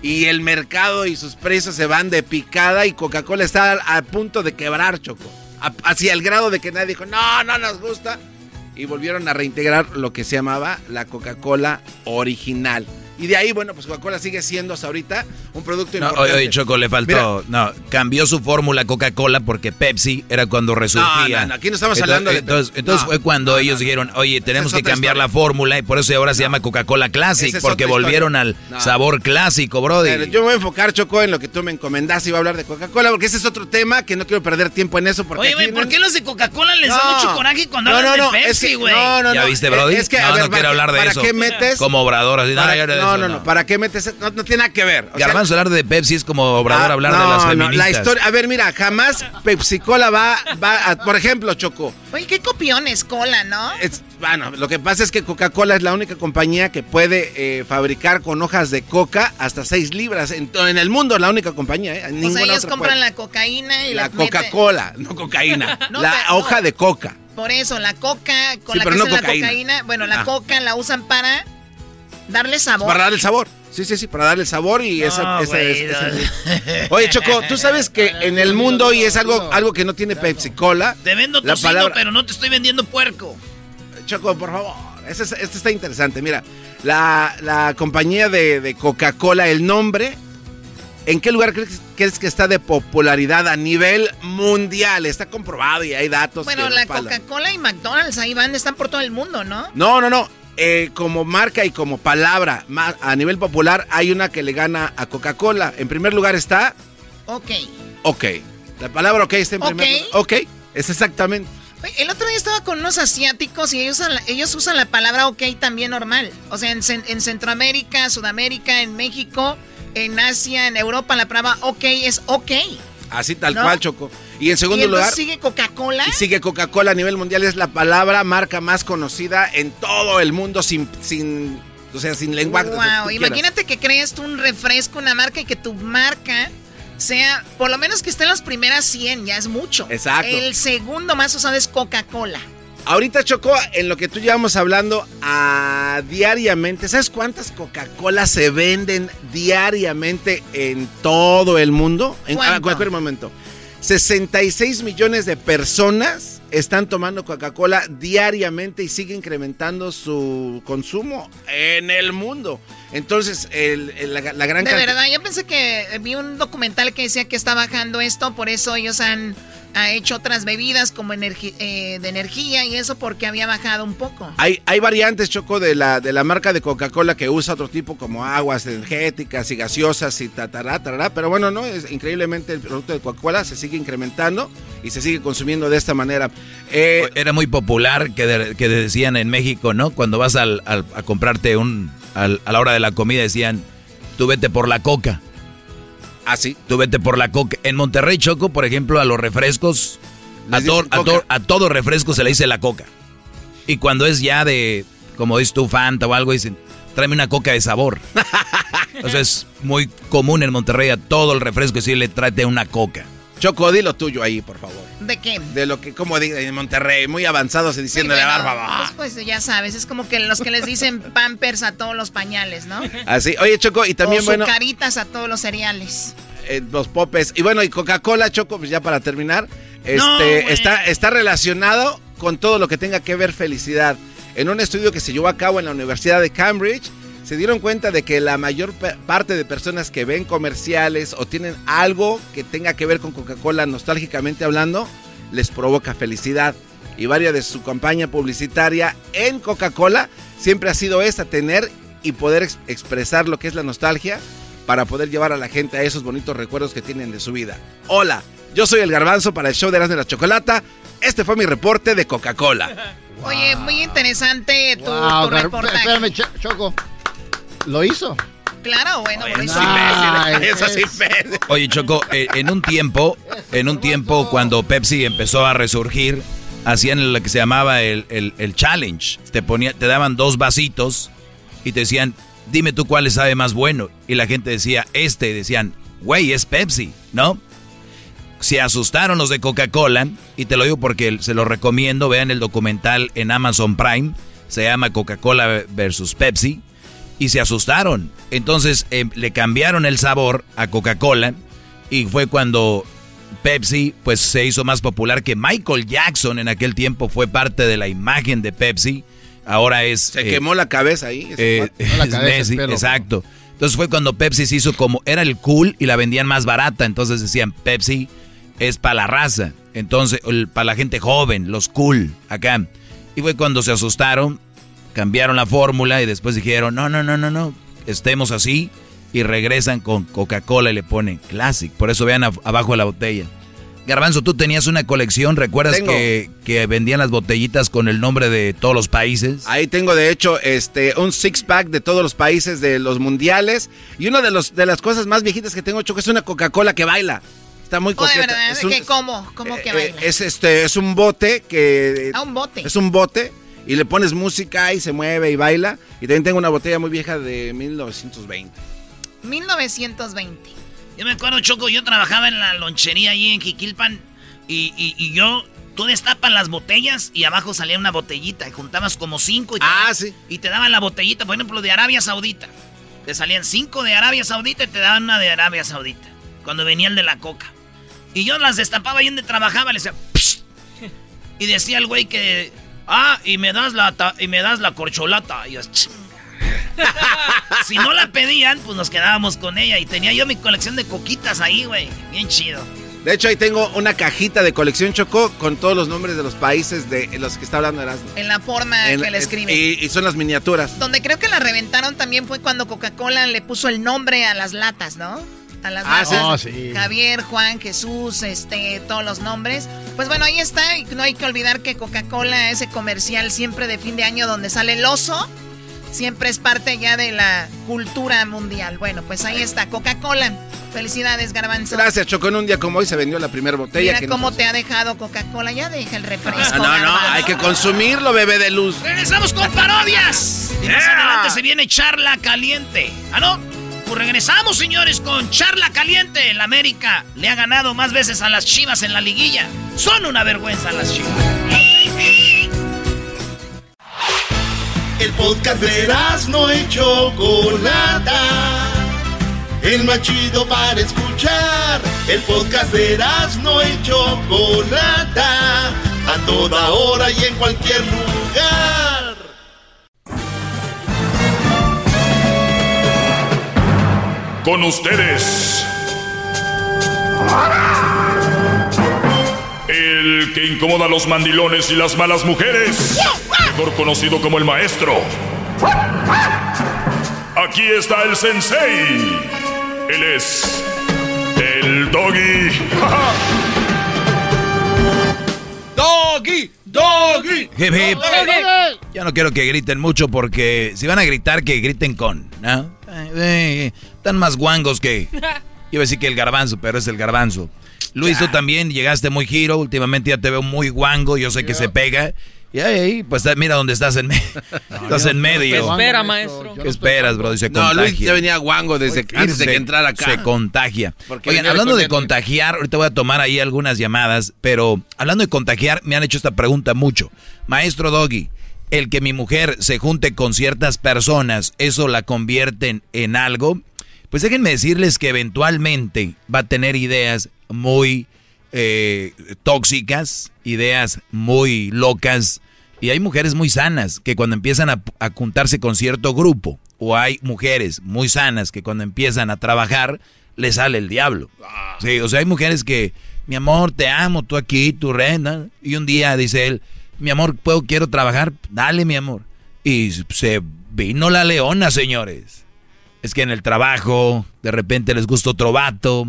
y el mercado y sus precios se van de picada y Coca-Cola está a, punto de quebrar, Choco. Hacia el grado de que nadie dijo, no, no nos gusta. Y volvieron a reintegrar lo que se llamaba la Coca-Cola original. Y de ahí, bueno, pues Coca-Cola sigue siendo hasta ahorita un producto No, importante. oye, oye, Choco, le faltó. No, cambió su fórmula Coca-Cola porque Pepsi era cuando resurgía. No, no, no, aquí no estamos Entonces- hablando de Entonces, Pepsi. entonces No, fue cuando ellos dijeron, oye, tenemos es que cambiar la fórmula y por eso ahora se llama Coca-Cola Classic, es porque volvieron al No. sabor clásico. Pero yo me voy a enfocar, Choco, en lo que tú me encomendaste y voy a hablar de Coca-Cola, porque ese es otro tema que no quiero perder tiempo en eso. Porque Oye, güey, ¿por no- qué los de Coca-Cola les da No. mucho coraje cuando No, hablan no, no, de es Pepsi, que- güey? no, no, ¿Ya no, viste, eh, Brody? es que, no, ver, no quiero ¿para- hablar de para eso. qué metes? Como Obrador, así, Para- no, no, no, no, ¿para qué metes? No, no tiene nada que ver. o sea, Garbanzo, hablar de Pepsi es como Obrador Ah, hablar de no, las no, feministas. la historia, a ver, mira, jamás Pepsi Cola va, va a- por ejemplo, Choco. Oye, qué copiones, cola, ¿no? Es, bueno, lo que pasa es que Coca-Cola es la única compañía que puede eh, fabricar con hojas de coca hasta 6 libras. En, en el mundo, la única compañía. ¿eh? o Ninguna sea, ellos compran puede. la cocaína y la la, Coca-Cola, no cocaína. No, la pero- hoja no. de coca. Por eso, la coca con Sí, la que no hacen cocaína. la cocaína, bueno, la Ah. coca la usan para darle sabor. Para darle sabor. Sí, sí, sí, para darle sabor y esa, No, esa güey, es- no. esa- Oye, Choco, tú sabes que en el mundo, y es algo, algo que no tiene Pepsi Cola. Te vendo la tocino, palabra- pero no te estoy vendiendo puerco. Choco, por favor. Este, es- este está interesante. Mira, la, la compañía de, de Coca-Cola, el nombre, ¿en qué lugar crees, crees que está de popularidad a nivel mundial? Está comprobado y hay datos. Bueno, que la. Coca-Cola y McDonald's ahí van, están por todo el mundo, ¿no? No, no, no. Eh, como marca y como palabra a nivel popular, hay una que le gana a Coca-Cola. En primer lugar está Ok. OK. La palabra OK está en primer lugar. OK, es exactamente. El otro día estaba con unos asiáticos y ellos usan la, ellos usan la palabra ok también normal. O sea, en, Cen- en Centroamérica, Sudamérica, en México, en Asia, en Europa, la palabra ok es ok. Así tal ¿No? cual, Choco. Y en y segundo entonces lugar. sigue Coca-Cola. Y sigue Coca-Cola a nivel mundial, es la palabra marca más conocida en todo el mundo sin, sin o sea, sin lenguaje. Wow, imagínate que crees tú un refresco, una marca y que tu marca sea, por lo menos que esté en las primeras 100, ya es mucho. Exacto. El segundo más usado es Coca-Cola. Ahorita, Choco, en lo que tú llevamos hablando a diariamente, ¿sabes cuántas Coca-Cola se venden diariamente en todo el mundo? En ¿Cuánto? a cualquier momento. 66 millones de personas están tomando Coca-Cola diariamente y sigue incrementando su consumo en el mundo. Entonces, la, gran... De verdad, yo pensé que vi un documental que decía que está bajando esto, por eso ellos han ha hecho otras bebidas como eh, de energía y eso porque había bajado un poco. Hay, hay variantes, Choco, de la, de la marca de Coca-Cola que usa otro tipo como aguas energéticas y gaseosas y tatará, tarará, pero bueno, no, es increíblemente el producto de Coca-Cola se sigue incrementando y se sigue consumiendo de esta manera. Eh, Era muy popular que, que, decían en México, ¿no? Cuando vas al, a comprarte un, a la hora de la comida decían, tú vete por la coca. Ah, sí. Tú vete por la coca. En Monterrey, Choco, por ejemplo, a los refrescos, a, a, todo refresco se le dice la coca. Y cuando es ya de, como dices tú, Fanta o algo, dicen, tráeme una coca de sabor. Entonces es muy común en Monterrey a todo el refresco le tráete una coca. Choco, di lo tuyo ahí, por favor. ¿De qué? De lo que, como digo, en Monterrey, muy avanzados diciendo de barba. Pues, pues, ya sabes, es como que los que les dicen pampers a todos los pañales, ¿no? Así, oye, Choco, y también, o bueno. caritas a todos los cereales. Eh, los popes. Y bueno, y Coca-Cola, Choco, pues ya para terminar, este, está, está relacionado con todo lo que tenga que ver felicidad. En un estudio que se llevó a cabo en la Universidad de Cambridge, se dieron cuenta de que la mayor parte de personas que ven comerciales o tienen algo que tenga que ver con Coca-Cola nostálgicamente hablando, les provoca felicidad. Y varias de su campaña publicitaria en Coca-Cola siempre ha sido esta, tener y poder expresar lo que es la nostalgia para poder llevar a la gente a esos bonitos recuerdos que tienen de su vida. Hola, yo soy el garbanzo para el show de las de la chocolata. Este fue mi reporte de Coca-Cola. Oye, muy interesante tu, tu reportaje. Espérame, Choco. ¿Lo hizo? Claro, bueno, Oye, Choco, eh, en un tiempo, en un tiempo cuando Pepsi empezó a resurgir, hacían lo que se llamaba el, challenge. Te, ponía, te daban dos vasitos y te decían, dime tú cuál sabe más bueno. Y la gente decía, este. decían, güey, es Pepsi, ¿no? Se asustaron los de Coca-Cola, y te lo digo porque se lo recomiendo, vean el documental en Amazon Prime, se llama Coca-Cola versus Pepsi y se asustaron. Entonces em, le cambiaron el sabor a Coca-Cola y fue cuando Pepsi pues se hizo más popular que Michael Jackson en aquel tiempo fue parte de la imagen de Pepsi. Ahora es... Se eh, quemó la cabeza ahí. Eh, exacto. Entonces fue cuando Pepsi se hizo como... Era el cool y la vendían más barata. Entonces decían Pepsi es para la raza. Entonces para la gente joven, los cool acá. Y fue cuando se asustaron cambiaron la fórmula y después dijeron, no, no, no, no, no, estemos así y regresan con Coca-Cola y le ponen Classic. Por eso vean abajo de la botella. Garbanzo, tú tenías una colección, ¿recuerdas que, que, vendían las botellitas con el nombre de todos los países? Ahí tengo de hecho este un six pack de todos los países de los mundiales y una de los de las cosas más viejitas que tengo hecho que es una Coca-Cola que baila. Está muy coqueta. verdad, es ¿Cómo? ¿Cómo que eh, baila? Es este es un bote que Ah, un bote. Es un bote y le pones música y se mueve y baila. Y también tengo una botella muy vieja de 1920. 1920. Yo me acuerdo, Choco, yo trabajaba en la lonchería ahí en Jiquilpan y, y, yo, tú destapas las botellas y abajo salía una botellita y juntabas como cinco y te, ah, sí. y te daban la botellita, por ejemplo, de Arabia Saudita. Te salían cinco de Arabia Saudita y te daban una de Arabia Saudita. Cuando venía el de la coca. Y yo las destapaba ahí donde trabajaba, le decía, y decía el güey que Ah, y me das la, y me das la corcholata. Y yo, si no la pedían, pues nos quedábamos con ella. Y tenía yo mi colección de coquitas ahí, güey. Bien chido. De hecho, ahí tengo una cajita de colección Chocó con todos los nombres de los países de los que está hablando Erasmo. En la forma que le escriben. Y, y, son las miniaturas. Donde creo que la reventaron también fue cuando Coca-Cola le puso el nombre a las latas, ¿no? Las ah, oh, Javier, Juan, Jesús, este, todos los nombres. Pues bueno, ahí está. Y no hay que olvidar que Coca-Cola, ese comercial siempre de fin de año donde sale el oso, siempre es parte ya de la cultura mundial. Bueno, pues ahí está, Coca-Cola. Felicidades, Garbanzo. Gracias, Choco. En un día como hoy se vendió la primera botella. Mira cómo te ha dejado Coca-Cola. Ya deja el refresco. Ah, no, no, hay que consumirlo, bebé de luz. Regresamos con parodias. Y más adelante se viene charla caliente. ¿Ah, no? Pues regresamos, señores, con charla caliente. El América le ha ganado más veces a las Chivas en la liguilla. Son una vergüenza las Chivas. El podcast de no hecho Chocolata. El más chido para escuchar. El podcast de no y Chocolata. A toda hora y en cualquier lugar. Con ustedes. El que incomoda a los mandilones y las malas mujeres. Mejor conocido como el maestro. Aquí está el sensei. Él es el doggy. Doggy, doggy. Hip, hip. Yo no quiero que griten mucho porque si van a gritar, que griten con, ¿no? Eh, eh, están más guangos que... Iba a decir que el garbanzo, pero es el garbanzo. Luis, tú también llegaste muy giro. Últimamente ya te veo muy guango. Yo sé que se pega. Y ahí, pues mira dónde estás en, medio. estás en medio. ¿Qué espera, maestro? ¿Qué esperas, bro? Dice, no, Luis ya venía guango desde antes de que entrara acá. Se contagia. Oigan, hablando de contagiar, ahorita voy a tomar ahí algunas llamadas, pero hablando de contagiar, me han hecho esta pregunta mucho. Maestro Doggy, el que mi mujer se junte con ciertas personas, ¿eso la convierte en algo? Pues déjenme decirles que eventualmente va a tener ideas muy eh, tóxicas, ideas muy locas. Y hay mujeres muy sanas que cuando empiezan a, a juntarse con cierto grupo, o hay mujeres muy sanas que cuando empiezan a trabajar, le sale el diablo. Sí, o sea, hay mujeres que, mi amor, te amo, tú aquí, tú renda. Y un día dice él, mi amor, puedo, quiero trabajar, dale, mi amor. Y se vino la leona, señores es que en el trabajo de repente les gusta otro vato,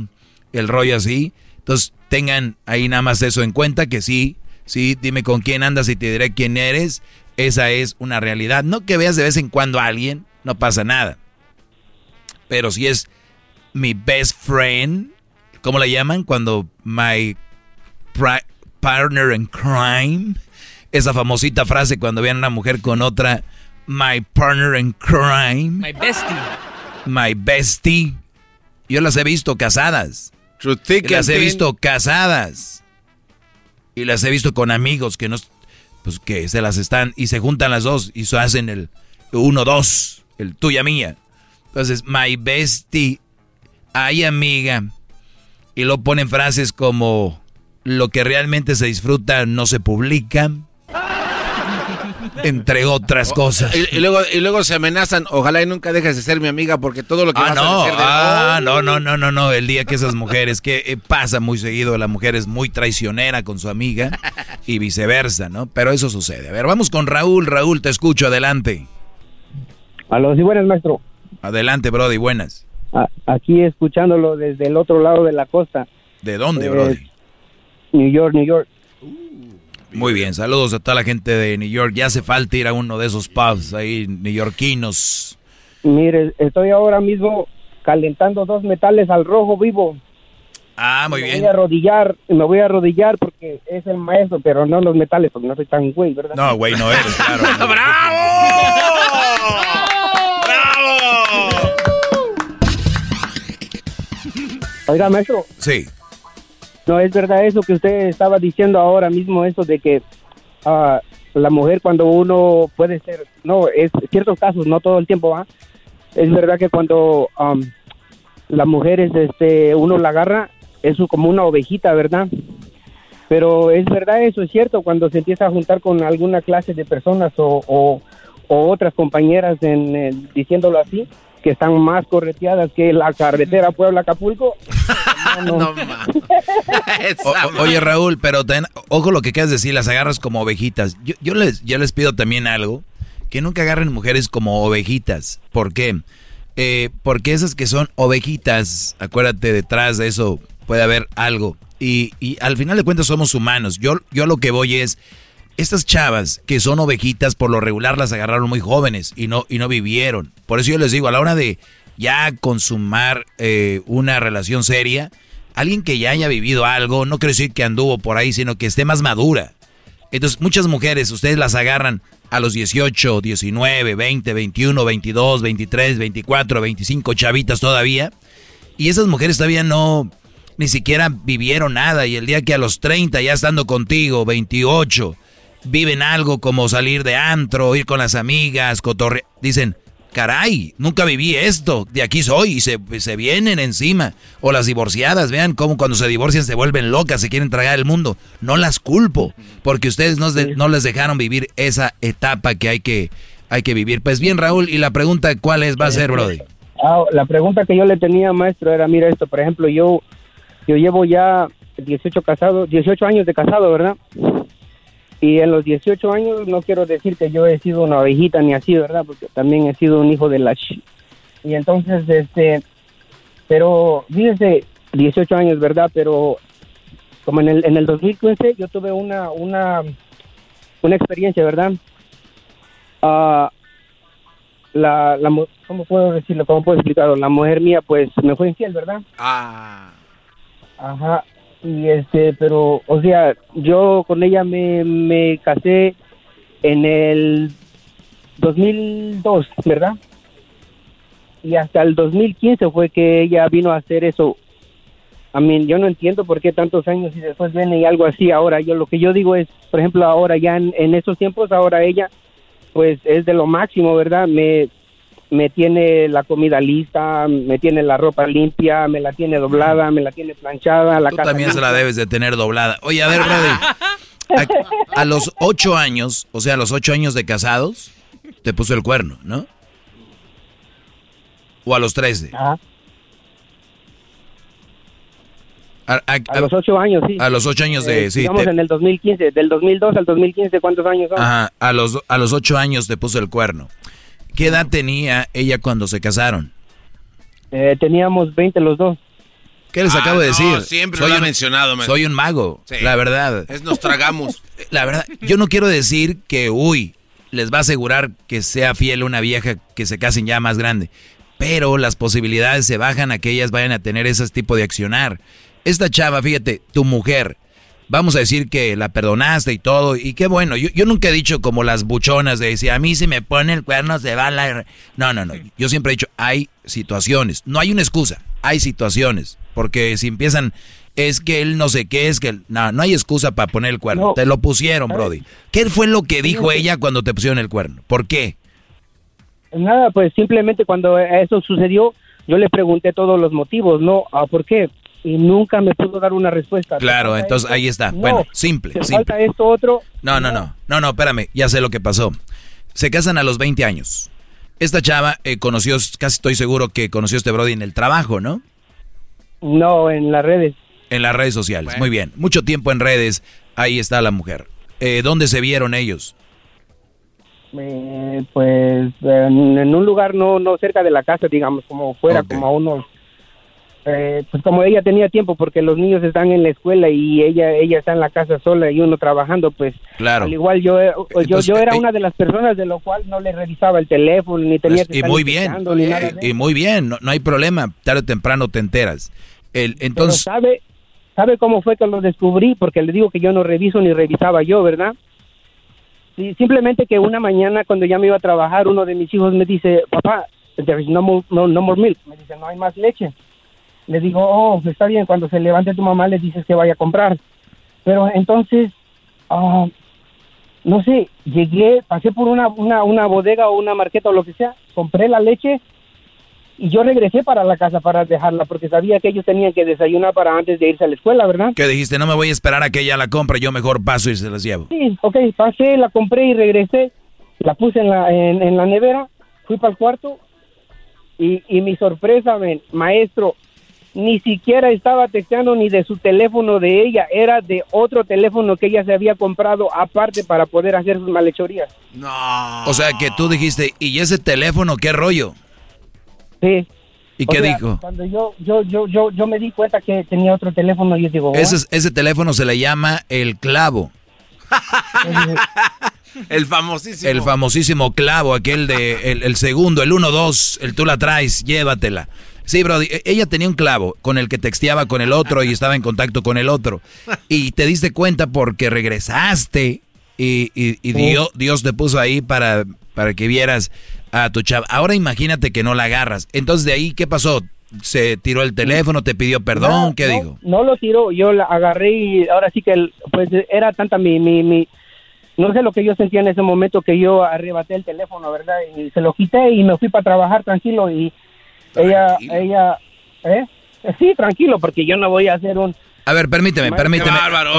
el rollo así. Entonces tengan ahí nada más eso en cuenta, que sí, sí, dime con quién andas y te diré quién eres. Esa es una realidad. No que veas de vez en cuando a alguien, no pasa nada. Pero si es mi best friend, ¿cómo le llaman? Cuando my partner in crime, esa famosita frase cuando vean a una mujer con otra, my partner in crime. My bestie my bestie. Yo las he visto casadas. Las he visto casadas. Y las he visto con amigos que no, pues que se las están y se juntan las dos y se hacen el uno, dos, el tuya mía. Entonces, my bestie, ay amiga. Y lo ponen frases como lo que realmente se disfruta no se publica entre otras cosas. Y, luego, y luego se amenazan, ojalá y nunca dejes de ser mi amiga porque todo lo que ah, vas no, a decir Ah, no, no, no, no, no, el día que esas mujeres, que eh, pasa muy seguido, la mujer es muy traicionera con su amiga y viceversa, ¿no? Pero eso sucede. A ver, vamos con Raúl, Raúl, te escucho, adelante. Aló, sí, buenas, maestro. Adelante, Brody, buenas. aquí escuchándolo desde el otro lado de la costa. ¿De dónde, Brody? New York, New York. Muy bien, saludos a toda la gente de New York. Ya hace falta ir a uno de esos pubs ahí, neoyorquinos. Mire, estoy ahora mismo calentando dos metales al rojo vivo. Ah, muy bien. Me voy a arrodillar, me voy a arrodillar porque es el maestro, pero no los metales, porque no soy tan güey, ¿verdad? No, güey, no eres, claro. ¡Bravo! ¡Bravo! Oiga, maestro. Sí. No, es verdad eso que usted estaba diciendo ahora mismo, eso de que ah, la mujer cuando uno puede ser, no, es ciertos casos, no todo el tiempo, ¿ah? Es verdad que cuando la mujer es, este, uno la agarra, es como una ovejita, ¿verdad? Pero es verdad eso, es cierto, cuando se empieza a juntar con alguna clase de personas o, o, otras compañeras en, diciéndolo así, que están más correteadas que la carretera Puebla-Acapulco. No, oye, Raúl, pero ojo lo que quieras decir, las agarras como ovejitas. Yo, yo, les, yo les pido también algo, que nunca agarren mujeres como ovejitas. ¿Por qué? Eh, porque esas que son ovejitas, acuérdate, detrás de eso puede haber algo. Y, y al final de cuentas somos humanos. Yo, yo lo que voy es estas chavas que son ovejitas por lo regular las agarraron muy jóvenes y no, y no vivieron. Por eso yo les digo, a la hora de ya consumar eh, una relación seria, alguien que ya haya vivido algo, no quiero decir que anduvo por ahí, sino que esté más madura. Entonces, muchas mujeres, ustedes las agarran a los 18, 19, 20, 21, 22, 23, 24, 25 chavitas todavía. Y esas mujeres todavía no, ni siquiera vivieron nada. Y el día que a los 30, ya estando contigo, 28, viven algo como salir de antro, ir con las amigas, cotorre... Dicen, caray, nunca viví esto, de aquí soy y se, se vienen encima. O las divorciadas, vean cómo cuando se divorcian se vuelven locas, se quieren tragar el mundo. No las culpo, porque ustedes no, no les dejaron vivir esa etapa que hay que, hay que vivir. Pues bien, Raúl, y la pregunta, ¿cuál es, va a ser, Brody? Ah, la pregunta que yo le tenía, maestro, era, mira esto, por ejemplo, yo, yo llevo ya 18 casados, 18 años de casado, ¿verdad? Y en los 18 años no quiero decir que yo he sido una ovejita ni así, ¿verdad? Porque también he sido un hijo de la... y entonces, este, pero fíjense, 18 años, ¿verdad? Pero como en el, en el 2015 yo tuve una, una, una experiencia, ¿verdad? Ah, la, la, ¿cómo puedo decirlo? ¿Cómo puedo explicarlo? La mujer mía, pues, me fue infiel, ¿verdad? Ah. Ajá, y este, pero, o sea, yo con ella me, me casé en el 2002, ¿verdad? Y hasta el 2015 fue que ella vino a hacer eso. A mí, yo no entiendo por qué tantos años y después viene y algo así ahora. Yo lo que yo digo es, por ejemplo, ahora ya en, en esos tiempos, ahora ella, pues es de lo máximo, ¿verdad? Me, me tiene la comida lista, me tiene la ropa limpia, me la tiene doblada, me la tiene planchada. La Tú también se la debes de tener doblada. Oye, a ver, Brody, a, los ocho años, o sea, a los ocho años de casados, te puso el cuerno, ¿no? O a los trece. A, los ocho años, sí. A los ocho años de... Eh, digamos en el 2015, del 2002 al 2015, ¿cuántos años son? Ajá, a los, a los ocho años te puso el cuerno. ¿Qué edad tenía ella cuando se casaron? Eh, teníamos 20 los dos. ¿Qué les acabo de Ah, decir? siempre lo ha mencionado, man. Soy un mago, Sí. la verdad. Es nos tragamos. La verdad, yo no quiero decir que, uy, les va a asegurar que sea fiel una vieja que se casen ya más grande. Pero las posibilidades se bajan a que ellas vayan a tener ese tipo de accionar. Esta chava, fíjate, tu mujer, vamos a decir que la perdonaste y todo, y qué bueno, yo, yo nunca he dicho como las buchonas de decir, a mí si me pone el cuerno se va la... No, no, no, yo siempre he dicho, hay situaciones, no hay una excusa, hay situaciones, porque si empiezan, es que él no sé qué, es que... él- No, no hay excusa para poner el cuerno, No. te lo pusieron, Brody. ¿Qué fue lo que dijo ella cuando te pusieron el cuerno? ¿Por qué? Nada, pues simplemente cuando eso sucedió, yo le pregunté todos los motivos, ¿no? Ah, ¿Por qué? Y nunca me pudo dar una respuesta. Claro, ¿Te falta entonces esto? ahí está. No. Bueno, simple, ¿Te simple. falta esto otro? No, no, no, no, no, espérame, ya sé lo que pasó. Se casan a los 20 años. Esta chava eh, conoció, casi estoy seguro que conoció a este Brody en el trabajo, ¿no? No, en las redes. En las redes sociales, muy bien. Mucho tiempo en redes, ahí está la mujer. Eh, ¿Dónde se vieron ellos? Eh, pues en, en un lugar no no cerca de la casa, digamos, como fuera, como a unos... eh, pues como ella tenía tiempo porque los niños están en la escuela y ella ella está en la casa sola y uno trabajando, pues Claro. al igual yo eh, yo, Entonces, yo era eh, una de las personas de lo cual no le revisaba el teléfono ni tenía Pues, que y estar muy bien, ni nada de y, y muy bien, no, no hay problema, tarde o temprano te enteras. El, entonces, Pero sabe, sabe cómo fue que lo descubrí, porque le digo que yo no reviso ni revisaba yo, ¿verdad? Sí, simplemente que una mañana cuando ya me iba a trabajar, uno de mis hijos me dice, papá, there is no more, no, no more milk. Me dice, no hay más leche. Le digo, oh, está bien, cuando se levante tu mamá le dices que vaya a comprar. Pero entonces, ah, no sé, llegué, pasé por una, una, una bodega o una marqueta o lo que sea, compré la leche y yo regresé para la casa para dejarla porque sabía que ellos tenían que desayunar para antes de irse a la escuela, ¿verdad? ¿qué dijiste? No me voy a esperar a que ella la compre, yo mejor paso y se las llevo. Sí, ok, pasé, la compré y regresé, la puse en la, en, en la nevera, fui para el cuarto y, y mi sorpresa, maestro, ni siquiera estaba texteando ni de su teléfono de ella, era de otro teléfono que ella se había comprado aparte para poder hacer sus malhechorías. O sea que tú dijiste, ¿y ese teléfono qué rollo? Sí. ¿Y O qué sea, dijo? Cuando yo, yo, yo, yo, yo me di cuenta que tenía otro teléfono, yo digo, Ese, "What?". es- ese teléfono se le llama el clavo. El famosísimo. El famosísimo clavo, aquel de el, el segundo, el 1-2, el tú la traes, llévatela. Sí, Brody, e- ella tenía un clavo con el que texteaba con el otro y estaba en contacto con el otro. Y te diste cuenta porque regresaste y, y- y Dios, Dios te puso ahí para, para que vieras a tu chava. Ahora imagínate que no la agarras. Entonces, de ahí, ¿qué pasó? ¿Se tiró el teléfono, te pidió perdón? No, ¿Qué no, dijo? No lo tiró, yo la agarré y ahora sí que, el- pues era tanta mi, mi, mi, no sé lo que yo sentía en ese momento que yo arrebaté el teléfono, ¿verdad? Y se lo quité y me fui para trabajar tranquilo y ella, ella, ¿eh? Sí, tranquilo, porque yo no voy a hacer un... A ver, permíteme, permíteme. Bárbaro,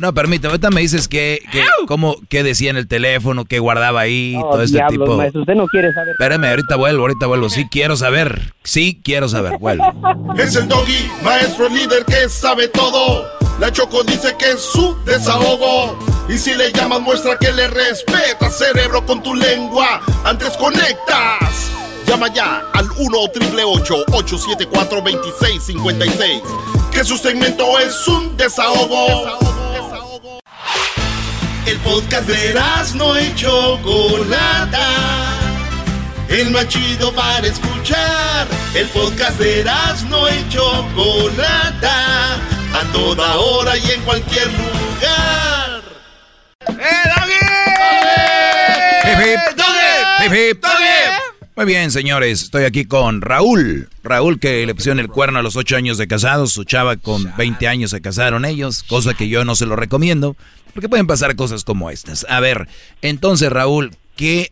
no, permíteme. Ahorita me dices que, que cómo, qué decía en el teléfono, qué guardaba ahí, todo este tipo. Maestro, usted no quiere saber. Espérame, ahorita vuelvo, ahorita vuelvo. Sí quiero saber, sí quiero saber, vuelvo. Es el doggy, maestro líder que sabe todo. La Choco dice que es su desahogo. Y si le llamas, muestra que le respeta, cerebro, con tu lengua. Antes conectas. Llama ya al 1-888-874-2656. Que su segmento es un desahogo. El podcast de no y Chocolata. El más chido para escuchar. El podcast de no y Chocolata. A toda hora y en cualquier lugar. ¡Eh, David! Muy bien, señores, estoy aquí con Raúl. Raúl que le pusieron el cuerno a los ocho años de casados, su chava con 20 años se casaron ellos, cosa que yo no se lo recomiendo, porque pueden pasar cosas como estas. A ver, entonces Raúl, ¿qué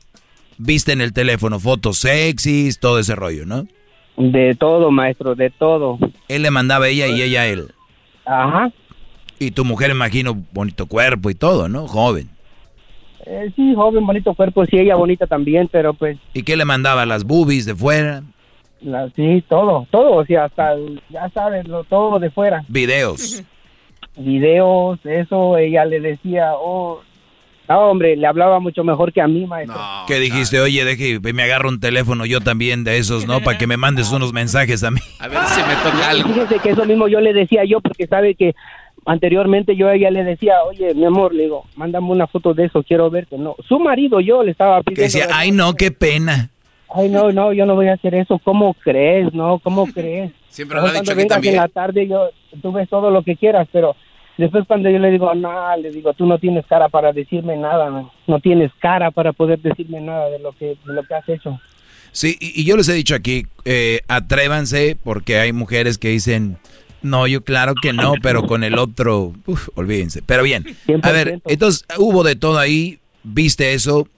viste en el teléfono? Fotos sexys, todo ese rollo, ¿no? De todo, maestro, de todo. Él le mandaba a ella y ella a él. Ajá. Y tu mujer, imagino, bonito cuerpo y todo, ¿no? Joven. Eh, sí, joven, bonito cuerpo, sí, ella bonita también, pero pues... ¿Y qué le mandaba? ¿Las boobies de fuera? sí, todo, todo, o sea, hasta, ya sabes, lo, todo de fuera. ¿Videos? Videos, eso, ella le decía, oh... No, hombre, le hablaba mucho mejor que a mí, maestro. No, ¿Qué dijiste? Oye, deje, me agarro un teléfono yo también de esos, ¿no? Para que me mandes unos mensajes a mí. A ver si me toca algo. Fíjese que eso mismo yo le decía yo, porque sabe que anteriormente yo a ella le decía, oye, mi amor, le digo, mándame una foto de eso, quiero verte. No, su marido yo le estaba pidiendo. Que decía, ay, no, qué pena. Ay, no, no, yo no voy a hacer eso. ¿Cómo crees? No, ¿cómo crees? Siempre lo ha dicho que también. en la tarde yo, tú ves todo lo que quieras, pero después cuando yo le digo, no, le digo, tú no tienes cara para decirme nada, no, tienes cara para poder decirme nada de lo que, de lo que has hecho. Sí, y, y yo les he dicho aquí, eh, atrévanse porque hay mujeres que dicen no, yo claro que no, pero con el otro, uf, olvídense. Pero bien, a ver, entonces hubo de todo ahí, viste eso,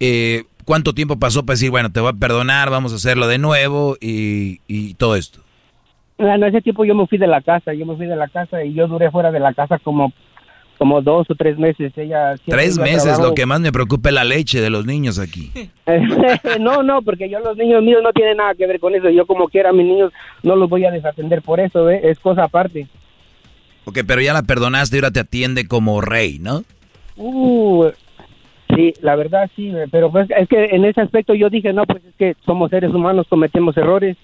eh, ¿cuánto tiempo pasó para decir, bueno, te voy a perdonar, vamos a hacerlo de nuevo y, y todo esto? En ese tiempo yo me fui de la casa, yo me fui de la casa y yo duré fuera de la casa como como dos o tres meses. Ella tres meses, lo que más me preocupa es la leche de los niños aquí. no, no, porque yo los niños míos no tienen nada que ver con eso. Yo como quiera mis niños no los voy a desatender por eso, ¿eh? es cosa aparte. Ok, pero ya la perdonaste y ahora te atiende como rey, ¿no? Uh, sí, la verdad sí, pero pues es que en ese aspecto yo dije, no, pues es que somos seres humanos, cometemos errores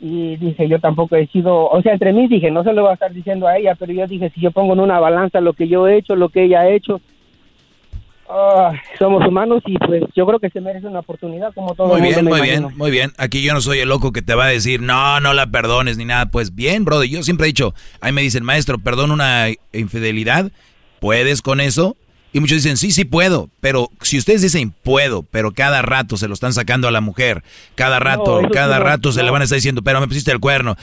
y dije yo tampoco he sido, o sea, entre mí dije, no se lo voy a estar diciendo a ella, pero yo dije, si yo pongo en una balanza lo que yo he hecho, lo que ella ha hecho, ah, somos humanos y pues yo creo que se merece una oportunidad como todo Muy el bien, mundo, muy me bien, imagino. muy bien. Aquí yo no soy el loco que te va a decir, no, no la perdones ni nada. Pues bien, brother, yo siempre he dicho, ahí me dicen, maestro, perdón una infidelidad, ¿puedes con eso? Y muchos dicen, sí, sí puedo, pero si ustedes dicen puedo, pero cada rato se lo están sacando a la mujer, cada rato, cada no, rato se le van a estar diciendo, pero me pusiste el cuerno.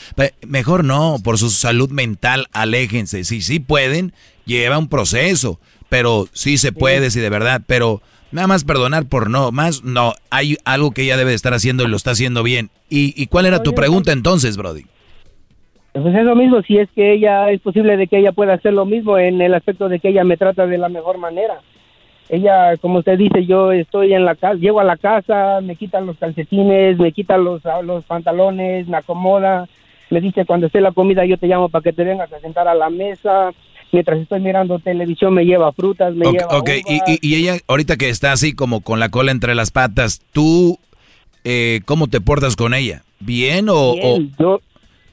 Mejor no, por su salud mental, aléjense. Si sí pueden, lleva un proceso, pero sí se puede, sí de verdad, pero nada más perdonar por no, más no, hay algo que ella debe de estar haciendo y lo está haciendo bien. ¿Y, y cuál era tu pregunta entonces, Brody? Pues es lo mismo, si es que ella, es posible de que ella pueda hacer lo mismo en el aspecto de que ella me trata de la mejor manera. Ella, como usted dice, yo estoy en la casa, llego a la casa, me quitan los calcetines, me quitan los, los pantalones, me acomoda, me dice cuando esté la comida yo te llamo para que te vengas a sentar a la mesa, mientras estoy mirando televisión me lleva frutas, me lleva ok, y, y- y ella, ahorita que está así como con la cola entre las patas, ¿tú eh, cómo te portas con ella? ¿Bien o...? Bien, o- yo-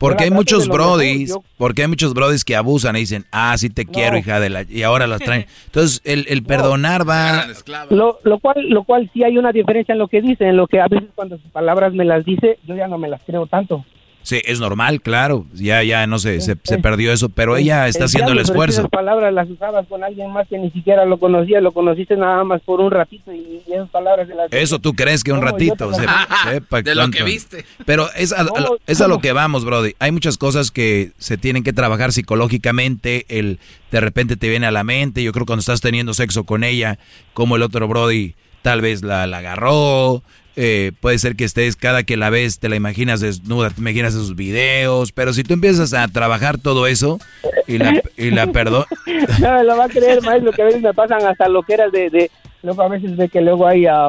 porque hay muchos brodis, yo- porque hay muchos brodis que abusan y dicen, ah, sí te quiero, hija de la... Y ahora las traen. Entonces, el, el perdonar va... Lo, lo cual lo cual sí hay una diferencia en lo que dice, en lo que a veces cuando sus palabras me las dice, yo ya no me las creo tanto. Sí, es normal, claro. Ya, ya, no sé, se, se perdió eso, pero ella está haciendo el esfuerzo. Esas palabras las usabas con alguien más que ni siquiera lo conocía, lo conociste nada más por un ratito y, esas palabras de las... Eso tú crees que un ratito, sepa de lo que viste. Pero es a, lo, es a lo que vamos, Brody. Hay muchas cosas que se tienen que trabajar psicológicamente, el de repente te viene a la mente, yo creo cuando estás teniendo sexo con ella, como el otro Brody tal vez la, la agarró, eh, puede ser que estés cada que la ves, te la imaginas desnuda, te imaginas sus videos, pero si tú empiezas a trabajar todo eso y la, y la perdón... no, lo va a creer, maestro, que a veces me pasan hasta lo que era de, de luego a veces ve que luego hay a,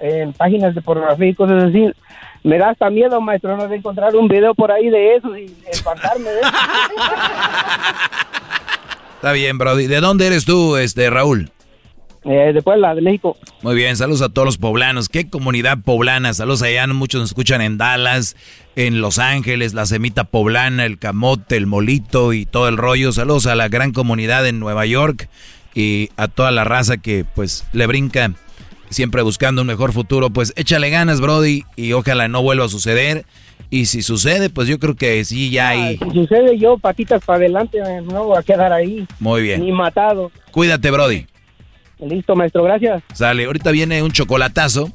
en páginas de pornografía y cosas así, me da hasta miedo, maestro, no de encontrar un video por ahí de eso y espantarme de eso. Está bien, Brody. ¿De dónde eres tú, este Raúl? Eh, de Puebla, de México. Muy bien, saludos a todos los poblanos. ¿Qué comunidad poblana? Saludos allá, muchos nos escuchan en Dallas, en Los Ángeles, la semita poblana, el camote, el molito y todo el rollo. Saludos a la gran comunidad en Nueva York y a toda la raza que pues le brinca siempre buscando un mejor futuro. Pues échale ganas, Brody, y ojalá no vuelva a suceder. Y si sucede, pues yo creo que sí, ya hay... si sucede yo, patitas para adelante, no voy a quedar ahí. Muy bien. Ni matado. Cuídate, Brody. Listo, maestro, gracias. Sale, ahorita viene un chocolatazo.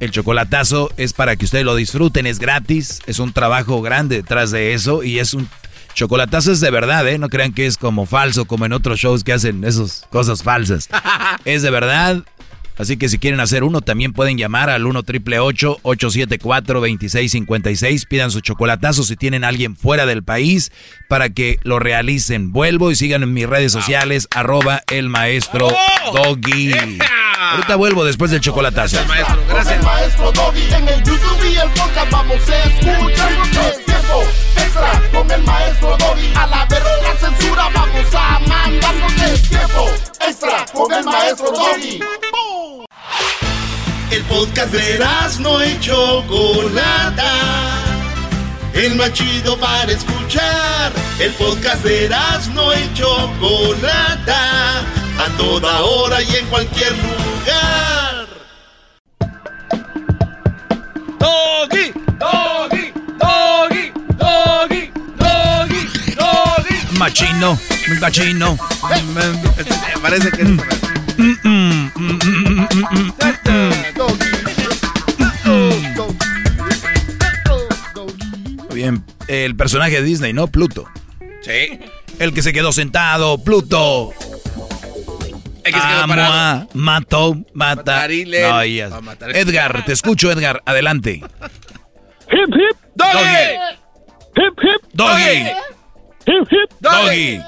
El chocolatazo es para que ustedes lo disfruten, es gratis, es un trabajo grande detrás de eso y es un chocolatazo es de verdad, ¿eh? No crean que es como falso, como en otros shows que hacen esas cosas falsas. es de verdad, Así que si quieren hacer uno, también pueden llamar al 1 triple 874 2656. Pidan su chocolatazo si tienen a alguien fuera del país para que lo realicen. Vuelvo y sigan en mis redes sociales, arroba el maestro Doggy. Ahorita vuelvo después del chocolatazo. El maestro, gracias. El maestro Doggy en el YouTube y el podcast vamos a escuchar tiempo extra con el maestro Doggy. A la verga censura vamos a mandarnos el tiempo extra con el maestro Doggy. El podcast de no y Chocolata. El más chido para escuchar. El podcast de no y Chocolata. A toda hora y en cualquier lugar. Doggy, doggy, doggy, doggy, doggy, doggy. Machino, machino. Parece que es muy bien, el personaje de Disney, ¿no? Pluto. Sí. El que se quedó sentado, Pluto. El que se quedó parado. mató, mata. No, Edgar, te escucho, Edgar. Adelante. Hip, hip, doggy. Hip, hip, doggy. Hip, hip, doggy.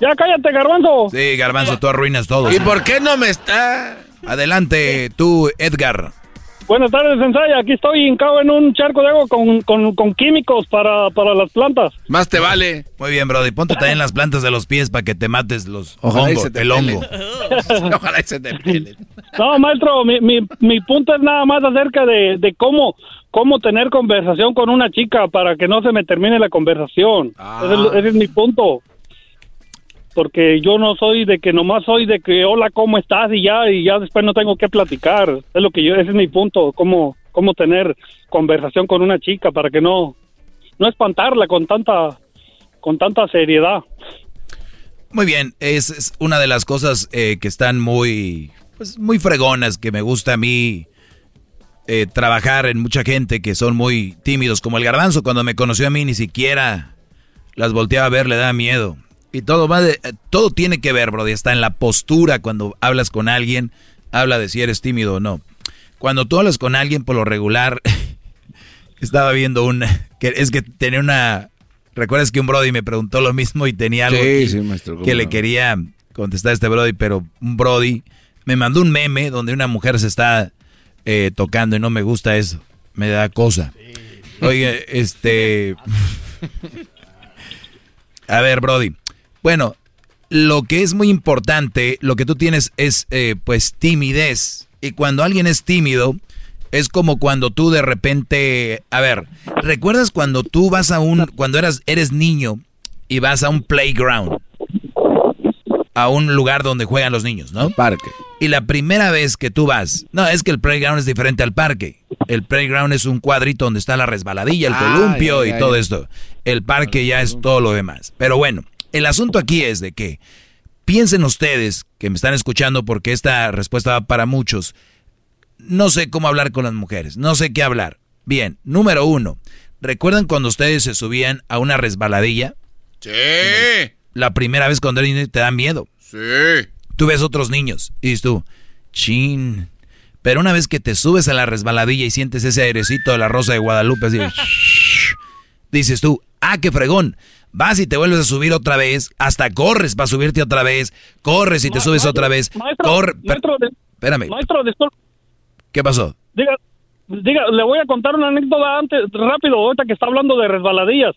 Ya cállate, Garbanzo. Sí, Garbanzo, tú arruinas todo. ¿Y por qué no me está? Adelante, tú, Edgar. Buenas tardes, Sensaya. Aquí estoy hincado en un charco de agua con, con, con químicos para, para, las plantas. Más te vale. Muy bien, Brody. Ponte también las plantas de los pies para que te mates los hongos, el hongo. Ojalá se te pelen. No, maestro, mi, mi, mi punto es nada más acerca de, de cómo cómo tener conversación con una chica para que no se me termine la conversación. Ah. ese es mi punto porque yo no soy de que nomás soy de que hola cómo estás y ya y ya después no tengo que platicar. Es lo que yo ese es mi punto cómo cómo tener conversación con una chica para que no no espantarla con tanta con tanta seriedad. Muy bien es, una de las cosas eh, que están muy pues muy fregonas que me gusta a mí eh, trabajar en mucha gente que son muy tímidos como el garbanzo. Cuando me conoció a mí ni siquiera las volteaba a ver le da miedo y todo va de, todo tiene que ver, Brody. Está en la postura cuando hablas con alguien, habla de si eres tímido o no. Cuando tú hablas con alguien, por lo regular, estaba viendo un, que es que tenía una, recuerdas que un Brody me preguntó lo mismo y tenía algo que, le quería contestar a este Brody, pero un Brody me mandó un meme donde una mujer se está eh, tocando y no me gusta eso, me da cosa. Oye, este, a ver, Brody. Bueno, lo que es muy importante, lo que tú tienes es eh, pues timidez. Y cuando alguien es tímido, es como cuando tú de repente, a ver, ¿recuerdas cuando tú vas a un, cuando eras, eres niño y vas a un playground? A un lugar donde juegan los niños, ¿no? Parque. Y la primera vez que tú vas, no, es que el playground es diferente al parque. El playground es un cuadrito donde está la resbaladilla, el columpio y todo esto. El parque ya es todo lo demás. Pero bueno, el asunto aquí es de que piensen ustedes que me están escuchando porque esta respuesta va para muchos. No sé cómo hablar con las mujeres, no sé qué hablar. Bien, número uno, ¿recuerdan cuando ustedes se subían a una resbaladilla? Sí. La primera vez cuando eres niño te da miedo. Sí. Tú ves otros niños y dices tú, chin. Pero una vez que te subes a la resbaladilla y sientes ese airecito de la rosa de Guadalupe, así, dices tú, ah, qué fregón. Vas y te vuelves a subir otra vez, hasta corres para subirte otra vez, corres y te subes otra vez. Maestro, maestro, espérame. Maestro, ¿Qué pasó? Diga, diga, le voy a contar una anécdota antes, rápido, ahorita que está hablando de resbaladillas.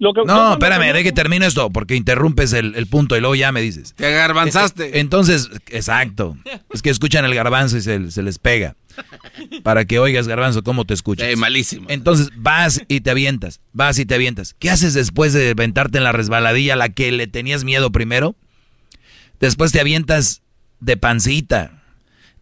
Lo que, no, espérame, de que termine esto, porque interrumpes el, el, punto y luego ya me dices. Te garbanzaste. Eh, entonces, exacto. Es que escuchan el garbanzo y se, se les pega. Para que oigas, garbanzo, cómo te escuchas. Malísimo. Entonces, vas y te avientas, vas y te avientas. ¿Qué haces después de aventarte en la resbaladilla a la que le tenías miedo primero? Después te avientas de pancita.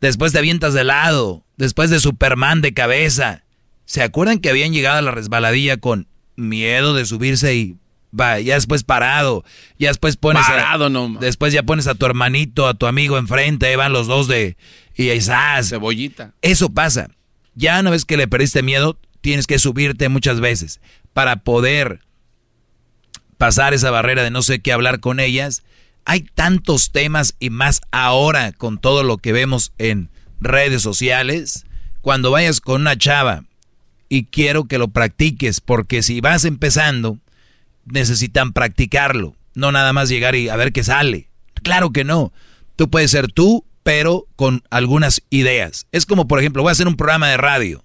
Después te avientas de lado. Después de Superman de cabeza. ¿Se acuerdan que habían llegado a la resbaladilla con miedo de subirse y va, ya después parado, ya después pones parado, no, después ya pones a tu hermanito, a tu amigo enfrente, ahí van los dos de y ahí Cebollita. Eso pasa. Ya una vez que le perdiste miedo, tienes que subirte muchas veces para poder pasar esa barrera de no sé qué hablar con ellas. Hay tantos temas y más ahora con todo lo que vemos en redes sociales. Cuando vayas con una chava y quiero que lo practiques porque si vas empezando, necesitan practicarlo, no nada más llegar y a ver qué sale. Claro que no. Tú puedes ser tú, pero con algunas ideas. Es como, por ejemplo, voy a hacer un programa de radio.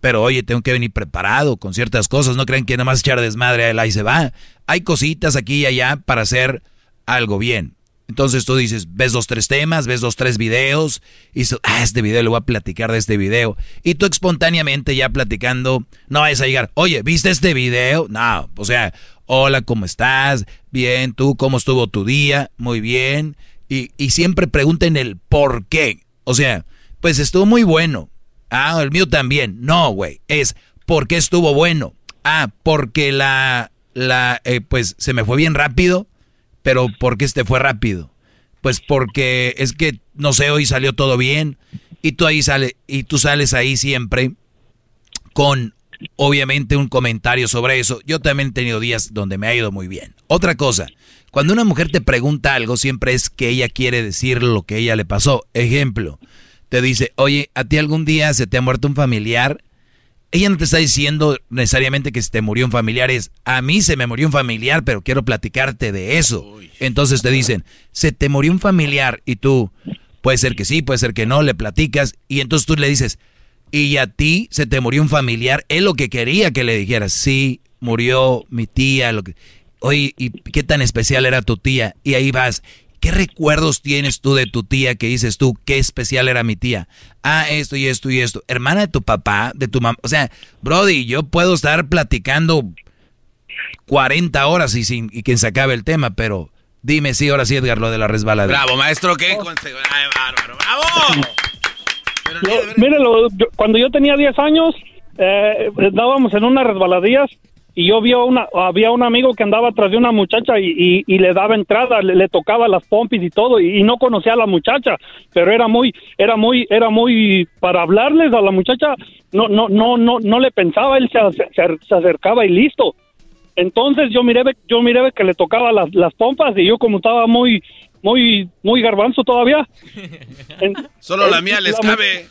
Pero oye, tengo que venir preparado con ciertas cosas. No crean que nada más echar desmadre ahí se va. Hay cositas aquí y allá para hacer algo bien. Entonces tú dices, ves dos, tres temas, ves dos, tres videos, y ah, este video le voy a platicar de este video. Y tú espontáneamente ya platicando, no vayas a llegar, oye, ¿viste este video? No, o sea, hola, ¿cómo estás? Bien, ¿tú cómo estuvo tu día? Muy bien. Y, y siempre pregunten el por qué. O sea, pues estuvo muy bueno. Ah, el mío también. No, güey, es ¿por qué estuvo bueno? Ah, porque la, la, eh, pues se me fue bien rápido pero ¿por qué este fue rápido? Pues porque es que, no sé, hoy salió todo bien y tú ahí sale, y tú sales ahí siempre con obviamente un comentario sobre eso. Yo también he tenido días donde me ha ido muy bien. Otra cosa, cuando una mujer te pregunta algo, siempre es que ella quiere decir lo que ella le pasó. Ejemplo, te dice, oye, ¿a ti algún día se te ha muerto un familiar? Ella no te está diciendo necesariamente que se te murió un familiar, es a mí se me murió un familiar, pero quiero platicarte de eso. Entonces te dicen, se te murió un familiar y tú, puede ser que sí, puede ser que no, le platicas y entonces tú le dices, y a ti se te murió un familiar, es lo que quería que le dijeras, sí, murió mi tía, lo que... Oye, ¿y qué tan especial era tu tía? Y ahí vas, ¿Qué recuerdos tienes tú de tu tía que dices tú, qué especial era mi tía? Ah, esto y esto y esto. Hermana de tu papá, de tu mamá. O sea, Brody, yo puedo estar platicando 40 horas y, sin, y quien se acabe el tema, pero dime sí, ahora sí, Edgar, lo de la resbalada. Bravo, maestro, ¿qué? Oh. Ay, bárbaro, bravo. Mire, cuando yo tenía 10 años, eh, dábamos en unas resbaladillas y yo vi una, había un amigo que andaba atrás de una muchacha y, y, le daba entrada, le, tocaba las pompis y todo y, no conocía a la muchacha, pero era muy, era muy, era muy para hablarles a la muchacha, no, no, no, no, no le pensaba, él se, se, acercaba y listo. Entonces yo miré, yo miré que le tocaba las, las pompas y yo como estaba muy, muy, muy garbanzo todavía. Solo la mía les cabe.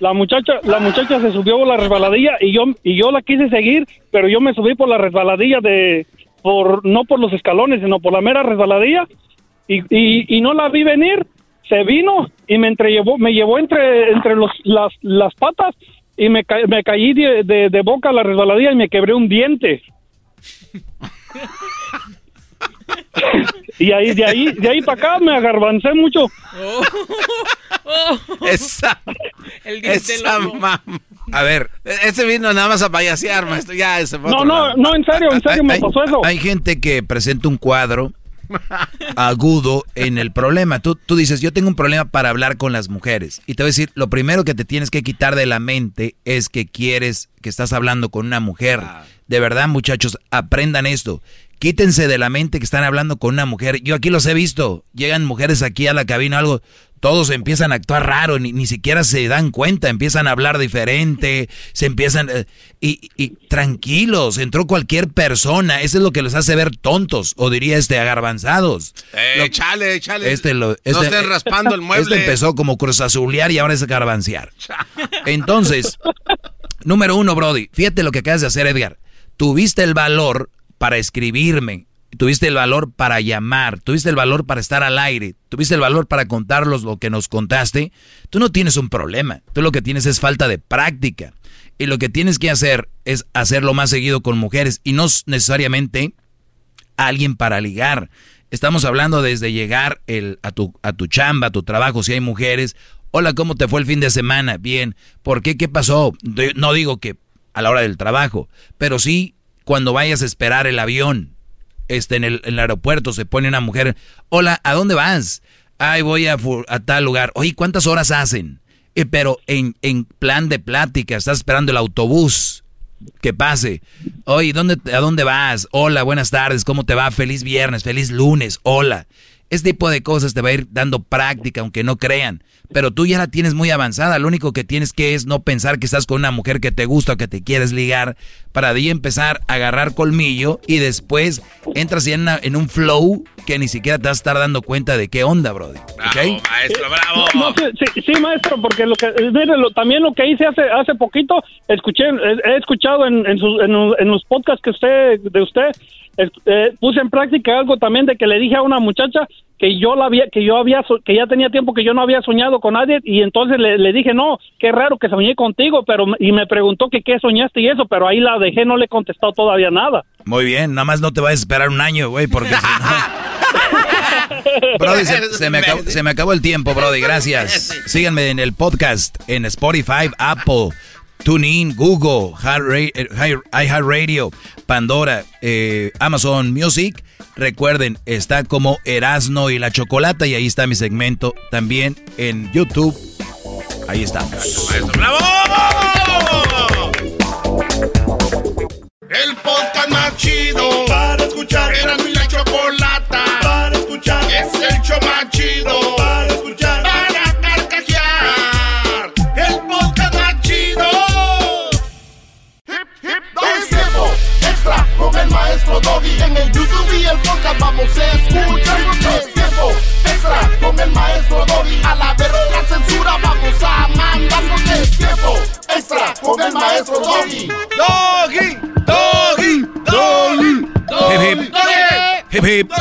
La, muchacha, la muchacha se subió por la resbaladilla y yo, y yo la quise seguir, pero yo me subí por la resbaladilla de, por, no por los escalones, sino por la mera resbaladilla y, y, no la vi venir. Se vino y me entrellevó, me llevó entre, entre los, las, las patas y me, me caí de, de, de boca a la resbaladilla y me quebré un diente. y ahí, de ahí, de ahí para acá me agarbancé mucho. esa, esa A ver, ese vino nada más a payasear, maestro. Ya, ese no, no, no, en serio, en serio me pasó eso. Hay gente que presenta un cuadro agudo en el problema. Tú, tú dices, yo tengo un problema para hablar con las mujeres. Y te voy a decir, lo primero que te tienes que quitar de la mente es que quieres, que estás hablando con una mujer. Ah. De verdad, muchachos, aprendan esto. Quítense de la mente que están hablando con una mujer. Yo aquí los he visto. Llegan mujeres aquí a la cabina, algo. Todos empiezan a actuar raro, ni, ni siquiera se dan cuenta, empiezan a hablar diferente, se empiezan... Eh, y, y, tranquilos, entró cualquier persona, eso es lo que los hace ver tontos, o diría este, agarbanzados. Eh, chale, chale. Este lo, este, no estén raspando el mueble. Este empezó como cruz azulear y ahora es garbancear. Entonces, número uno, Brody, fíjate lo que acabas de hacer, Edgar. Tuviste el valor para escribirme, tuviste el valor para llamar, tuviste el valor para estar al aire, tuviste el valor para contarlos lo que nos contaste, tú no tienes un problema. Tú lo que tienes es falta de práctica. Y lo que tienes que hacer es hacerlo más seguido con mujeres y no necesariamente alguien para ligar. Estamos hablando desde llegar el, a, tu, a tu chamba, a tu trabajo, si hay mujeres. Hola, ¿cómo te fue el fin de semana? Bien. ¿Por qué? ¿Qué pasó? No digo que a la hora del trabajo, pero sí cuando vayas a esperar el avión, este, en, el, aeropuerto se pone una mujer, hola, ¿a dónde vas? Ay, voy a, tal lugar. Oye, ¿cuántas horas hacen? Eh, pero en, en plan de plática, estás esperando el autobús que pase. Oye, ¿dónde, ¿a dónde vas? Hola, buenas tardes, ¿cómo te va? Feliz viernes, feliz lunes, hola. Este tipo de cosas te va a ir dando práctica, aunque no crean pero tú ya la tienes muy avanzada. Lo único que tienes que es no pensar que estás con una mujer que te gusta o que te quieres ligar, para de ahí empezar a agarrar colmillo y después entras ya en, un flow que ni siquiera te vas a estar dando cuenta de qué onda, Brody. Bravo, maestro, bravo. sí, maestro, porque lo que, también lo que hice hace hace poquito, escuché, he escuchado en, en, sus, en, los podcasts que usted, de usted, eh, puse en práctica algo también de que le dije a una muchacha que yo la había que yo había que ya tenía tiempo que yo no había soñado con nadie y entonces le, dije no qué raro que soñé contigo pero y me preguntó que qué soñaste y eso pero ahí la dejé no le he contestado todavía nada muy bien nada más no te vayas a esperar un año güey porque si no Brody, se, me acabó, se me acabó el tiempo, Brody. Gracias. Síganme en el podcast en Spotify, Apple, TuneIn, Google, iHeartRadio, Pandora, eh, Amazon Music. Recuerden, está como Erasno y la Chocolata y ahí está mi segmento también en YouTube. Ahí estamos. ¡Bravo! El podcast más chido para escuchar. Erasno y la Chocolata para escuchar. Es el show el maestro Doggy. En el YouTube y el podcast vamos a escuchar. Es tiempo extra con el maestro Doggy. A la verga la censura vamos a mandarnos. Es tiempo extra con el maestro Doggy. Doggy, Doggy, Doggy, Doggy. Hip hip.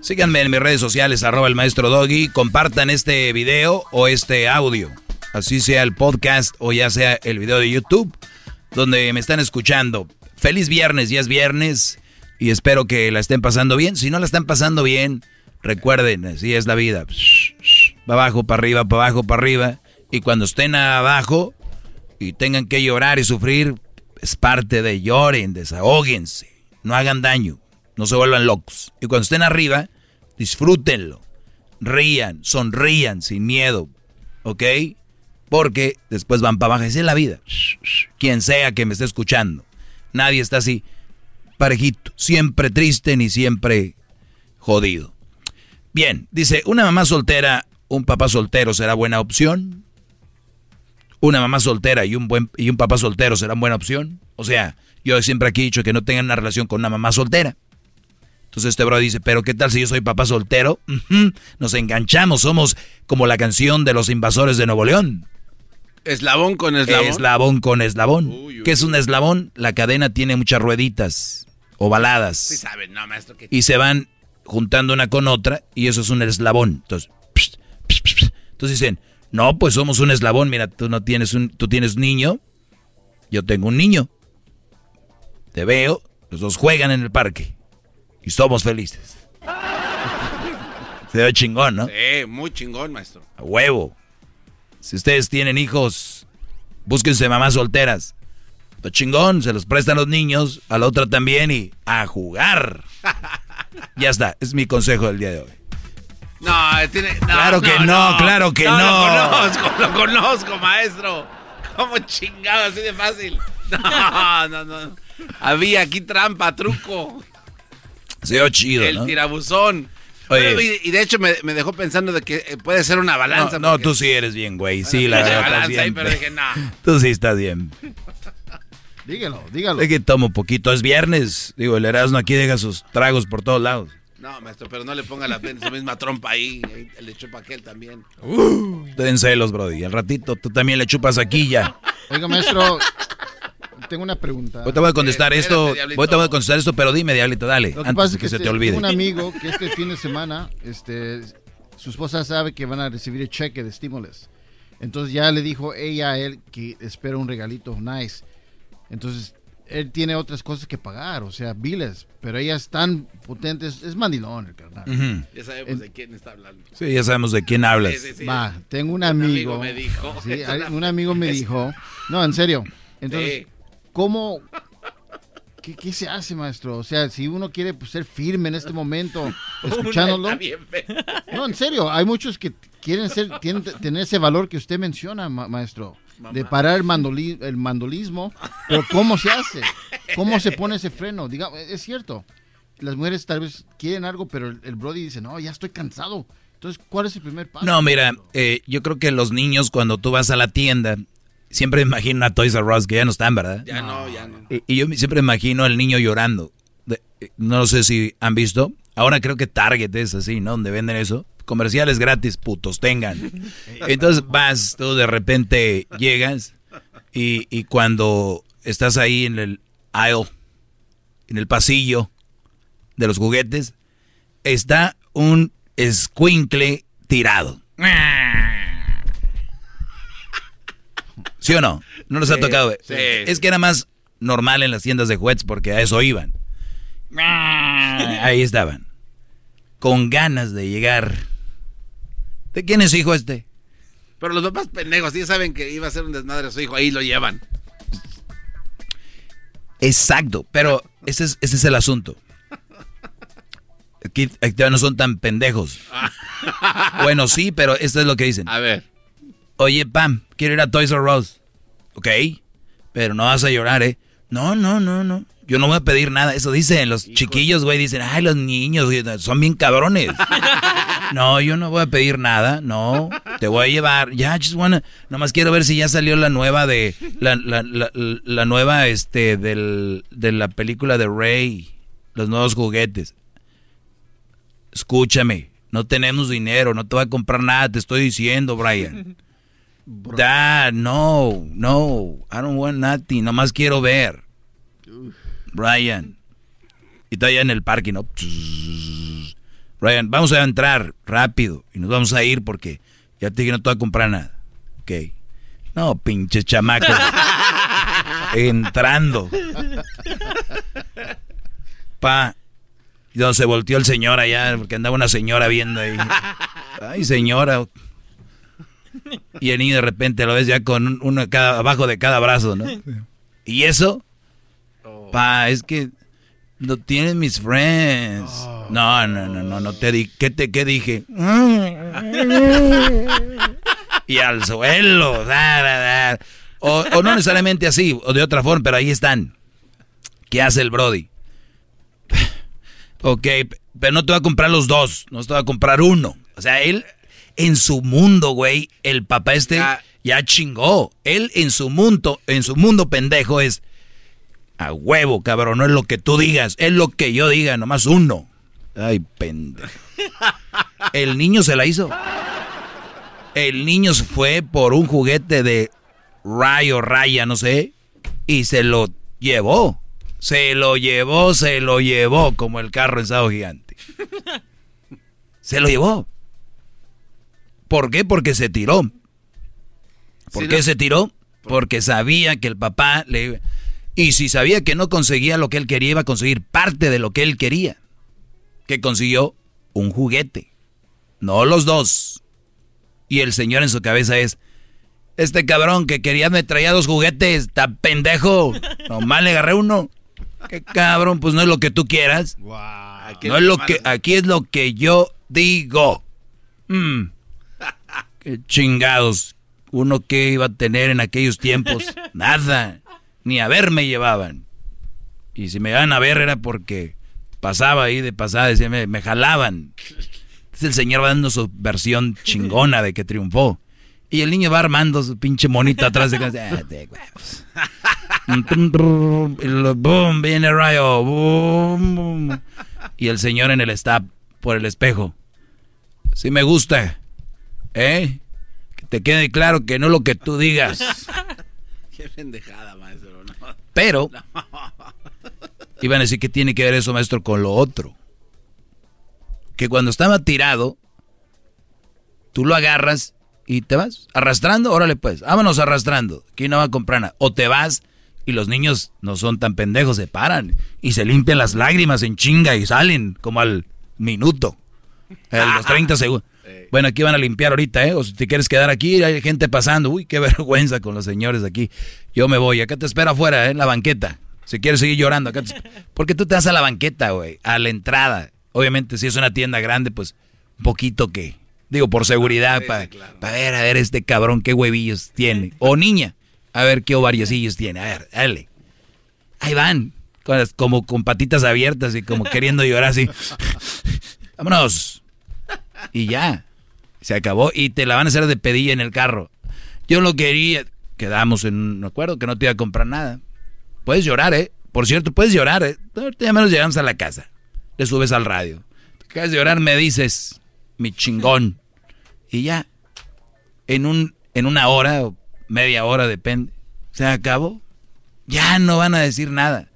Síganme en mis redes sociales, arroba el maestro Doggy. Compartan este video o este audio. Así sea el podcast o ya sea el video de YouTube donde me están escuchando. Feliz viernes, ya es viernes y espero que la estén pasando bien. Si no la están pasando bien, recuerden, así es la vida. Va abajo, para arriba, para abajo, para arriba. Y cuando estén abajo y tengan que llorar y sufrir, es parte de lloren, desahóguense, no hagan daño, no se vuelvan locos. Y cuando estén arriba, disfrútenlo, rían, sonrían sin miedo, ¿ok? Porque después van para abajo, así es la vida. Quien sea que me esté escuchando. Nadie está así, parejito, siempre triste ni siempre jodido. Bien, dice, ¿una mamá soltera, un papá soltero será buena opción? ¿Una mamá soltera y un, buen, y un papá soltero serán buena opción? O sea, yo siempre aquí he dicho que no tengan una relación con una mamá soltera. Entonces este bro dice, pero ¿qué tal si yo soy papá soltero? Nos enganchamos, somos como la canción de los invasores de Nuevo León. Eslabón con eslabón. Eslabón con eslabón. ¿Qué es un eslabón? La cadena tiene muchas rueditas ovaladas. Sí saben, no, maestro. Y se van juntando una con otra y eso es un eslabón. Entonces, entonces dicen, no, pues somos un eslabón. Mira, tú no tienes un, tú tienes niño, yo tengo un niño. Te veo, los dos juegan en el parque y somos felices. Se ve chingón, ¿no? Sí, muy chingón, maestro. A huevo. Si ustedes tienen hijos, búsquense mamás solteras. Lo chingón, se los prestan los niños, a la otra también y a jugar. Ya está, es mi consejo del día de hoy. No, tiene. no, Claro que no, claro que no. Lo conozco, lo conozco, maestro. ¿Cómo chingado, así de fácil? No, no, no. Había aquí trampa, truco. Se oyó chido, El ¿no? tirabuzón. Oye. Pero, y, y de hecho me, me dejó pensando de que eh, puede ser una balanza. No, no, porque- tú sí eres bien, güey. Sí, Una la verdad. balanza ahí, pero dije, no. Tú sí estás bien. Dígalo, dígalo. Es que tomo poquito. Es viernes. Digo, el Erasmo aquí deja sus tragos por todos lados. No, maestro, pero no le ponga la su misma trompa ahí. Le echó para aquel también. Ten celos, Brody. Al ratito tú también le chupas aquí ya. Oiga, maestro, tengo una pregunta. Ahorita voy a contestar Eh, esto. espérate, Diablito. Ahorita voy a contestar esto, pero dime, Diablito, dale. Lo que antes pasa que, que se este, te olvide. tengo un amigo que este fin de semana, este, su esposa sabe que van a recibir el cheque de stimulus. Entonces ya le dijo ella a él que espera un regalito nice. Entonces él tiene otras cosas que pagar, o sea, biles. Pero ella es tan potente, es, es mandilón el carnal. Ujú. Ya sabemos En- de quién está hablando. Sí, ya sabemos de quién hablas. Sí, sí, sí. Va, tengo un Un amigo. amigo me dijo. Sí, un amigo me es- dijo. No, en serio. Entonces, Sí. ¿Cómo. ¿Qué, qué se hace, maestro? O sea, si uno quiere pues, ser firme en este momento, escuchándolo. No, en serio, hay muchos que quieren ser, tienen tener ese valor que usted menciona, ma- maestro, de parar el, mandoli- el mandolismo, pero ¿cómo se hace? ¿Cómo se pone ese freno? Diga, es cierto, las mujeres tal vez quieren algo, pero el, el Brody dice, no, ya estoy cansado. Entonces, ¿cuál es el primer paso? No, mira, eh, yo creo que los niños cuando tú vas a la tienda, siempre me imagino a Toys R Us, que ya no están, ¿verdad? Ya no, ya no. Y, y yo siempre imagino al niño llorando. De- eh, no sé si han visto. Ahora creo que Target es así, ¿no? Donde venden eso. Comerciales gratis, putos, tengan. Entonces vas, tú de repente llegas y, y cuando estás ahí en el aisle, en el pasillo de los juguetes, está un escuincle tirado. ¿Sí o no? ¿No les ha Sí, tocado? sí. Es que era más normal en las tiendas de juguetes porque a eso iban. Ahí estaban. Con ganas de llegar. ¿De quién es hijo este? Pero los papás pendejos, ya saben que iba a ser un desmadre a su hijo, ahí lo llevan. Exacto, pero ese es, ese es el asunto. Aquí, aquí no son tan pendejos. Bueno, sí, pero esto es lo que dicen. A ver. Oye, Pam, quiero ir a Toys R Us. Ok, pero no vas a llorar, ¿eh? No, no, no, no. Yo no voy a pedir nada. Eso dicen los chiquillos, güey. Dicen, ay, los niños güey, son bien cabrones. no, yo no voy a pedir nada. No, te voy a llevar. Ya, just wanna. Nomás quiero ver si ya salió la nueva de. La, la, la, la nueva, este, del, de la película de Rey. Los nuevos juguetes. Escúchame. No tenemos dinero. No te voy a comprar nada. Te estoy diciendo, Brian. Dad, no, no, I don't want nothing, nomás quiero ver. Brian. Y está allá en el parque, ¿no? Brian, vamos a entrar rápido y nos vamos a ir porque ya te dije no te voy a comprar nada. Ok. No, pinche chamaco. Entrando. Pa. Y donde se volteó el señor allá, porque andaba una señora viendo ahí. Ay, señora. Y el niño de repente lo ves ya con un- uno cada, abajo de cada brazo, ¿no? ¿Y eso? Pa, es que no tienen mis friends. No, no, no, no, no te di, ¿qué te qué dije? y al suelo, da, da, da. O, o no necesariamente así, o de otra forma, pero ahí están. ¿Qué hace el Brody? ok, pero no te va a comprar los dos, no te va a comprar uno. O sea, él en su mundo, güey, el papá este ya, chingó. Él en su mundo, en su mundo pendejo es a huevo, cabrón, no es lo que tú digas, es lo que yo diga, nomás uno. Ay, pendejo. El niño se la hizo. El niño se fue por un juguete de Rayo Raya, no sé, y se lo llevó. Se lo llevó, se lo llevó, como el carro en Gigante. Se lo llevó. ¿Por qué? Porque se tiró. ¿Por Sí, qué no. se tiró? Porque sabía que el papá le... Y si sabía que no conseguía lo que él quería, iba a conseguir parte de lo que él quería. Que consiguió un juguete. No los dos. Y el señor en su cabeza es... Este cabrón que quería me traía dos juguetes, está pendejo. Nomás le agarré uno. Qué cabrón, pues no es lo que tú quieras. No es lo que, aquí es lo que yo digo. Mm. Qué chingados. Uno que iba a tener en aquellos tiempos. Nada. Ni a ver me llevaban. Y si me iban a ver era porque pasaba ahí de pasada, decía, me, me jalaban. Entonces el señor va dando su versión chingona de que triunfó. Y el niño va armando su pinche monito atrás de casa. Ah, de huevos. boom, viene rayo. Boom, Y el señor en el stab por el espejo. Sí me gusta. ¿Eh? Que te quede claro que no lo que tú digas. Qué pendejada, maestro. ¿no? Pero iban a decir que tiene que ver eso, maestro, con lo otro. Que cuando estaba tirado, tú lo agarras y te vas arrastrando, órale pues, vámonos arrastrando, aquí no va a comprar nada. O te vas y los niños no son tan pendejos, se paran y se limpian las lágrimas en chinga y salen como al minuto, a los 30 segundos. Bueno, aquí van a limpiar ahorita, ¿eh? O si te quieres quedar aquí, hay gente pasando. Uy, qué vergüenza con los señores aquí. Yo me voy, acá te espero afuera, ¿eh? En la banqueta. Si quieres seguir llorando, acá te Porque tú te vas a la banqueta, güey, a la entrada. Obviamente, si es una tienda grande, pues, un poquito que Digo, por seguridad, para ver, a ver este cabrón qué huevillos tiene. O niña, a ver qué ovariocillos tiene. A ver, dale. Ahí van, como con patitas abiertas y como queriendo llorar así. Vámonos. Y ya, se acabó. Y te la van a hacer de pedilla en el carro. Yo lo quería. Quedamos en un acuerdo que no te iba a comprar nada. Puedes llorar, ¿eh? Por cierto, puedes llorar, ¿eh? Ya menos llegamos a la casa. Le subes al radio. Te acabas de llorar, me dices, mi chingón. Y ya, en, un, en una hora o media hora, depende, se acabó. Ya no van a decir nada.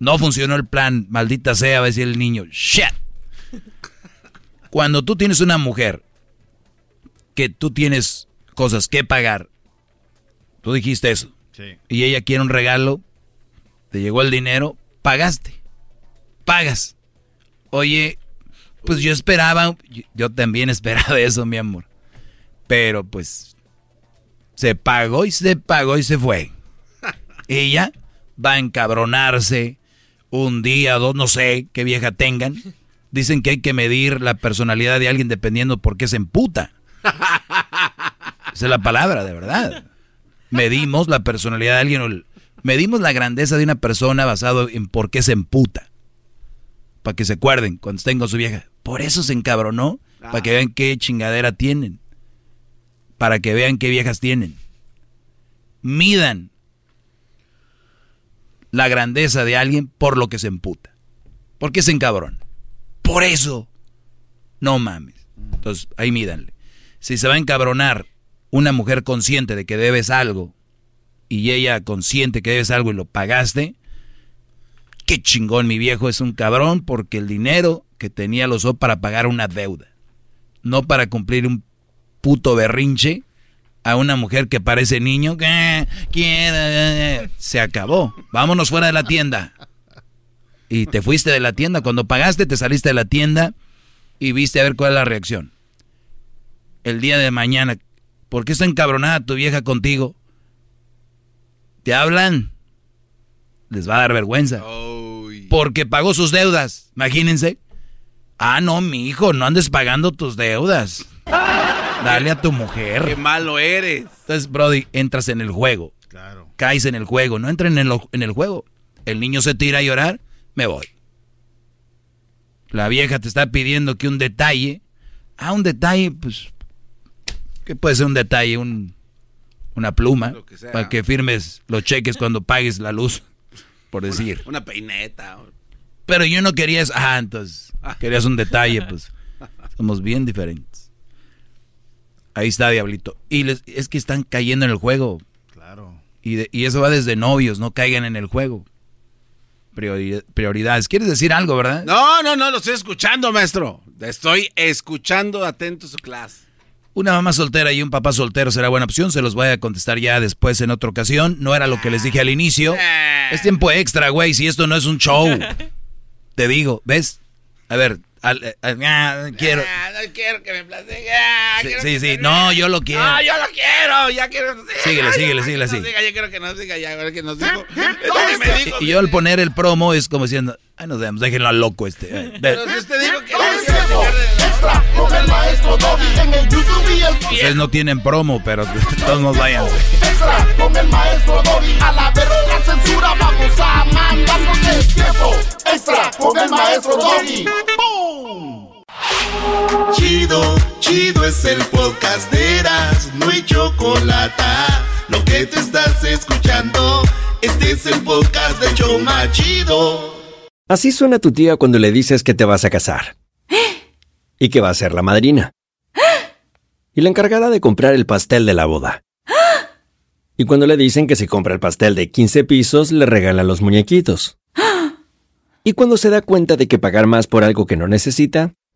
No funcionó el plan, maldita sea, va a decir el niño. Shit. Cuando tú tienes una mujer que tú tienes cosas que pagar, tú dijiste eso. Y ella quiere un regalo, te llegó el dinero, pagaste. Pagas. Oye, pues yo esperaba, yo también esperaba eso, mi amor. Pero pues se pagó y se pagó y se fue. Ella va a encabronarse un día, dos, no sé qué vieja tengan. Dicen que hay que medir la personalidad de alguien dependiendo por qué se emputa. Esa es la palabra, de verdad. Medimos la personalidad de alguien, medimos la grandeza de una persona basado en por qué se emputa. Para que se acuerden cuando estén con su vieja. Por eso se encabronó, para que vean qué chingadera tienen. Para que vean qué viejas tienen. Midan la grandeza de alguien por lo que se emputa. ¿Por qué se encabrona? Por eso. No mames. Entonces, ahí mídanle. Si se va a encabronar una mujer consciente de que debes algo y ella consciente que debes algo y lo pagaste, qué chingón mi viejo es un cabrón porque el dinero que tenía lo usó para pagar una deuda, no para cumplir un puto berrinche a una mujer que parece niño que quiere se acabó. Vámonos fuera de la tienda. Y te fuiste de la tienda cuando pagaste, te saliste de la tienda y viste a ver cuál es la reacción. El día de mañana, ¿por qué está encabronada tu vieja contigo? ¿Te hablan? Les va a dar vergüenza. Porque pagó sus deudas, imagínense. Ah, no, mi hijo, no andes pagando tus deudas. Dale a tu mujer. Qué malo eres. Entonces, Brody, entras en el juego. Claro. Caes en el juego. No entren en, en el juego. El niño se tira a llorar, me voy. La vieja te está pidiendo que un detalle. Ah, un detalle, pues. ¿Qué puede ser un detalle? Un, una pluma. para que firmes los cheques cuando pagues la luz. Por decir. Una, peineta. Pero yo no quería eso. Ah, entonces. Querías un detalle, pues. Somos bien diferentes. Ahí está, Diablito. Y les, es que están cayendo en el juego. Claro. Y, y eso va desde novios, no caigan en el juego. Prioridades. ¿Quieres decir algo, verdad? No, no, no, lo estoy escuchando, maestro. Estoy escuchando atento su clase. Una mamá soltera y un papá soltero será buena opción. Se los voy a contestar ya después en otra ocasión. No era lo que les dije al inicio. Es tiempo extra, güey. Si esto no es un show. Te digo, ¿ves? A ver, al, ah, quiero. Ah, no quiero que me platique. Ah, sí, sí, sí. No, yo lo quiero. No, yo lo quiero. Ya quiero. Síguele, síguele, síguele así. Yo quiero que nos diga ya, a ver qué nos dijo. Y, y yo al poner el promo es como diciendo, Ahí nos vemos, déjenlo al loco este. Pero si usted dijo que extra con el maestro Doggy en el YouTube y el Ustedes no tienen promo, pero todos nos vayan. Extra con el maestro Doggy. A la verga censura vamos a mandar con el tiempo. Extra con el maestro Doggy. ¡Boom! Chido, chido es el podcast no hay chocolate. Lo que te estás escuchando, este es el podcast de Choma Chido. Así suena tu tía cuando le dices que te vas a casar. Y que va a ser la madrina. Y la encargada de comprar el pastel de la boda. Y cuando le dicen que si compra el pastel de 15 pisos, le regalan los muñequitos. Y cuando se da cuenta de que pagar más por algo que no necesita,